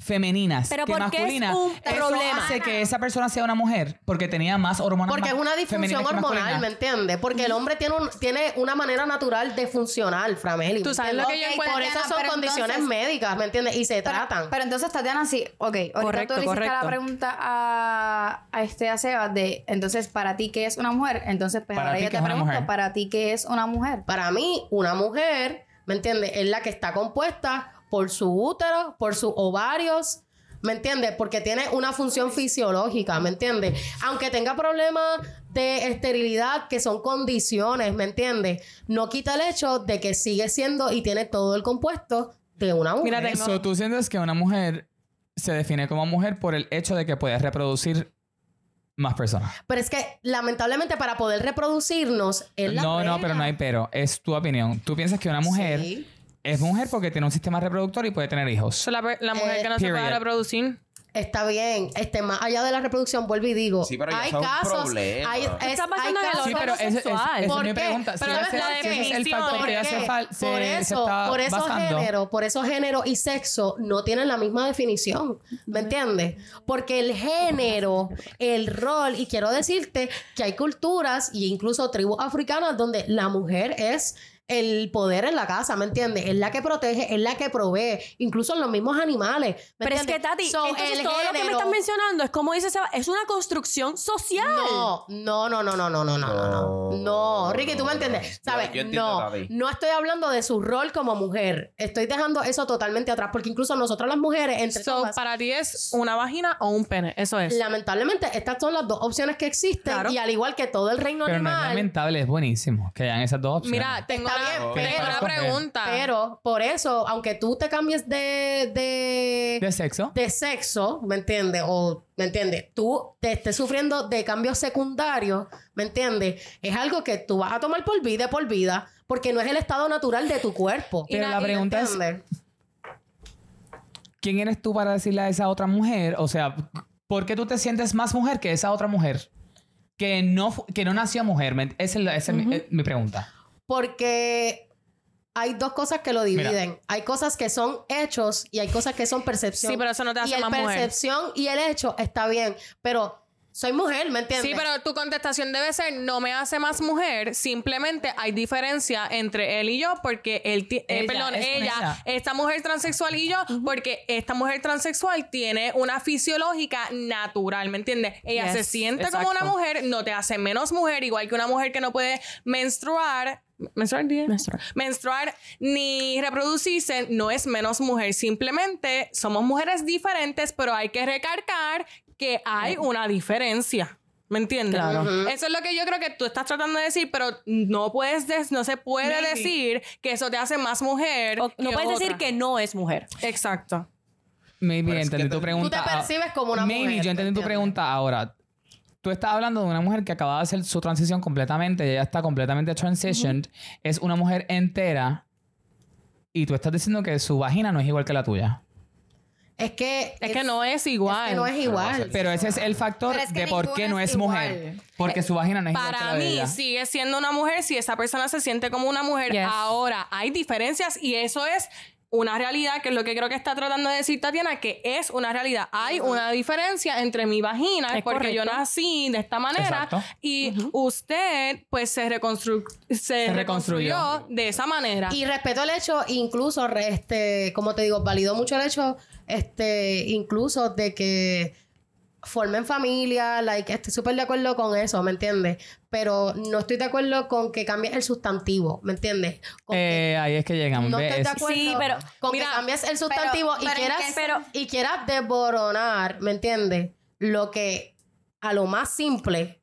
femeninas Pero que ¿por qué es masculinas, un eso problema? hace que esa persona sea una mujer porque tenía más hormonas Porque es una disfunción hormonal, ¿me masculinas. entiendes? Porque el hombre tiene, un, tiene una manera natural de funcionar, Frameli. Tú ¿me sabes lo que yo encuentro- Por eso son condiciones entonces- médicas, ¿me entiendes? Y se Pero- tratan. Pero entonces, Tatiana, sí, ok. Ahorita Correcto, tú le hiciste correcto. la pregunta a, a este a de, entonces, ¿para ti qué es una mujer? Entonces, pues Para ahora ti, yo ¿qué te es una pregunto, mujer? ¿para ti qué es una mujer? Para mí, una mujer, ¿me entiendes? Es la que está compuesta por su útero, por sus ovarios, ¿me entiendes? Porque tiene una función fisiológica, ¿me entiendes? Aunque tenga problemas de esterilidad, que son condiciones, ¿me entiendes? No quita el hecho de que sigue siendo y tiene todo el compuesto de una mujer. Mira, tengo- So, tú sientes que una mujer se define como mujer por el hecho de que puede reproducir más personas. Pero es que, lamentablemente, para poder reproducirnos, es la No, no, pero no hay pero. Es tu opinión. Tú piensas que una mujer Sí. Es mujer porque tiene un sistema reproductor y puede tener hijos. So, la, mujer Eh, que no se puede period. reproducir. Está bien, este, más allá de la reproducción, vuelvo y digo, Sí, pero ya hay casos, hay, es- estás basando hay en el casos- Sí, pero es ¿Por mi qué? pregunta. Pero si la ese, si ese es el factor ¿Por que qué? hace fal- se, por se eso, está por eso basando. género, por eso género y sexo no tienen la misma definición, ¿me entiendes? Porque el género, el rol, y quiero decirte que hay culturas y incluso tribus africanas donde la mujer es el poder en la casa, ¿me entiendes? Es la que protege, es la que provee, incluso en los mismos animales. ¿me Pero es que? Tati, So, entonces el todo lo que me estás mencionando es como dice Seba, es una construcción social. No, no, no, no, no, no, no, no, no, no. No, Ricky, tú me entiendes. Yo- ¿Sabes? yo entiendo, no, no estoy hablando de su rol como mujer. Estoy dejando eso totalmente atrás porque incluso nosotras las mujeres, entre So, todas, para ti es una vagina o un pene. Eso es. lamentablemente estas son las dos opciones que existen Claro. y al igual que todo el reino Pero no es animal. lamentable, es buenísimo que hayan esas dos opciones. Mira, tengo bien, pero- una pregunta. pero por eso, aunque tú te cambies de, de, ¿De sexo? de sexo, ¿me entiendes? O, ¿me entiendes? Tú te estés sufriendo de cambios secundarios, ¿me entiendes? Es algo que tú vas a tomar por vida, por vida, porque no es el estado natural de tu cuerpo. Pero la pregunta es. ¿quién eres tú para decirle a esa otra mujer? O sea, ¿por qué tú te sientes más mujer que esa otra mujer? Que no, que no nació mujer. ¿me- Esa es, la- esa es mi, eh, mi pregunta. Porque hay dos cosas que lo Mira. dividen. Hay cosas que son hechos y hay cosas que son percepción. Sí, pero eso no te hace y el más mujer. percepción y el hecho está bien, pero soy mujer, ¿me entiendes? Sí, pero tu contestación debe ser no me hace más mujer, simplemente hay diferencia entre él y yo porque él, ti- eh, Ella, perdón, es una ella, ella. esta mujer transexual y yo, porque esta mujer transexual tiene una fisiológica natural, ¿me entiendes? Ella Yes, se siente como una mujer, no te hace menos mujer, igual que una mujer que no puede menstruar. ¿Menstruar? dije? Menstruar. menstruar ni reproducirse no es menos mujer. Simplemente somos mujeres diferentes, pero hay que recargar que hay una diferencia. ¿Me entiendes? Claro. Eso es lo que yo creo que tú estás tratando de decir, pero no puedes des- no se puede Maybe. decir que eso te hace más mujer. O- no puedes decir que no es mujer. Exacto. Maybe Pero es entendí que tu pregunta. Tú te percibes como una Maybe mujer, yo entendí ¿me tu pregunta ahora. Tú estás hablando de una mujer que acaba de hacer su transición completamente, ella está completamente transitioned, es una mujer entera y tú estás diciendo que su vagina no es igual que la tuya. Es que... Es que no es igual. Es que no es igual. Pero ese es el factor Pero es que de por qué no es es mujer. igual. Porque su vagina no es igual Para la de mí ella. sigue siendo una mujer si esa persona se siente como una mujer. Yes. Ahora, hay diferencias y eso es una realidad, que es lo que creo que está tratando de decir Tatiana, que es una realidad. Hay una diferencia entre mi vagina, Es porque yo nací de esta manera, Exacto. y usted, pues, se, reconstru- se, reconstruyó. reconstruyó de esa manera. Y respeto el hecho, incluso, este, como te digo, validó mucho el hecho, este, incluso de que formen familia, like, estoy súper de acuerdo con eso, ¿me entiendes? Pero no estoy de acuerdo con que cambies el sustantivo, ¿me entiendes? Con que Eh, ahí es que llegamos. no estoy de acuerdo Sí, pero- con mira, que cambies el sustantivo pero y ¿en quieras pero- y quieras desboronar, ¿me entiendes? Lo que a lo más simple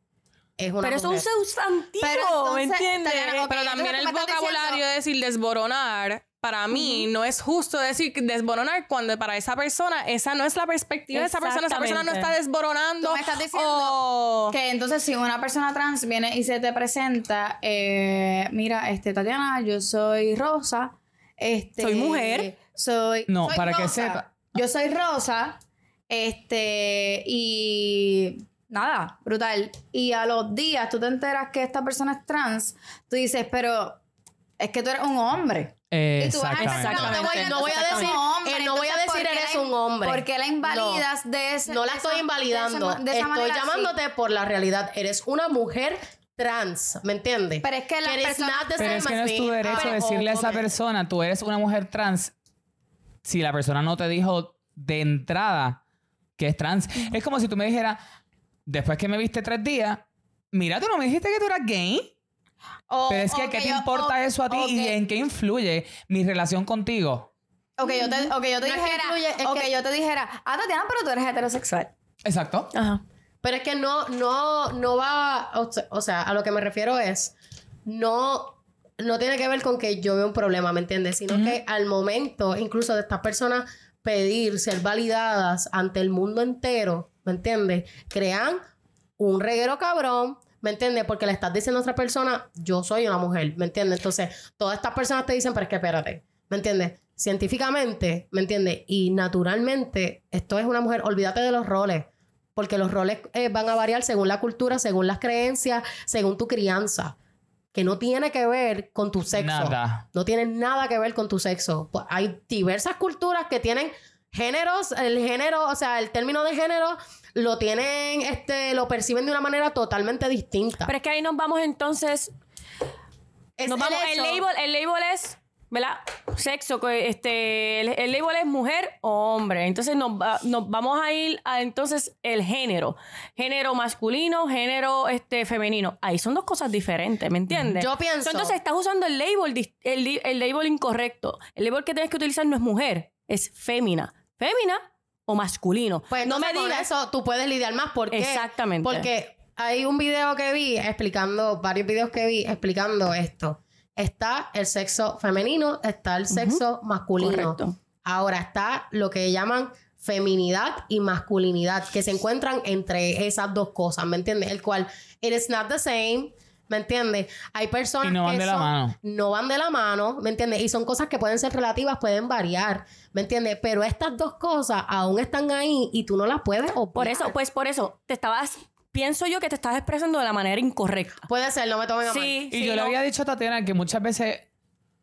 es una Pero es un sustantivo, Pero ¿me entiendes? Pero también el vocabulario diciendo- de decir desboronar, para mí no es justo decir que desboronar cuando para esa persona esa no es la perspectiva de esa persona. Esa persona no está desboronando. Tú me estás diciendo o- Que entonces si una persona trans viene y se te presenta, eh, mira, este Tatiana, yo soy Rosa, este, Soy mujer. soy No, soy para que sepa. Yo soy Rosa, este y nada, brutal. Y a los días tú te enteras que esta persona es trans, tú dices, pero es que tú eres un hombre. Y tú vas a Exactamente. No voy- no a decir- hombre, eh, no voy a decir ¿por qué eres la- un hombre. ¿Por qué la invalidas de ese No la estoy invalidando. de esa- de esa estoy llamándote por la realidad. Eres una mujer trans, ¿me entiendes? Pero es que not the Pero es que no es tu derecho Ah, decirle a esa persona, tú eres una mujer trans, si la persona no te dijo de entrada que es trans. Es como si tú me dijeras, después que me viste tres días, mira, tú no me dijiste que tú eras gay. Pero es que, ¿qué te yo- importa eso a ti y en qué influye mi relación contigo? O que yo te, o que yo te No es que dijera, influye, es o que- que yo te dijera, ah, Tatiana, pero tú eres heterosexual. Exacto. Ajá. Pero es que no, no, no va, o se- o sea, a lo que me refiero es, no, no tiene que ver con que yo vea un problema, ¿me entiendes? Sino que al momento, incluso de estas personas pedir ser validadas ante el mundo entero, ¿me entiendes? Crean un reguero cabrón, ¿me entiendes? Porque le estás diciendo a otra persona, yo soy una mujer, ¿me entiendes? Entonces, todas estas personas te dicen, pero es que espérate, ¿me entiendes? Científicamente, ¿me entiendes? Y naturalmente, esto es una mujer, olvídate de los roles. Porque los roles eh, van a variar según la cultura, según las creencias, según tu crianza. Que no tiene que ver con tu sexo. Nada. No tiene nada que ver con tu sexo. Pues hay diversas culturas que tienen géneros, el género, o sea, el término de género lo tienen, este, lo perciben de una manera totalmente distinta. Pero es que ahí nos vamos entonces. Es Nos vamos, el, label, el label es, ¿verdad? Sexo, este, el, el label es mujer o hombre. Entonces nos, va- nos vamos a ir a entonces el género. Género masculino, género este, femenino. Ahí son dos cosas diferentes, ¿me entiendes? Yo pienso- Entonces estás usando el label, el, el label incorrecto. El label que tienes que utilizar no es mujer, es fémina. Fémina o masculino. Pues no me digas eso tú puedes lidiar más. ¿Por qué? Exactamente. Porque hay un video que vi explicando, varios videos que vi explicando esto. Está el sexo femenino, está el sexo masculino. Correcto. Ahora está lo que llaman feminidad y masculinidad, que se encuentran entre esas dos cosas, ¿me entiendes? El cual, it is not the same, ¿me entiendes? Hay personas Y no van que de la mano. no van de la mano, ¿me entiendes? Y son cosas que pueden ser relativas, pueden variar, ¿me entiendes? Pero estas dos cosas aún están ahí y tú no las puedes obviar. Por eso, pues por eso, te estabas, pienso yo que te estás expresando de la manera incorrecta. Puede ser, no me tomen a mal. Sí, Y sí, yo le había dicho a Tatiana que muchas veces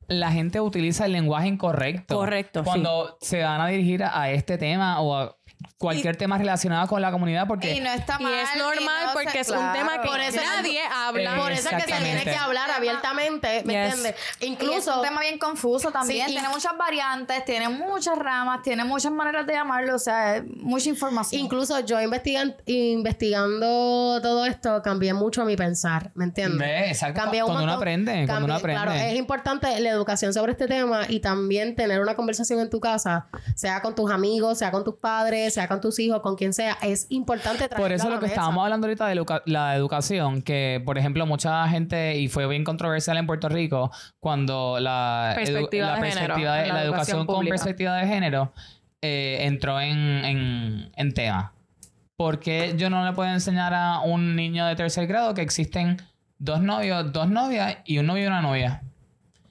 la gente utiliza el lenguaje incorrecto. Correcto, sí. Cuando se van a dirigir a, a este tema o a cualquier tema relacionado con la comunidad porque... Y no está Y mal. es normal no se- porque es un tema que Por eso- nadie habla. Por eso es que se tiene que hablar abiertamente, ¿me Yes. entiendes? Y es Incluso... un tema bien confuso también. Sí, tiene muchas variantes, tiene muchas ramas, tiene muchas maneras de llamarlo. O sea, es mucha información. Incluso yo investigan- investigando todo esto, cambié mucho mi pensar, ¿me entiendes? Exacto. Cambié un Cuando uno montón. aprende, cuando uno Cambié- Claro, aprende. es importante la educación sobre este tema y también tener una conversación en tu casa, sea con tus amigos, sea con tus padres, sea con tus hijos, con quien sea. Es importante Por eso a la lo que mesa. estábamos hablando ahorita de la educación, que por ejemplo mucha gente, y fue bien controversial en Puerto Rico, cuando la, Perspectiva la de género perspectiva de la la educación educación con perspectiva de género eh, entró en, en, en tema. ¿Por qué yo no le puedo enseñar a un niño de tercer grado que existen dos novios, dos novias y un novio y una novia?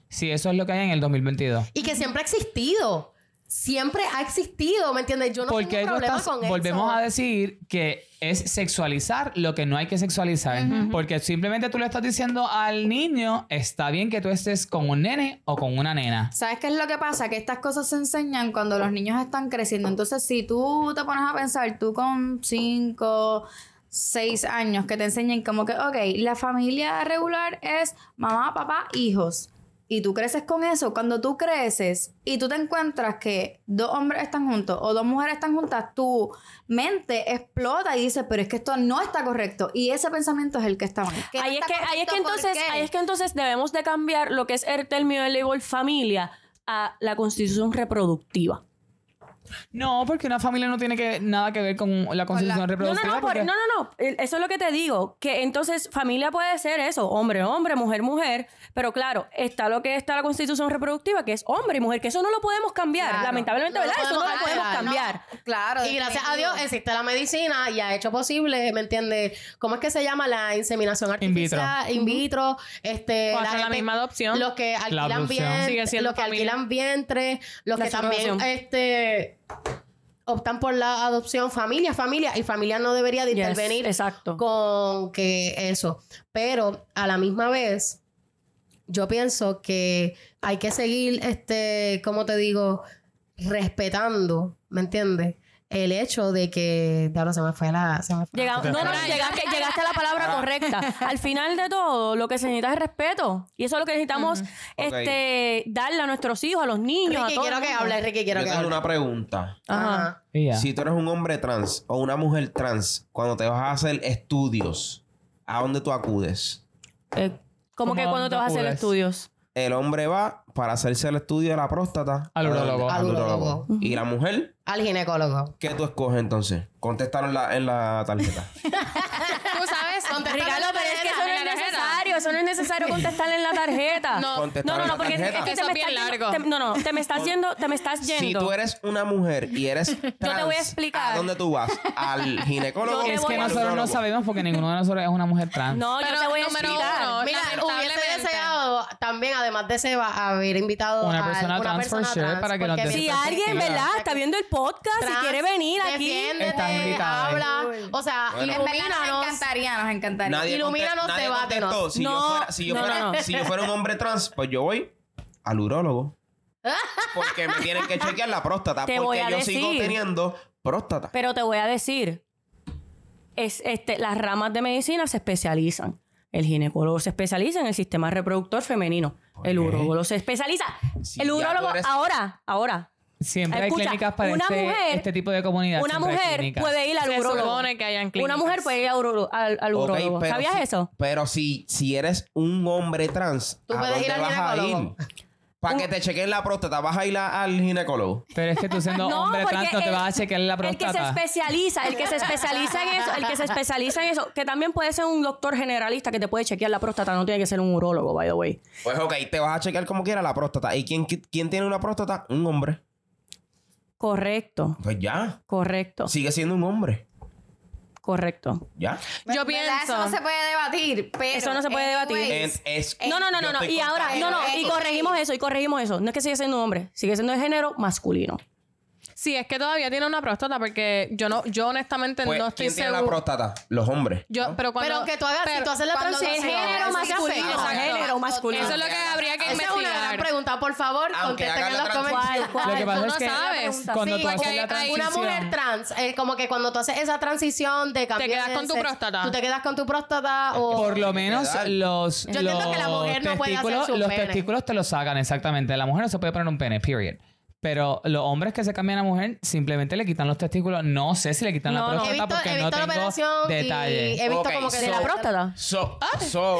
Si eso es lo que hay en el 2022. Y que siempre ha existido. Siempre ha existido, ¿me entiendes? Yo no Porque tengo problema estás- con volvemos eso. a decir que es sexualizar lo que no hay que sexualizar. Porque simplemente tú le estás diciendo al niño, está bien que tú estés con un nene o con una nena. ¿Sabes qué es lo que pasa? Que estas cosas se enseñan cuando los niños están creciendo. Entonces, si tú te pones a pensar, tú con 5, 6 años, que te enseñen como que, ok, la familia regular es mamá, papá, hijos. Y tú creces con eso. Cuando tú creces y tú te encuentras que dos hombres están juntos o dos mujeres están juntas, tu mente explota y dice, pero es que esto no está correcto. Y ese pensamiento es el que está mal. Que no Ahí es que, ahí es que correcto, ¿por entonces, ahí es que entonces debemos de cambiar lo que es el término del label familia a la constitución reproductiva. No, porque una familia no tiene que, nada que ver con la constitución No, no, reproductiva. no, por- porque- no, no, no. El- Eso es lo que te digo. Que entonces familia puede ser eso, hombre, hombre, mujer, mujer. Pero claro, está lo que está la constitución reproductiva, que es hombre y mujer, que eso no lo podemos cambiar. Claro. Lamentablemente, No ¿verdad? Eso no lo podemos cambiar. Claro. Y gracias a. Dios existe la medicina y ha hecho posible, ¿me entiendes? ¿Cómo es que se llama la inseminación artificial? In vitro. este, O hasta la gente- misma adopción. Los que alquilan adopción. bien, Sigue siendo los que alquilan vientre, los La que también este optan por la adopción, familia, familia, y familia no debería de Yes, intervenir exacto. con que eso. Pero a la misma vez, yo pienso que hay que seguir, este, como te digo, respetando, ¿me entiendes? El hecho de que, ya se me fue la, se me fue la- Llega- no, no, llegaste, llegaste a la palabra correcta. Al final de todo, lo que se necesita es respeto. Y eso es lo que necesitamos este, darle a nuestros hijos, a los niños. a Ricky, quiero que hable, Ricky, quiero Yo que tengo hable. una pregunta. Ajá. Y ya. Si tú eres un hombre trans o una mujer trans, cuando te vas a hacer estudios, ¿a dónde tú acudes? Eh, ¿Cómo ¿Cómo que cuando te vas a hacer acudes? estudios? El hombre va para hacerse el estudio de la próstata. Al urólogo. Al urólogo. Y la mujer, Al ginecólogo. ¿qué tú escoges entonces? Contéstalo en la, en la tarjeta. Tú sabes, Ricardo, pero es que eso no es necesario. Eso no es necesario contestarle en la tarjeta. No. Contestar no, no, no, porque es que te me es bien estás largo. te- no, no, te me estás yendo, te me estás Si yendo. tú eres una mujer y eres trans, voy a explicar. ¿a dónde tú vas? ¿Al ginecólogo? Yo te Es que nosotros no sabemos porque ninguno de nosotros es una mujer trans. No, yo te voy a explicar. uno, Mira, hubiese deseado también, además de Seba, haber invitado Una a persona trans for sure para que nos Si alguien. ¿verdad? Está viendo el podcast y quiere venir aquí. defiéndete, Invitada. habla. O sea, Bueno. En verdad nos ilumínanos. encantaría, nos encantaría. Nadie Ilumínanos. Si, No, yo fuera, si, yo no, fuera, no, no. si yo fuera un hombre trans, pues yo voy al urólogo. Porque me tienen que chequear la próstata. Te porque voy a yo sigo teniendo próstata. Pero te voy a decir, es, este, las ramas de medicina se especializan. El ginecólogo se especializa en el sistema reproductor femenino. El urólogo se especializa. Si el urólogo, eres- ahora, ahora. Siempre hay Escucha, clínicas para una este, mujer- este tipo de comunidad. Una mujer puede ir al Se urólogo. supone que hayan Una mujer puede ir al, uro- al- al Ok, urólogo. pero ¿Sabías si- eso? Pero si, si eres un hombre trans, Tú ¿a puedes dónde ir al vas a ginecólogo. ir? Para que te chequen la próstata, ¿vas a ir a- al ginecólogo? Pero es que tú siendo hombre porque trans no te el- vas a chequear la El que se próstata. especializa, el que se especializa en eso, el que se especializa en eso, que también puede ser un doctor generalista que te puede chequear la próstata, no tiene que ser un urólogo, by the way. Pues ok, te vas a chequear como quiera la próstata. ¿Y quién, quién tiene una próstata? Un hombre. Correcto, Pues ya. correcto, Sigue siendo un hombre. correcto. Ya. Yo pienso. Eso no se puede debatir, pero... Eso no se puede debatir. anyways, Es, es- No, no, no, no, no. Y ahora, no, no, y corregimos eso, y corregimos eso. No es que sigue siendo un hombre, sigue siendo de género masculino. Sí, es que todavía tiene una próstata porque yo no, yo honestamente Pues, no estoy ¿Quién tiene la próstata? Los hombres. Yo, pero cuando, Pero que tú hagas, si tú haces la cuando- transición. El género eso masculino, género masculino. Eso es lo que habría que Esa es una gran investigar. pregunta. Por favor, Aunque contesten hagan en la los comentarios. ¿Cuál, Lo que cuál? pasa Tú es no que sabes. cuando Sí, tú porque haces la hay- Una transición... mujer trans, eh, como que cuando tú haces esa transición de cambiar quedas de con tu sexo, próstata. Tú te quedas con tu próstata o... Por lo menos los, Yo entiendo que la los mujer no puede hacer testículos, su los pene. testículos te los sacan, exactamente. La mujer no se puede poner un pene, period. Pero los hombres que se cambian a mujer simplemente le quitan los testículos. No sé si le quitan No, la no. Próstata visto, porque no tengo y he visto como que... ¿De la próstata? So, so,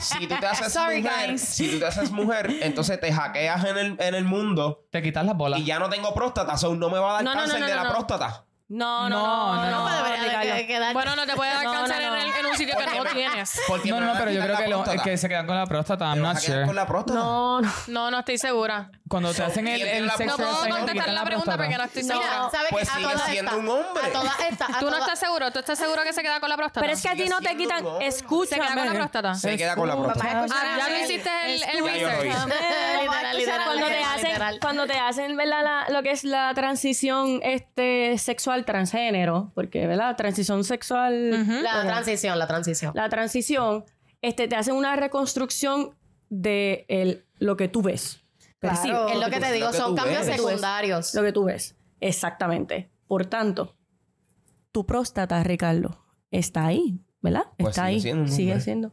si tú te haces Sorry, mujer, guys. si tú te haces mujer, entonces te hackeas en el, en el mundo Te quitas las bolas. y ya no tengo próstata, so no me va a dar No, cáncer no, no, de la no. próstata. No, no, No, no. no, no, quedar- Bueno, no te puede dar No, cáncer no, no. En, el- en un sitio que no tienes. No, no, pero yo creo que, lo, que se quedan con la próstata. I'm ¿Me not sure. con la próstata? No, no. No, no estoy segura. Cuando te hacen el, ¿quién tiene el sexo No puedo contestar la pregunta porque no estoy Mira, segura. ¿sabes Pues sigue siendo un hombre. A todas estas. a ¿Tú no estás seguro? ¿Tú estás seguro que se queda con la próstata? Pero es que a ti no te quitan. hombre. ¿Se queda con la próstata? Se queda con la próstata. Ah, ya lo el- hiciste el, research. cuando te hacen, literal. cuando te hacen ¿verdad? La- lo que es la transición este, sexual transgénero, porque ¿verdad? transición sexual, La transición, la transición. la transición, este, te hacen una reconstrucción de el- lo que tú ves. Claro. Es lo que te digo, que son tú cambios ves. secundarios. Lo que tú ves. Exactamente. Por tanto, tu próstata, Ricardo, está ahí, ¿verdad? Pues está sigue ahí. siendo un sigue siendo.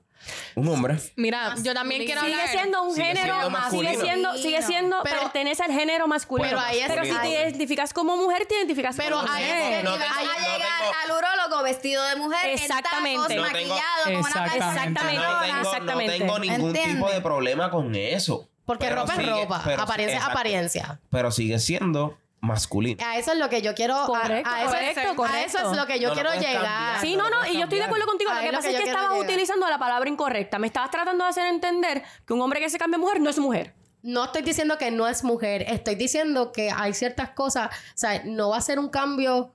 Un hombre. Mira, yo también quiero Sigue hablar. siendo un Sigue género, siendo sigue siendo, sigue siendo, Pero- pertenece al género masculino. Pero ahí es- Pero si te ahí- identificas como mujer, te identificas Pero como ahí mujer. es que No a no llegar tengo- al urólogo vestido de mujer, Exactamente. en No tacos, tengo- maquillado, con una Exactamente. Exactamente. No tengo, no Exactamente. tengo ningún ¿Entiendes? tipo de problema con eso. Porque Pero ropa es sigue- ropa, pero- apariencia es apariencia. Pero sigue siendo masculino. A eso es lo que yo quiero. a- Correcto, a, eso, correcto, a eso es lo que yo No quiero llegar. cambiar. Sí, no no, y yo estoy de acuerdo contigo. Lo que pasa es que estabas llegar. utilizando la palabra incorrecta. Me estabas tratando de hacer entender que un hombre que se cambia mujer no es mujer. No estoy diciendo que no es mujer, estoy diciendo que hay ciertas cosas, o sea, no va a ser un cambio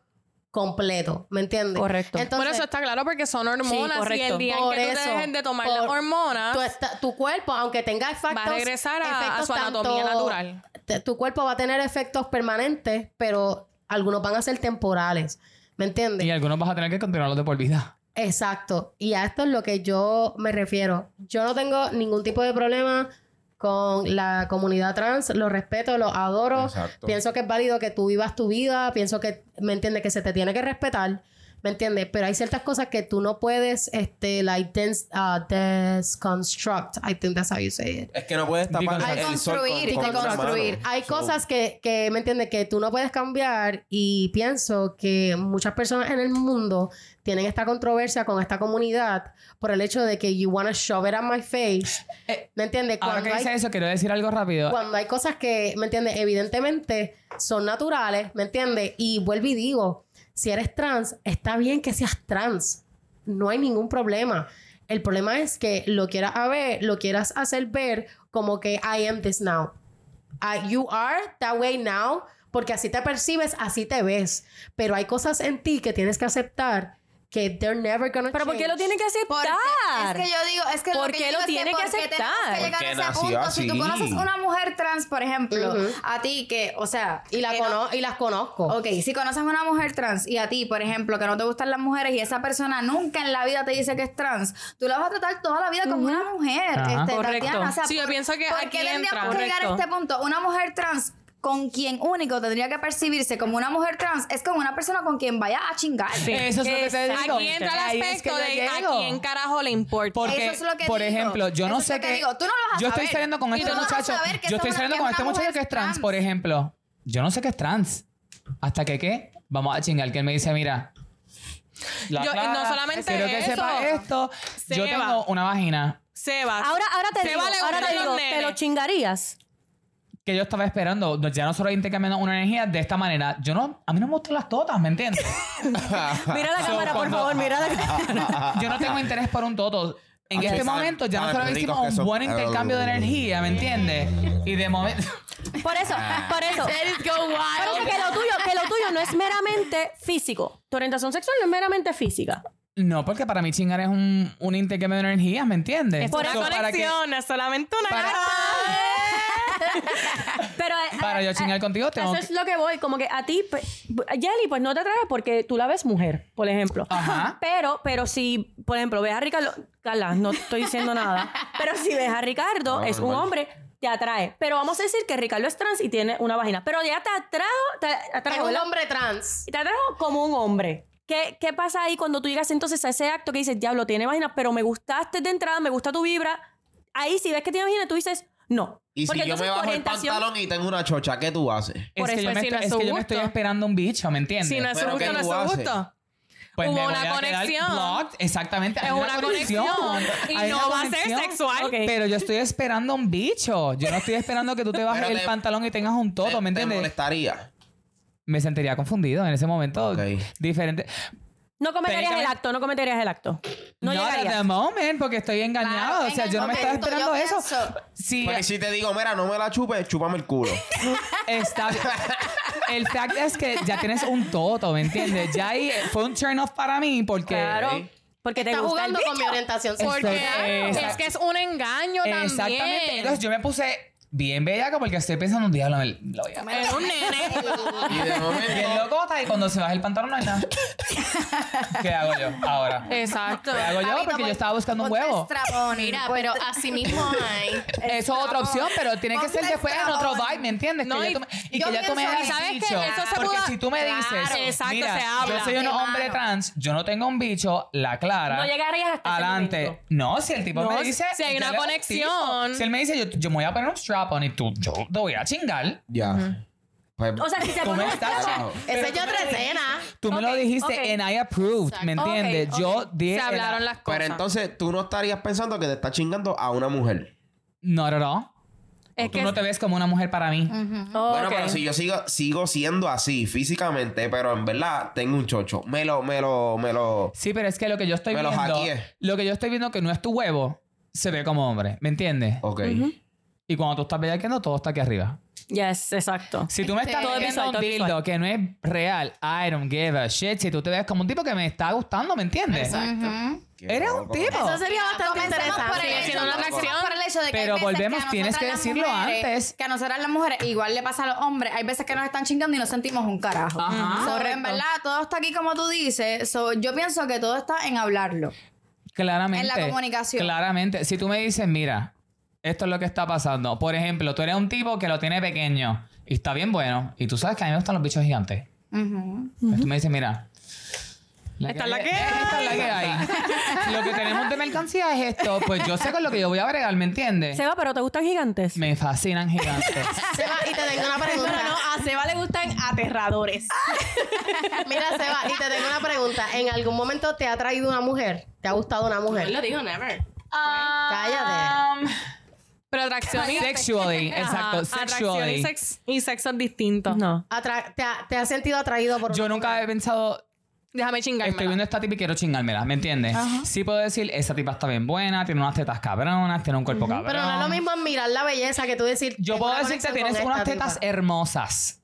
completo, ¿me entiendes? Correcto. Entonces, Por eso está claro, porque son hormonas y correcto. el día en por que tú dejes de tomar por- las hormonas, tu, esta- tu cuerpo, aunque tenga efectos, va a regresar a, a su anatomía tanto- natural. te- tu cuerpo va a tener efectos permanentes, pero algunos van a ser temporales, ¿me entiendes? Y algunos vas a tener que continuarlos de por vida. Exacto. Y a esto es lo que yo me refiero. Yo no tengo ningún tipo de problema con la comunidad trans. Lo respeto, lo adoro. Exacto. Pienso que es válido que tú vivas tu vida. Pienso que, ¿me entiendes? Que se te tiene que respetar. ¿Me entiendes? Pero hay ciertas cosas que tú no puedes, este, like, dens- uh, desconstruct. I think that's how you say it. Es que no puedes tapar el sol con, con mano. Hay So, cosas que, que, ¿me entiendes? Que tú no puedes cambiar y pienso que muchas personas en el mundo tienen esta controversia con esta comunidad por el hecho de que you wanna shove it on my face. ¿Me entiendes? Ahora Cuando que hay, dice eso, quiero decir algo rápido. cuando hay cosas que, ¿me entiendes? Evidentemente son naturales, ¿me entiendes? Y vuelvo y digo, si eres trans, está bien que seas trans. No hay ningún problema. El problema es que lo quieras ver, lo quieras hacer ver como que I am this now. Ah, you are that way now, porque así te percibes, así te ves. Pero hay cosas en ti que tienes que aceptar que they're never gonna Pero ¿por qué lo change. tiene que Porque aceptar? es que yo digo, es que ¿Por lo que qué yo lo digo tiene es que ¿por qué tenemos aceptar? que llegar a ese punto. Si tú conoces una mujer trans, por ejemplo, a ti que, o sea, Y, la que no- cono- y las conozco. Ok, si conoces una mujer trans y a ti, por ejemplo, que no te gustan las mujeres y esa persona nunca en la vida te dice que es trans, tú la vas a tratar toda la vida como una mujer. Este, Correcto. Tatiana, o sea, Sí, yo ¿por- pienso que ¿por aquí qué tendríamos entra. que llegar a este punto? Una mujer trans con quien único tendría que percibirse como una mujer trans es como una persona con quien vaya a chingar. Eso es lo que te digo. Aquí entra el es aspecto que de a quién carajo le importa. Porque, Eso es lo que por digo. ejemplo, yo no sé qué. digo. Tú no lo vas a yo estoy saliendo con Y este a muchacho. Yo estoy es saliendo con este muchacho que es trans, trans. por ejemplo. Yo no sé qué es trans. Hasta que qué. Vamos a chingar. Que él me dice, mira. la Yo- no solamente Quiero que eso. sepa esto. Yo tengo una vagina Sebas. Ahora, ahora te Seba digo, ahora te los digo, ¿te lo chingarías? Que yo estaba esperando. Ya nosotros intercambiando una energía de esta manera. Yo no. A mí no me gustan las totas, ¿me entiendes? Mira la So, cámara, por cuando- favor, mira la cámara. yo no tengo interés por un toto. En Ok, este momento ya nosotros hicimos un buen intercambio de energía, ¿me entiendes? Y de momento. Por eso, por eso. Por eso que lo tuyo, que lo tuyo no es meramente físico. Tu orientación sexual no es meramente física. No, porque para mí chingar es un, un intercambio de energía, ¿me entiendes? Es una So, para que- conexión, es solamente una. para- Pero eh, Para yo eh, chingar eh, contigo tengo Eso es lo que voy, como que a ti, pues, Jelly, pues no te atrae porque tú la ves mujer, por ejemplo. Ajá. Pero, pero si, por ejemplo, ves a Ricardo, Carla, no estoy diciendo nada, pero si ves a Ricardo, No, es un hombre, te atrae. Pero vamos a decir que Ricardo es trans y tiene una vagina. Pero ya te atrajo, te Es un hombre trans. Y te atrajo como un hombre. ¿Qué, ¿Qué pasa ahí cuando tú llegas entonces a ese acto que dices, diablo, tiene vagina, pero me gustaste de entrada, me gusta tu vibra? Ahí si ves que tiene vagina, tú dices, no. Y si yo me bajo el pantalón y tengo una chocha, ¿qué tú haces? Es Por que, eso yo, es me si no estoy, es es su que yo me gusto. estoy esperando un bicho, ¿me entiendes? Si no es su gusto, ¿qué no es su gusto. Pues Hubo me voy una a conexión. blocked. Exactamente. Es una conexión. Y Hay no va a ser sexual. Ok. Pero yo estoy esperando un bicho. Yo no estoy esperando que tú te bajes el pantalón y tengas un toto, ¿me ¿Te entiendes? molestaría? me sentiría confundido en ese momento. Diferente. No cometerías el acto, no cometerías el acto. No Not at llegarías. the moment, porque estoy engañado. Claro, o sea, en el yo no me estaba momento, esperando yo eso. pienso- Sí, Porque si te digo, mira, no me la chupes, chúpame el culo. está El fact es que ya tienes un toto, ¿me entiendes? Ya ahí fue un turn off para mí porque. Claro. Porque te Está gusta el jugando con mi orientación sexual. eh, Es exacto. que es un engaño Exactamente. también. Entonces yo me puse bien bellaco porque estoy pensando un día lo, lo voy a meter. Es un nene. Y de Bien momento. locota y cuando se baja el pantalón no hay nada. ¿Qué hago yo ahora? Exacto. ¿Qué hago yo? Porque yo estaba buscando un huevo. Mira, ponte- pero así mismo hay. Eso es otra opción, pero tiene que ser después en otro vibe, ¿me entiendes? No, que y- ya tú me- y yo que ya tú me pienso- hayas ¿sabes qué? dicho. Eso se Porque pudo- si tú me dices, Claro, exacto, mira, se habla. yo soy un hombre mano. trans, yo no tengo un bicho, la clara. No llegarías hasta ese Adelante. No, si el tipo No, me dice. si hay una conexión. Si él me dice, yo, yo me voy a poner un strap on y tú, yo te voy a chingar. Ya. Pues, O sea, si se Tú pone me estás. Esa es otra escena. Tú me lo Ok, dijiste ok. and I approved, ¿me entiendes? Ok, Yo dije. Se hablaron las cosas. Pero entonces tú no estarías pensando que te está chingando a una mujer. No, no, no. Es Tú que no te ves como una mujer para mí. Oh, Bueno, ok. pero si yo sigo, sigo siendo así físicamente, pero en verdad tengo un chocho. Me lo, me lo, me lo. Sí, pero es que lo que yo estoy Me lo viendo. hackeé. Lo que yo estoy viendo que no es tu huevo, se ve como hombre, ¿me entiendes? Ok. Y cuando tú estás bellaqueando, todo está aquí arriba. Yes, exacto. Si tú me Este, estás Todo viendo visual, un dildo visual. que no es real, I don't give a shit. Si tú te ves como un tipo que me está gustando, ¿me entiendes? Qué Eres un tipo. Eso sería bastante interesante. por el hecho, una por el hecho de que Pero volvemos, que tienes que decirlo mujeres- antes. Que a nosotras las mujeres, igual le pasa a los hombres, hay veces que nos están chingando y no sentimos un carajo. Ajá. So, en verdad, todo está aquí como tú dices. So, yo pienso que todo está en hablarlo. Claramente. En la comunicación. Claramente. Si tú me dices, mira, esto es lo que está pasando. Por ejemplo, tú eres un tipo que lo tiene pequeño y está bien bueno. Y tú sabes que a mí me gustan los bichos gigantes. Pues tú me dices, mira. Esta es la hay- que Esta es la que hay. lo que tenemos de mercancía es esto. Pues yo sé con lo que yo voy a bregar, ¿me entiendes? Seba, pero ¿te gustan gigantes? Me fascinan gigantes. Seba, y te tengo una No, pregunta. no, a Seba le gustan aterradores. Mira, Seba, y te tengo una pregunta. ¿En algún momento te ha traído una mujer? ¿Te ha gustado una Él mujer? lo dijo, never. Cállate. Pero atracción y... Sexually, Ajá, exacto, Atracción sexually. y, sex, y sexo es distinto. No. Atra- te, ha, ¿Te has sentido atraído por yo una nunca he pensado, Déjame chingarme. Estoy viendo esta tipa y quiero chingármela, ¿me entiendes? Sí puedo decir, esa tipa está bien buena, tiene unas tetas cabronas, tiene un cuerpo cabrón. Pero no es lo mismo mirar la belleza que tú decir. Yo tengo puedo una decirte, conexión tienes con unas esta tetas tipa. hermosas.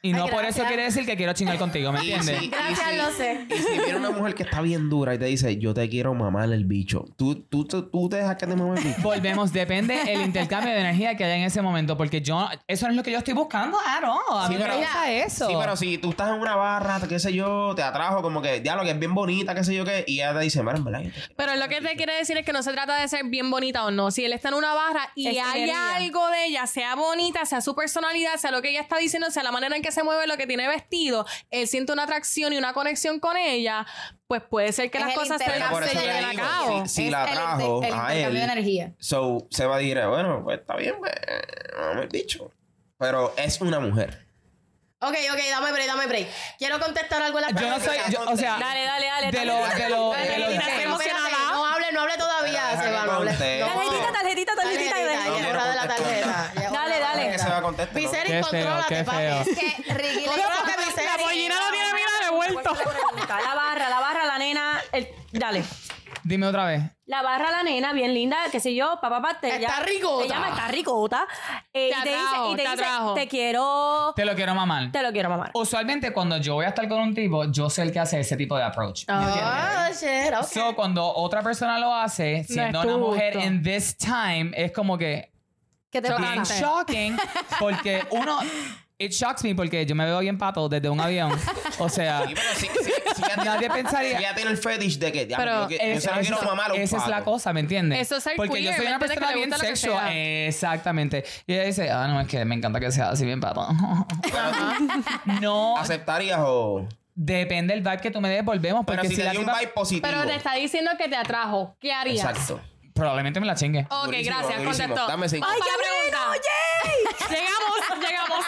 Y no Ay, por eso quiere decir que quiero chingar contigo, ¿me entiendes? y Gracias, si- lo sé. Y si viene una mujer que está bien dura y te dice, yo te quiero mamar el bicho, ¿tú, tú, tú, tú te dejas que te mame el bicho? Volvemos, depende el intercambio de energía que haya en ese momento, porque yo, eso no es lo que yo estoy buscando, ah, no, a Sí, mí me gusta eso. Sí, pero si tú estás en una barra, qué sé yo, te atrajo como que, diablo, que es bien bonita, qué sé yo qué, y ella te dice, mira, en verdad, Pero lo que te quiere decir es que no se trata de ser bien bonita o no. Si él está en una barra y Es hay energía. algo de ella, sea bonita, sea su personalidad, sea lo que ella está diciendo, sea la manera en que se mueve, lo que tiene vestido, él siente una atracción y una conexión con ella, pues puede ser que Es las el cosas se, se lleven a cabo. si, si Es la el trajo inter- el a él, de energía. so, se va a decir, bueno, pues está bien, pues, mame el bicho. Pero es una mujer. Ok, ok, dame break, dame break. Quiero contestar algo en la Yo no soy, yo- o sea, Dale, dale, dale. de lo, de lo, de. No hable, no hable todavía, Seba, que no hable. No. Tarjetita, tarjetita, tarjetita. Tarjetita, ¿no? Viserys, Qué feo, contrólate, papi. Es que Ricky le. La pollina lo tiene, mira, revuelto. La barra, la barra, la nena. el- dale. Dime otra vez. La barra, la nena, bien linda, qué sé yo, papá, papá. Te Está llama- ricota. Te llama, está ricota. Eh, Te y te dice, y te te dice, atrajo. te quiero, Te lo quiero mamar. te lo quiero mamar. Usualmente cuando yo voy a estar con un tipo, yo soy el que hace ese tipo de approach. ¿me entiendes? Oh, shit, ok. So, cuando otra persona lo hace, siendo tu una mujer gusto. en this time, es como que ¿Qué te bien pasa? shocking. Porque uno. It shocks me porque yo me veo bien pato desde un avión. O sea, Sí, pero nadie pensaría. ella tiene el fetish de que, Pero yo, que- yo Es- se la quiero eso- mamar a un esa es la cosa, ¿me entiendes? Eso es ser Porque yo soy ¿me una entiendes? persona Que le bien gusta lo que sexual. Exactamente. Y ella dice, ah, no, es que me encanta que sea así bien pato. no, ¿Aceptarías o...? depende del vibe que tú me des, volvemos. Pero Porque si si te la dio un tipa- vibe positivo. Pero te está diciendo que te atrajo. ¿Qué harías? Exacto. Probablemente me la chingue. Ok, Durísimo, gracias, durísimo. contestó. Dame cinco. Vamos ¡Ay, para la pregunta. llegamos, llegamos.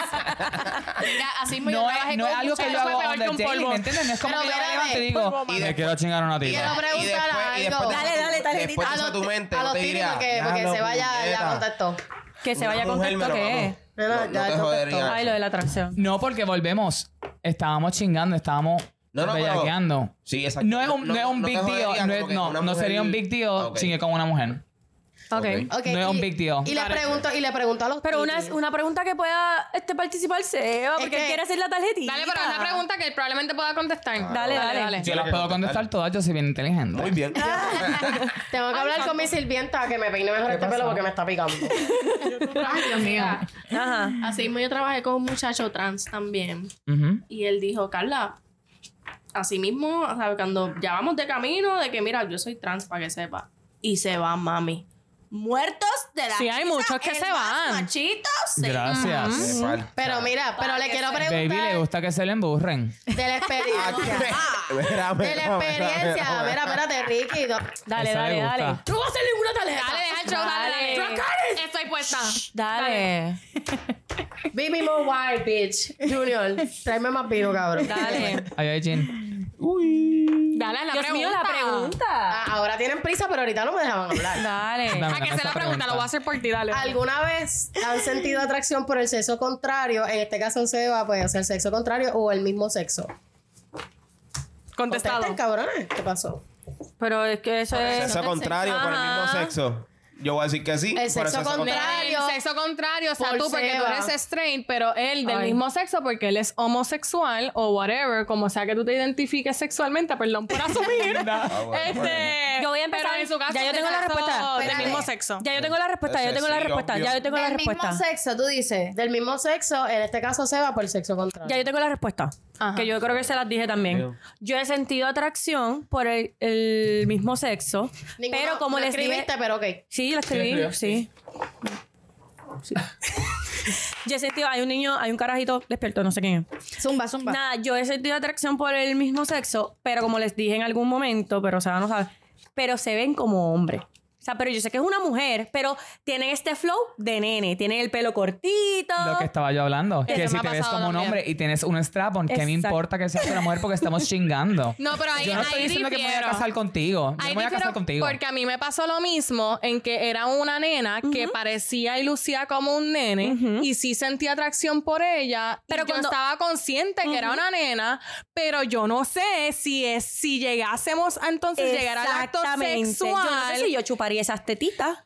Mira, así mismo yo No trabajé es, no es con algo que yo muchachos, hago peor on que the un polvo. ¿me entiendes? No es como Pero que yo me espérame, levanto y digo, polvo, me quiero chingar a una Quiero tipa. preguntar y después, y después algo. de- Dale, dale, tarjetita. Después a de eso los, tu mente a no los te tiros diría, porque, porque "Diablo, se vaya ya puñeta". contestó. Que se Una vaya mujer me contexto lo que mamó. es. No, no, No ya te contestó. jodería. Ay, lo de la atracción. No, porque volvemos. estábamos chingando, estábamos No, no, pero- bellaqueando. Sí, exacto. No es un, no, es un no big deal. No, es- no, no sería un big deal chingue con una mujer. Ok. Ok, No es un big deal. Y le pregunto, y le pregunto a los Pero una, una pregunta que pueda este, participar Seba, porque que- él quiere hacer la tarjetita. Dale, pero es una pregunta que él probablemente pueda contestar. Dale, dale. Yo las puedo contestar todas, yo soy bien inteligente. Muy bien. Tengo que hablar con mi sirvienta que me peine mejor este pelo porque me está picando. Ay, Dios mío. Ajá. Así mismo yo trabajé con un muchacho trans también. Ujú. Y él dijo, Carla, así mismo, o sea, cuando ya vamos de camino, de que mira, yo soy trans para que sepa. Y se va, mami. Muertos de la Sí, hay muchos que se van. Machito, se Gracias. Me falta. Pero mira, pero le quiero Baby, le preguntar gusta que se le emburren. de la experiencia. Mira, De la experiencia. Mira, espérate, Ricky. no- Dale, dale, dale. No voy a hacer ninguna tarjeta. Dale, deja el show, dale, dale. Dale. Estoy puesta. Dale. me more wild, bitch. Junior, tráeme más vino, cabrón. Dale. Ay, ay, Jean. Dale, la Dios pregunta. mío, la pregunta. Ah, ahora tienen prisa, pero ahorita no me dejaban hablar. Dale. Dame, A que se la pregunta, lo voy a hacer por ti, dale. ¿Alguna vez han sentido atracción por el sexo contrario? En este caso, Seba, puede ser el sexo contrario o el mismo sexo. Contestado. Contesten, cabrones. ¿Qué pasó? Pero es que eso es. Sexo contrario por el mismo sexo. Yo voy a decir que sí. El sexo contrario. El sexo contrario, o sea, Por tú porque tú eres straight, pero él del Ay. mismo sexo porque él es homosexual o whatever, como sea que tú te identifiques sexualmente, perdón por asumir. Ah, bueno, este, Yo voy a empezar. Pero en su caso, Ya yo tengo la respuesta. Del mismo sexo. Ya yo tengo la respuesta, ya yo tengo la respuesta, ya yo tengo la Del mismo respuesta. sexo, tú dices. Del mismo sexo, en este caso, Seba, por el sexo contrario. Ya yo tengo la respuesta. Ajá. Que yo creo que se las dije también. Yo he sentido atracción por el, el mismo sexo. Ninguno- pero como no les dije. escribiste, pero ok. Sí, la escribí, sí. Sí. yo he sentido, hay un niño, hay un carajito despierto, no sé quién es. Zumba, zumba. Nada, yo he sentido atracción por el mismo sexo, pero como les dije en algún momento, pero o sea, no sabe, pero se ven como hombres. Sea, pero yo sé que es una mujer, pero tienen este flow de nene, tienen el pelo cortito. Lo que estaba yo hablando. Eso Que si te ves como un hombre y tienes un strap-on, ¿qué me importa que seas una mujer porque estamos chingando? No, pero ahí, Yo no estoy ahí diciendo que me voy a difiero. casar contigo. Yo Ahí me voy a difiero casar contigo. Porque a mí me pasó lo mismo en que era una nena que parecía y lucía como un nene y sí sentía atracción por ella. Pero Pero yo cuando- estaba consciente que era una nena, pero yo no sé si es si llegásemos a entonces llegar al acto sexual. Yo no sé si yo chuparía esas tetitas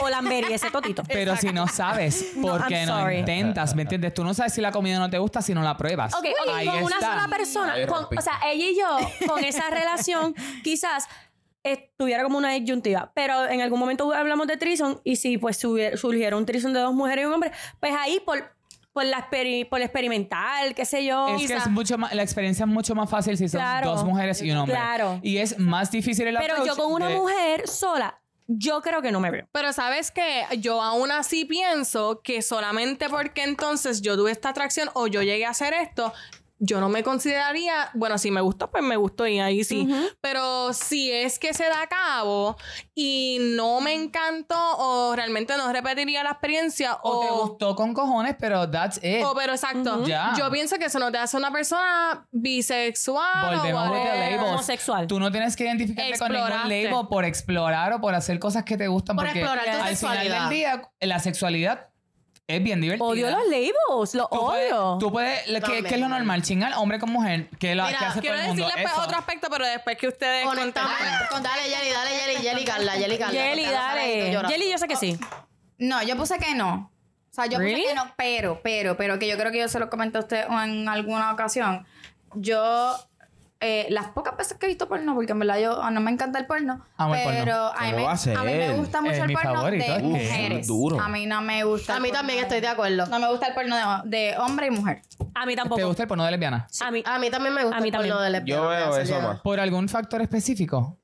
o lambería ese totito. Pero si no sabes, No, ¿por qué I'm no, sorry. intentas? ¿Me entiendes? Tú no sabes si la comida no te gusta si no la pruebas. Ok, ok, Ahí con una está. sola persona, Ahí con- rompí. o sea, ella y yo, con esa relación, quizás estuviera como una disyuntiva. Pero en algún momento hablamos de trison y si pues subiera- surgiera un trison de dos mujeres y un hombre, pues ahí por, por, la experi- por experimental, qué sé yo. Es que es mucho más, la experiencia es mucho más fácil si son Claro. dos mujeres y un hombre. Claro. Y es más difícil el Pero yo approach con una de- mujer sola, yo creo que no me veo. Pero sabes que yo aún así pienso que solamente porque entonces yo tuve esta atracción o yo llegué a hacer esto, yo no me consideraría, bueno, si me gustó, pues me gustó y ahí sí. Pero si es que se da a cabo y no me encantó o realmente no repetiría la experiencia O te o... gustó con cojones, pero that's it. o pero exacto. Ya. Yo pienso que eso no te hace una persona bisexual Volvemos o. Homosexual. Tú no tienes que identificarte con ningún Exploraste. label por explorar o por hacer cosas que te gustan. Por porque explorar tu al final del día, la sexualidad es bien divertida. Odio los labels, los Tú puedes, odio. tú puedes- ¿qué, También. qué es lo normal? Chingar hombre con mujer. ¿Qué, lo, Mira, qué hace todo Quiero el mundo? decirle pues, Eso. otro aspecto, pero después que ustedes Honestamente. contesten. Dale, Jelly, dale, Jelly, Jelly, Carla, Jelly, Carla. Jelly, dale. Jelly, yo sé que sí. No, yo puse que no. O sea, yo ¿Really? puse que no, pero, pero, pero, que yo creo que yo se lo comenté a usted en alguna ocasión. Yo, eh, las pocas veces que he visto porno, porque en verdad yo ah, no me encanta el porno, Amo el porno. pero a, mí ¿Qué me, a a mí me gusta mucho Es el porno favorito, de mujeres. Duro. A mí no me gusta. A el mí porno también estoy de acuerdo. No me gusta el porno de, de hombre y mujer. A mí ¿Te tampoco. gusta el porno de lesbiana? A mí. A mí también me gusta A mí el porno también. de lesbiana, Yo veo eso más. ¿Por algún factor específico?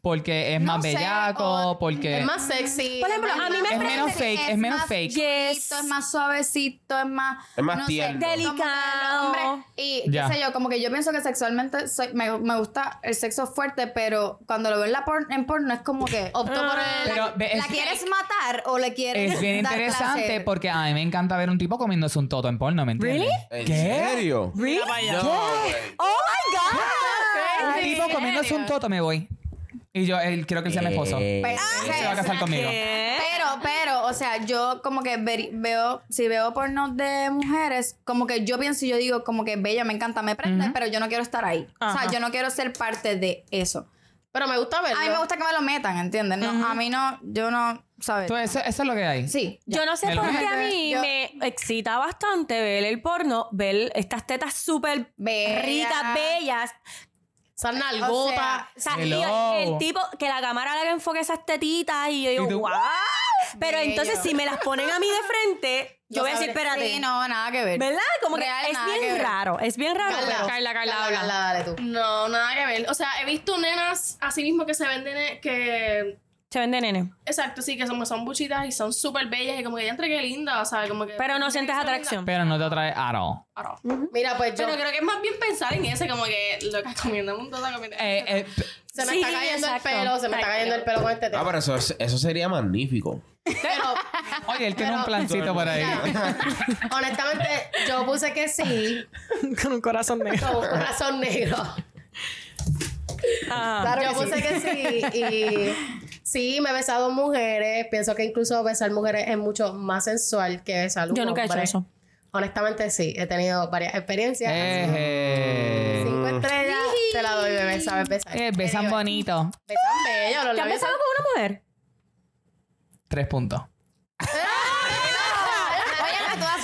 Porque es No más sé, bellaco, o- porque... Es más sexy. Por ejemplo, es más a mí me Es menos fake, es menos fake. Yes. es más suavecito, es más... Es más no sé, tierno. Delicado. hombre- y Ya. qué sé yo, como que yo pienso que sexualmente soy- me, me gusta el sexo fuerte, pero cuando lo veo en, la por- en porno es como que... Opto por el... Pero ¿La es, quieres matar o le quieres es bien dar interesante placer? porque a mí me encanta ver un tipo comiéndose un toto en porno, ¿me entiendes? ¿En ¿Qué? serio? ¿Really? No, güey. ¡Oh, my God! Un tipo comiéndose un toto me voy. Y yo él, quiero que él sea mi esposo. Eh, Pues, Él se va a casar conmigo. Pero pero, o sea, yo como que veo, si veo porno de mujeres, como que yo pienso y yo digo, como que bella, me encanta, me prende, pero yo no quiero estar ahí. O sea, yo no quiero ser parte de eso. Pero me gusta verlo. A mí me gusta que me lo metan, ¿entiendes? No, A mí no, yo no, ¿sabes? Tú, eso, eso es lo que hay. Sí. ya. Yo no sé por qué a mí Yo- me excita bastante ver el porno, ver estas tetas súper ricas, bellas. Esas O nalgotas. sea, O sea, y Hello. el, tipo, que la cámara le haga enfoque esas tetitas y yo digo, ¿Y tú? ¡wow! Pero Bello. entonces, si me las ponen a mí de frente, yo voy a decir, espérate. Sí, no, nada que ver. ¿Verdad? Como que Real, es nada que bien ver. raro. Es bien raro, Carla, pero... Carla, Carla, Carla, habla. dale tú. No, nada que ver. O sea, he visto nenas así mismo que se venden, eh, que Se vende nene. Exacto, sí, que son, son buchitas y son súper bellas y como que ya entre qué linda, o sea, como que... Pero no sientes atracción. Pero no te atrae at all. Mira, pues yo. Pero creo que es más bien pensar en ese, como que lo que comiendo un montón de comida. Eh, eh, Se me Sí, está cayendo exacto. el pelo, se me está Ay, cayendo el pelo con este Ah, tema. pero eso, eso sería magnífico. Pero, oye, él tiene Pero- un plancito por ahí. mira, honestamente, yo puse que sí, Con un corazón negro. con un corazón negro. Ajá. yo puse que sí y sí, me he besado mujeres. Pienso que incluso besar mujeres es mucho más sensual que besar un Yo nunca he hecho eso. Honestamente, sí. He tenido varias experiencias. Eh, Cinco estrellas, te la doy, bebé. Sabes besar. eh, besan bonito. Besan bello. Los ¿Te has besado con una mujer? Tres puntos. Oye,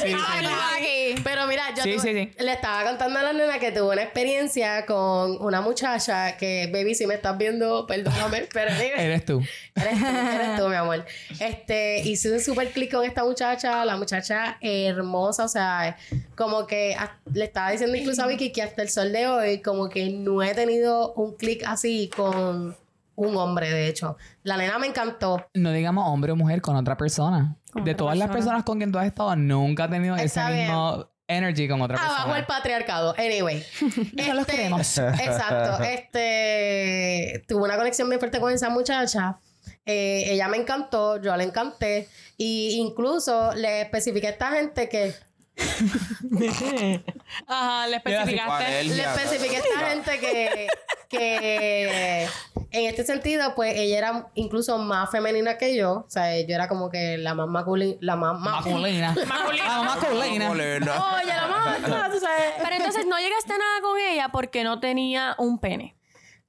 Sí, ah, sí. Pero mira, yo Sí, tuve- sí, sí. le estaba contando a la nena que tuve una experiencia con una muchacha que, baby, si me estás viendo, perdóname, pero Eres tú. Eres tú, eres tú, mi amor. Este, hice un super clic con esta muchacha, la muchacha hermosa, o sea, como que le estaba diciendo incluso a Vicky que hasta el sol de hoy, como que no he tenido un clic así con un hombre, de hecho. La nena me encantó. No digamos hombre o mujer con otra persona. De todas las persona. personas con quien tú has estado, nunca has tenido ese Está bien. mismo energy con otra persona. Abajo el patriarcado. Anyway. No los queremos. Exacto. Este, tuve una conexión bien fuerte con esa muchacha. Eh, ella me encantó, yo le encanté. Y incluso le especifiqué a esta gente que Ajá, le ¿Cuál especificaste. es? Le especifiqué a esta gente que, que en este sentido, pues ella era incluso más femenina que yo. O sea, yo era como que la más masculina. La más, Masculina. Masculina. Molena. Oye, la más. tú sabes. Pero entonces no llegaste a nada con ella porque no tenía un pene.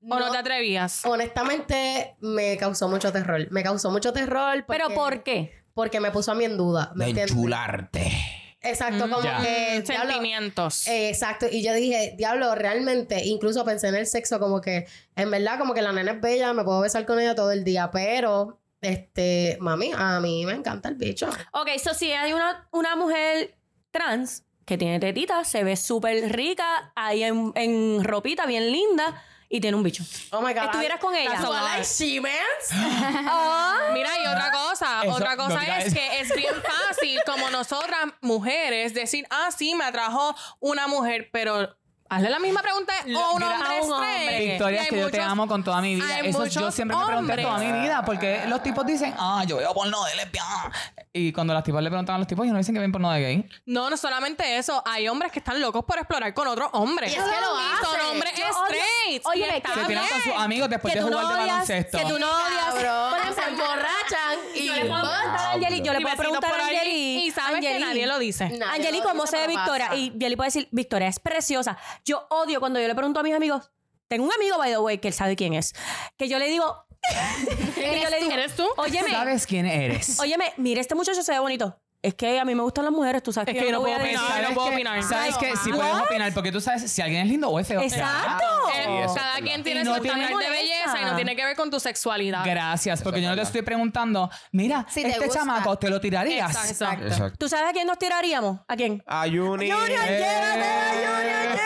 ¿O no te atrevías? Honestamente, me causó mucho terror. Me causó mucho terror. Porque, ¿Pero por qué? Porque me puso a mí en duda. ¿me De entiendes? enchularte. Exacto, como Ya. que. Mm, diablo, Sentimientos. Eh, exacto, y yo dije, diablo, realmente, incluso pensé en el sexo como que, en verdad, como que la nena es bella, me puedo besar con ella todo el día, pero, este, mami, a mí me encanta el bicho. Ok, so si hay una, una mujer trans que tiene tetitas, se ve súper rica, ahí en, en ropita bien linda y tiene un bicho. Oh my God. ¿Estuvieras con ella? Do I like she-mans? Ah. Mira, y otra cosa, Eso, otra cosa no es eso. que es bien fácil como nosotras mujeres decir, ah, sí, me atrajo una mujer, pero hazle la misma pregunta a un hombre a un hombre. Victoria, que yo te amo con toda mi vida. Eso yo siempre me pregunté hombres. toda mi vida. Porque los tipos dicen, ah, yo veo porno de lesbiana. Y cuando las tipas le preguntan a los tipos, ellos no dicen que ven porno de gay. No, no solamente eso, hay hombres que están locos por explorar con otros hombres. Y es que lo Y son hacen. hombres Yo odio- straight. Oye, y que Se tiran con sus amigos después que de tú no jugar de baloncesto. que tú no odias. Por ejemplo, se emborrachan y... Yo le puedo preguntar a Angeli, yo le puedo preguntar a Angeli. Y sabes que nadie lo dice. Nadie Angeli, ¿cómo se ve Victoria? Y Angeli puede decir, Victoria es preciosa. Yo odio cuando yo le pregunto a mis amigos, tengo un amigo, by the way, que él sabe quién es, que yo le digo, yo le digo, ¿Eres tú? Óyeme, ¿Sabes quién eres? óyeme, mira, este muchacho se ve bonito. Es que a mí me gustan las mujeres, tú sabes Es que, que yo no voy puedo a opinar, decir- no puedo opinar. ¿Sabes qué? Sí puedes What? opinar porque tú sabes si alguien es lindo o es feo. Exacto. Eh, cada quien tiene su no tiene estándar de belleza y no tiene que ver con tu sexualidad. Gracias, porque yo no te estoy preguntando, mira, Si te este gusta. chamaco, ¿te lo tirarías? Exacto. Exacto. ¿Tú sabes a quién nos tiraríamos? ¿A quién? A Juni. Junior, Eh. llévatela, Junior.